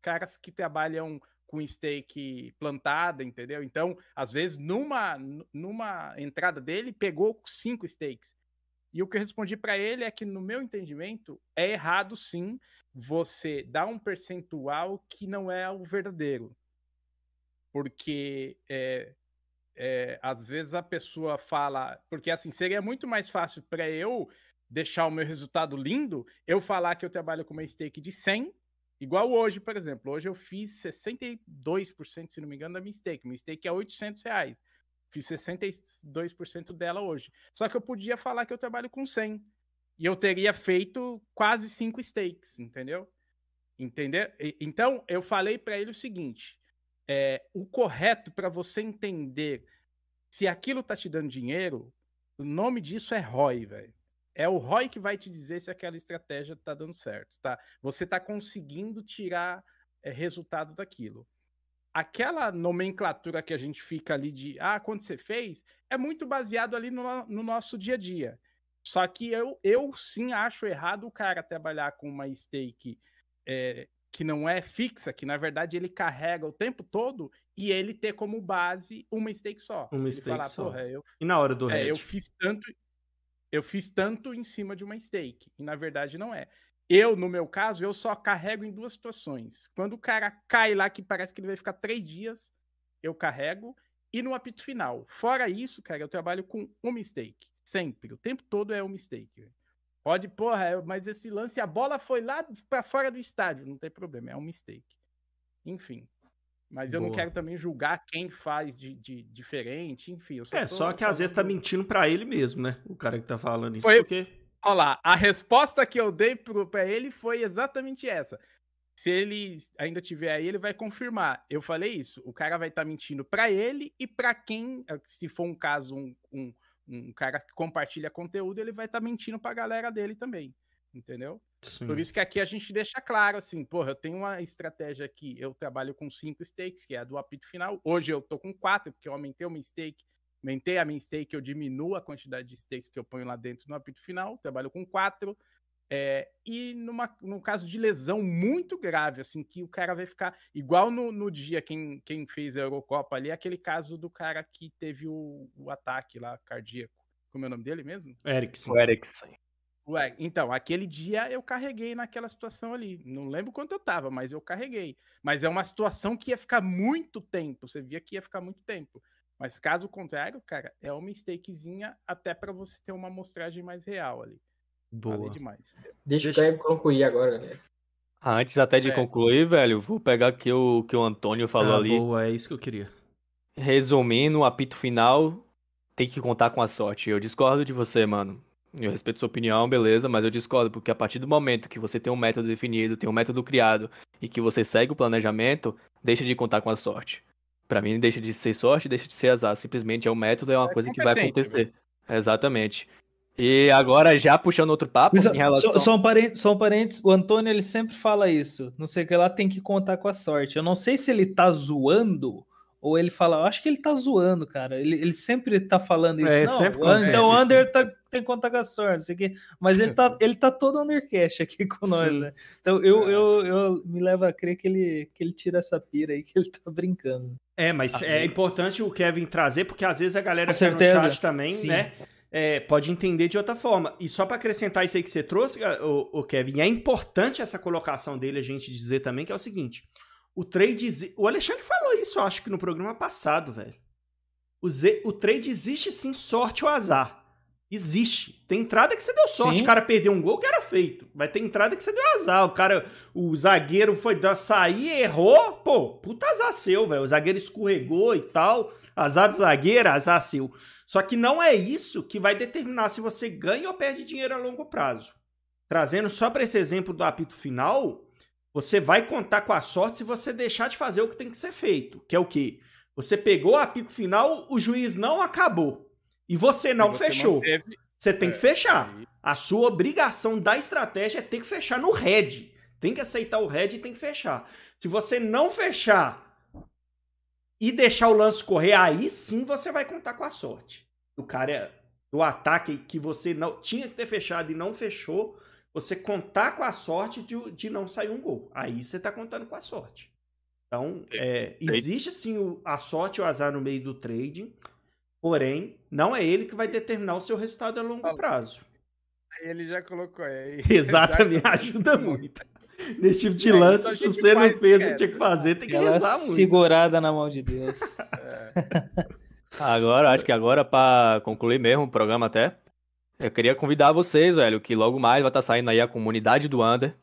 caras que trabalham com stake plantada, entendeu? Então, às vezes, numa, numa entrada dele, pegou cinco stakes. E o que eu respondi para ele é que, no meu entendimento, é errado sim você dar um percentual que não é o verdadeiro. Porque é, é, às vezes a pessoa fala. Porque assim, seria muito mais fácil para eu deixar o meu resultado lindo, eu falar que eu trabalho com uma stake de 100 Igual hoje, por exemplo. Hoje eu fiz 62%, se não me engano, da minha stake. Minha stake é 800 reais. Fiz 62% dela hoje. Só que eu podia falar que eu trabalho com 100. E eu teria feito quase 5 stakes, entendeu? Entender? Então, eu falei para ele o seguinte: é, o correto para você entender se aquilo tá te dando dinheiro, o nome disso é ROI, velho. É o ROI que vai te dizer se aquela estratégia está dando certo, tá? Você está conseguindo tirar é, resultado daquilo. Aquela nomenclatura que a gente fica ali de ah, quando você fez, é muito baseado ali no, no nosso dia a dia. Só que eu, eu sim acho errado o cara trabalhar com uma stake é, que não é fixa, que na verdade ele carrega o tempo todo e ele ter como base uma stake só. Uma stake falar, só. eu, E na hora do é, head? eu fiz tanto eu fiz tanto em cima de uma stake, e na verdade não é. Eu, no meu caso, eu só carrego em duas situações. Quando o cara cai lá, que parece que ele vai ficar três dias, eu carrego, e no apito final. Fora isso, cara, eu trabalho com uma stake. Sempre. O tempo todo é uma stake. Pode, porra, é, mas esse lance, a bola foi lá para fora do estádio, não tem problema, é um mistake. Enfim. Mas eu não Boa. quero também julgar quem faz de, de diferente, enfim. Eu É, tô só que às vezes tá mentindo pra ele mesmo, né? O cara que tá falando isso, Foi- porque... Olha lá, a resposta que eu dei pro- pra ele foi exatamente essa. Se ele ainda tiver aí, ele vai confirmar. Eu falei isso. O cara vai estar mentindo pra ele e pra quem, eh, se for um caso, um, um, um cara que compartilha conteúdo, ele vai estar mentindo pra galera dele também. Entendeu? Sim. Por isso que aqui a gente deixa claro assim, porra, eu tenho uma estratégia aqui, eu trabalho com cinco stakes, que é a do apito final. Hoje eu tô com quatro, porque eu aumentei uma stake, aumentei a minha stake, eu diminuo a quantidade de stakes que eu ponho lá dentro no apito final, trabalho com quatro. É, e numa, num caso de lesão muito grave, assim, que o cara vai ficar igual no, no dia, quem, quem fez a Eurocopa ali, aquele caso do cara que teve o, o ataque lá cardíaco. Como é o nome dele mesmo? Erickson. O Erickson. Ué, então, aquele dia eu carreguei naquela situação ali. Não lembro quanto eu tava, mas eu carreguei. Mas é uma situação que ia ficar muito tempo. Você via que ia ficar muito tempo. Mas caso contrário, cara, é uma stakezinha até para você ter uma amostragem mais real ali. Boa. Demais. Deixa, Deixa- o Kevin concluir agora, galera. Antes até de É. concluir, velho, vou pegar aqui o que o Antônio falou Ah, ali. boa, é isso que eu queria. Resumindo, o apito final tem que contar com a sorte. Eu discordo de você, mano. Eu respeito sua opinião, beleza, mas eu discordo, porque a partir do momento que você tem um método definido, tem um método criado e que você segue o planejamento, deixa de contar com a sorte. Pra mim, deixa de ser sorte, deixa de ser azar. Simplesmente é um método, é uma É coisa que vai acontecer. Exatamente. E agora, já puxando outro papo, Mas, em relação. só, só um parênteses, só um parênteses, o Antônio ele sempre fala isso. Não sei o que lá tem que contar com a sorte. Eu não sei se ele tá zoando ou ele fala, eu acho que ele tá zoando, cara. Ele, ele sempre tá falando isso. É, não, sempre o então o Under tá- tem que contar com a sorte, não sei o quê. Mas ele tá, ele tá todo undercash aqui com nós, Sim. né? Então eu, É. eu, eu me levo a crer que ele, que ele tira essa pira aí, que ele tá brincando. É, mas Ah, é eu- importante o Kevin trazer, porque às vezes a galera que tá no chat também, Sim. né, é, pode entender de outra forma. E só pra acrescentar isso aí que você trouxe, o, Kevin, é importante essa colocação dele a gente dizer também que é o seguinte: o trade. O Alexandre falou isso, eu acho que no programa passado, velho. O, Z- o trade existe sim, sorte ou azar. Existe. Tem entrada que você deu sorte, Sim. o cara perdeu um gol que era feito. Vai ter entrada que você deu azar. O cara, o zagueiro foi sair, errou. Pô, puta azar seu, velho. O zagueiro escorregou e tal. Azar do zagueiro, azar seu. Só que não é isso que vai determinar se você ganha ou perde dinheiro a longo prazo. Trazendo só para esse exemplo do apito final, você vai contar com a sorte se você deixar de fazer o que tem que ser feito. Que é o quê? Você pegou o apito final, o juiz não acabou. E você não você fechou. manteve- Você tem que É, fechar. aí- A sua obrigação da estratégia é ter que fechar no head. Tem que aceitar o head e tem que fechar. Se você não fechar e deixar o lance correr, aí sim você vai contar com a sorte. O cara do ataque que você não tinha que ter fechado e não fechou, você contar com a sorte de, de não sair um gol. Aí você tá contando com a sorte. Então, é, existe sim a sorte e o azar no meio do trading, porém, não é ele que vai determinar o seu resultado a longo prazo. Aí ele já colocou aí. Exatamente, ajuda muito. Nesse tipo de É, lance, então a se você não fez o que tinha que fazer, tem que Ela rezar muito. segurada na mão de Deus. Agora, acho que agora, pra concluir mesmo o programa até, eu queria convidar vocês, velho, que logo mais vai estar saindo aí a comunidade do Under.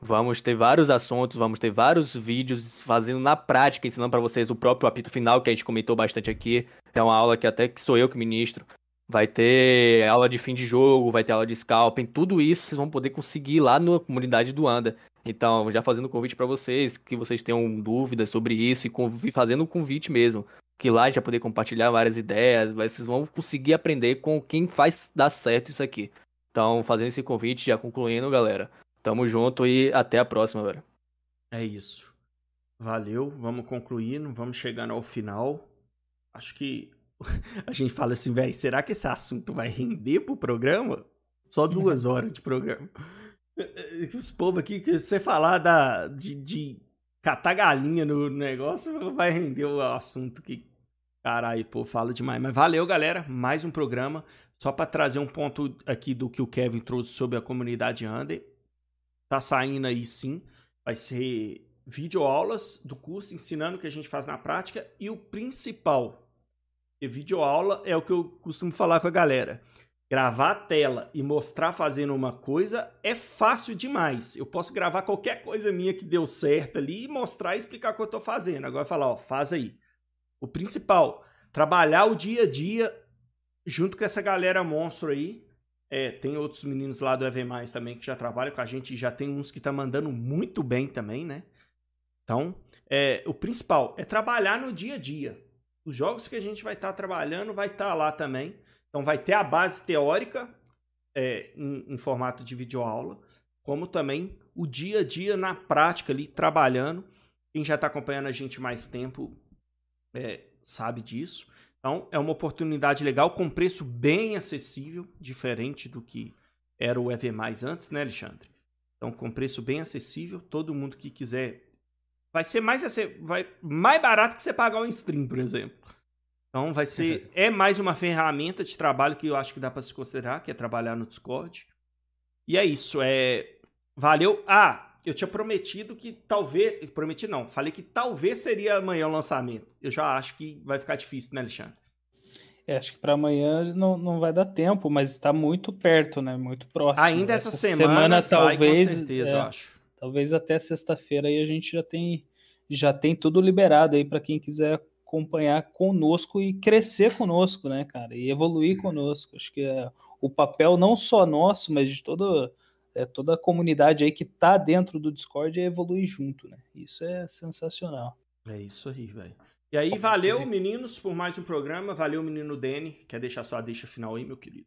Vamos ter vários assuntos, vamos ter vários vídeos fazendo na prática, ensinando pra vocês o próprio apito final, que a gente comentou bastante aqui. É uma aula que até que sou eu que ministro. Vai ter aula de fim de jogo, vai ter aula de scalping, tudo isso vocês vão poder conseguir lá na comunidade do Under. Então, já fazendo convite pra vocês, que vocês tenham dúvidas sobre isso e convi- fazendo um convite mesmo que lá vai poder compartilhar várias ideias, vocês vão conseguir aprender com quem faz dar certo isso aqui. Então, fazendo esse convite, já concluindo, galera. Tamo junto e até a próxima, velho. É isso. Valeu, vamos concluindo, vamos chegando ao final. Acho que a gente fala assim, velho, será que esse assunto vai render pro programa? Só duas horas de programa. Os povos aqui, que você falar da, de, de catar galinha no negócio, vai render o assunto que. Caralho, pô, fala demais. Mas valeu, galera. Mais um programa. Só pra trazer um ponto aqui do que o Kevin trouxe sobre a comunidade Under. Tá saindo aí sim. Vai ser videoaulas do curso ensinando o que a gente faz na prática. E o principal, e videoaula é o que eu costumo falar com a galera. Gravar a tela e mostrar fazendo uma coisa é fácil demais. Eu posso gravar qualquer coisa minha que deu certo ali e mostrar e explicar o que eu tô fazendo. Agora falar, ó, faz aí. O principal, trabalhar o dia a dia junto com essa galera monstro aí. É, tem outros meninos lá do EV+, também que já trabalham com a gente. Já tem uns que tá mandando muito bem também, né? Então, é, o principal é trabalhar no dia a dia. Os jogos que a gente vai estar trabalhando vai estar lá também. Então, vai ter a base teórica é, em, em formato de videoaula, como também o dia a dia na prática ali, trabalhando. Quem já está acompanhando a gente mais tempo é, sabe disso. Então, é uma oportunidade legal com preço bem acessível, diferente do que era o EV Mais antes, né, Alexandre? Então, com preço bem acessível, todo mundo que quiser. Vai ser mais, vai, mais barato que você pagar um stream, por exemplo. Então, vai ser. é mais uma ferramenta de trabalho que eu acho que dá para se considerar, que é trabalhar no Discord. E é isso. É, valeu. Ah, eu tinha prometido que talvez. Prometi não. Falei que talvez seria amanhã o lançamento. Eu já acho que vai ficar difícil, né, Alexandre? É, acho que para amanhã não, não vai dar tempo, mas está muito perto, né? Muito próximo. Ainda essa, semana, sai, talvez, com certeza, é, eu acho. talvez até sexta-feira aí a gente já tem já tem tudo liberado aí para quem quiser acompanhar conosco e crescer conosco, né, cara? E evoluir conosco. Acho que é o papel não só nosso, mas de toda é, toda a comunidade aí que tá dentro do Discord é evoluir junto, né? Isso é sensacional. É isso aí, velho. E aí, valeu, meninos, por mais um programa. Valeu, menino Dene. Quer deixar sua deixa final aí, meu querido?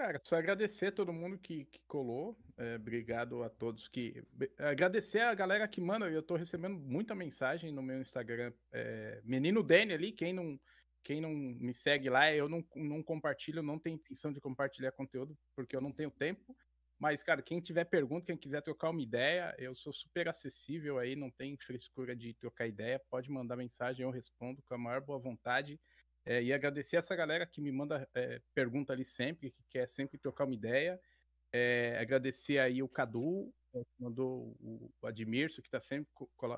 Cara, só agradecer a todo mundo que, que colou. É, obrigado a todos que. Agradecer a galera que manda. Eu tô recebendo muita mensagem no meu Instagram. é, Menino Dani ali, quem não, quem não me segue lá, eu não, não compartilho, não tenho intenção de compartilhar conteúdo, porque eu não tenho tempo. Mas, cara, quem tiver pergunta, quem quiser trocar uma ideia, eu sou super acessível aí, não tem frescura de trocar ideia. Pode mandar mensagem, eu respondo com a maior boa vontade. É, e agradecer essa galera que me manda é, pergunta ali sempre, que quer sempre trocar uma ideia. É, agradecer aí o Cadu, é, que mandou o, o Admirso, que está sempre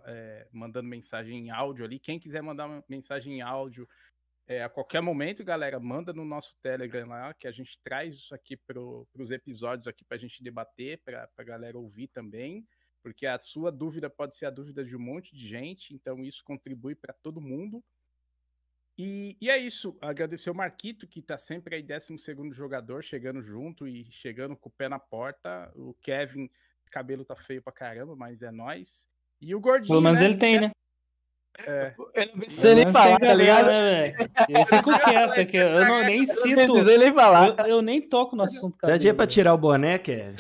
é, mandando mensagem em áudio ali. Quem quiser mandar uma mensagem em áudio é, a qualquer momento, galera, manda no nosso Telegram lá, que a gente traz isso aqui para os episódios aqui para a gente debater, para a galera ouvir também, porque a sua dúvida pode ser a dúvida de um monte de gente, então isso contribui para todo mundo. E, e é isso. Agradecer o Marquito, que tá sempre aí, 12 jogador, chegando junto e chegando com o pé na porta. O Kevin, cabelo tá feio pra caramba, mas é nós. E o Gordinho. Pelo menos né? ele tem, né? É. Eu não nem falar, tá ligado? né, velho? Eu fico quieto aqui, eu não, nem Eu não cito. precisei nem falar. Eu, eu nem toco no assunto Dá cabelo. dia pra tirar o boné, é.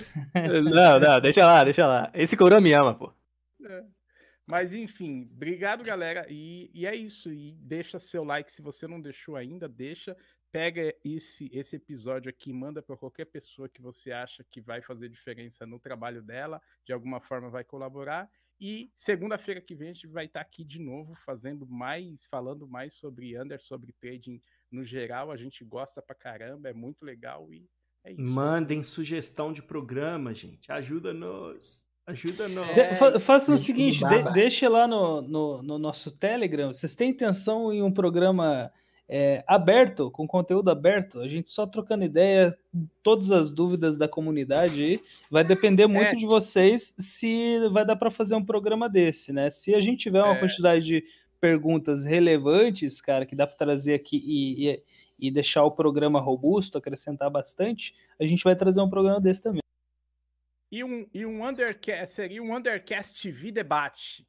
Não, não, deixa lá, deixa lá. Esse coroa me ama, pô. Mas enfim, obrigado, galera. E, e é isso. E deixa seu like se você não deixou ainda, deixa. Pega esse, esse episódio aqui manda para qualquer pessoa que você acha que vai fazer diferença no trabalho dela, de alguma forma vai colaborar. E segunda-feira que vem a gente vai estar aqui de novo fazendo mais, falando mais sobre under, sobre trading no geral. A gente gosta pra caramba, é muito legal e é isso. Mandem sugestão de programa, gente. Ajuda-nos. Ajuda-nos. É, De- fa- faça o seguinte, de- deixe lá no, no, no nosso Telegram. Vocês têm intenção em um programa é, aberto, com conteúdo aberto? A gente só trocando ideia, todas as dúvidas da comunidade aí. Vai depender muito É. de vocês se vai dar para fazer um programa desse, né? Se a gente tiver uma É. quantidade de perguntas relevantes, cara, que dá para trazer aqui e, e, e deixar o programa robusto, acrescentar bastante, a gente vai trazer um programa desse também. E um, e um Undercast seria um Undercast TV debate.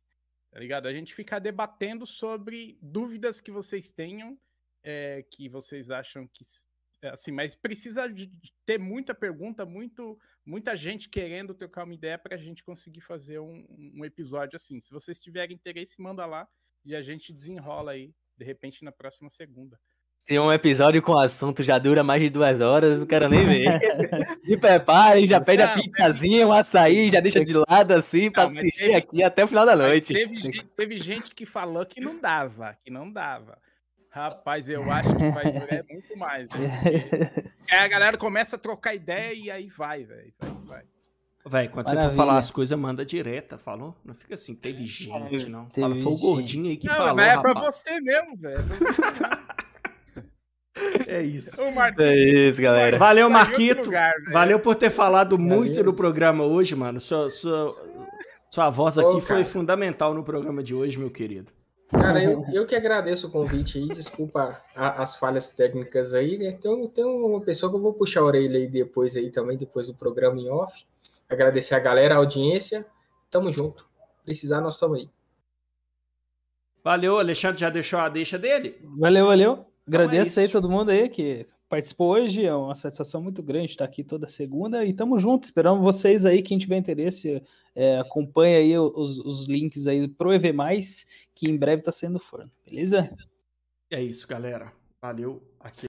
Tá ligado? A gente fica debatendo sobre dúvidas que vocês tenham, é, que vocês acham que. é, Assim, mas precisa de de ter muita pergunta, muito, muita gente querendo trocar uma ideia para a gente conseguir fazer um, um episódio assim. Se vocês tiverem interesse, manda lá e a gente desenrola aí, de repente, na próxima segunda. Se um episódio com assunto já dura mais de duas horas, não quero nem ver. Me prepare, já pede a Não, pizzazinha, um açaí, já deixa de lado assim pra Não, mas assistir teve- aqui até o final da noite. Teve, gente, teve gente que falou que não dava, que não dava. Rapaz, eu acho que vai durar muito mais. velho. Aí a galera começa a trocar ideia e aí vai, velho. Vai, vai. Véi, quando você Maravilha. for falar as coisas, manda direta, falou? Não fica assim, teve gente, não. Teve Fala, foi o gordinho aí que Não, falou, mas é pra rapaz. você mesmo, velho. é isso. É isso, galera. Valeu, Marquito. lugar, velho. Valeu por ter falado muito Valeu. no programa hoje, mano. Sua, sua, sua voz aqui Ô, foi fundamental no programa de hoje, meu querido. Cara, eu, eu que agradeço o convite aí, desculpa a- as falhas técnicas aí, né? Tem, tem uma pessoa que eu vou puxar a orelha aí depois aí também, depois do programa em off. Agradecer a galera, a audiência. Tamo junto. Precisar, nós estamos aí. Valeu, Alexandre já deixou a deixa dele? Valeu, valeu. Agradeço aí isso. todo mundo aí que participou hoje. É uma satisfação muito grande estar aqui toda segunda e tamo junto. Esperamos vocês aí, quem tiver interesse, é, acompanha aí os, os links aí pro EV+, que em breve tá saindo forno, beleza? É isso, galera. Valeu. Aqui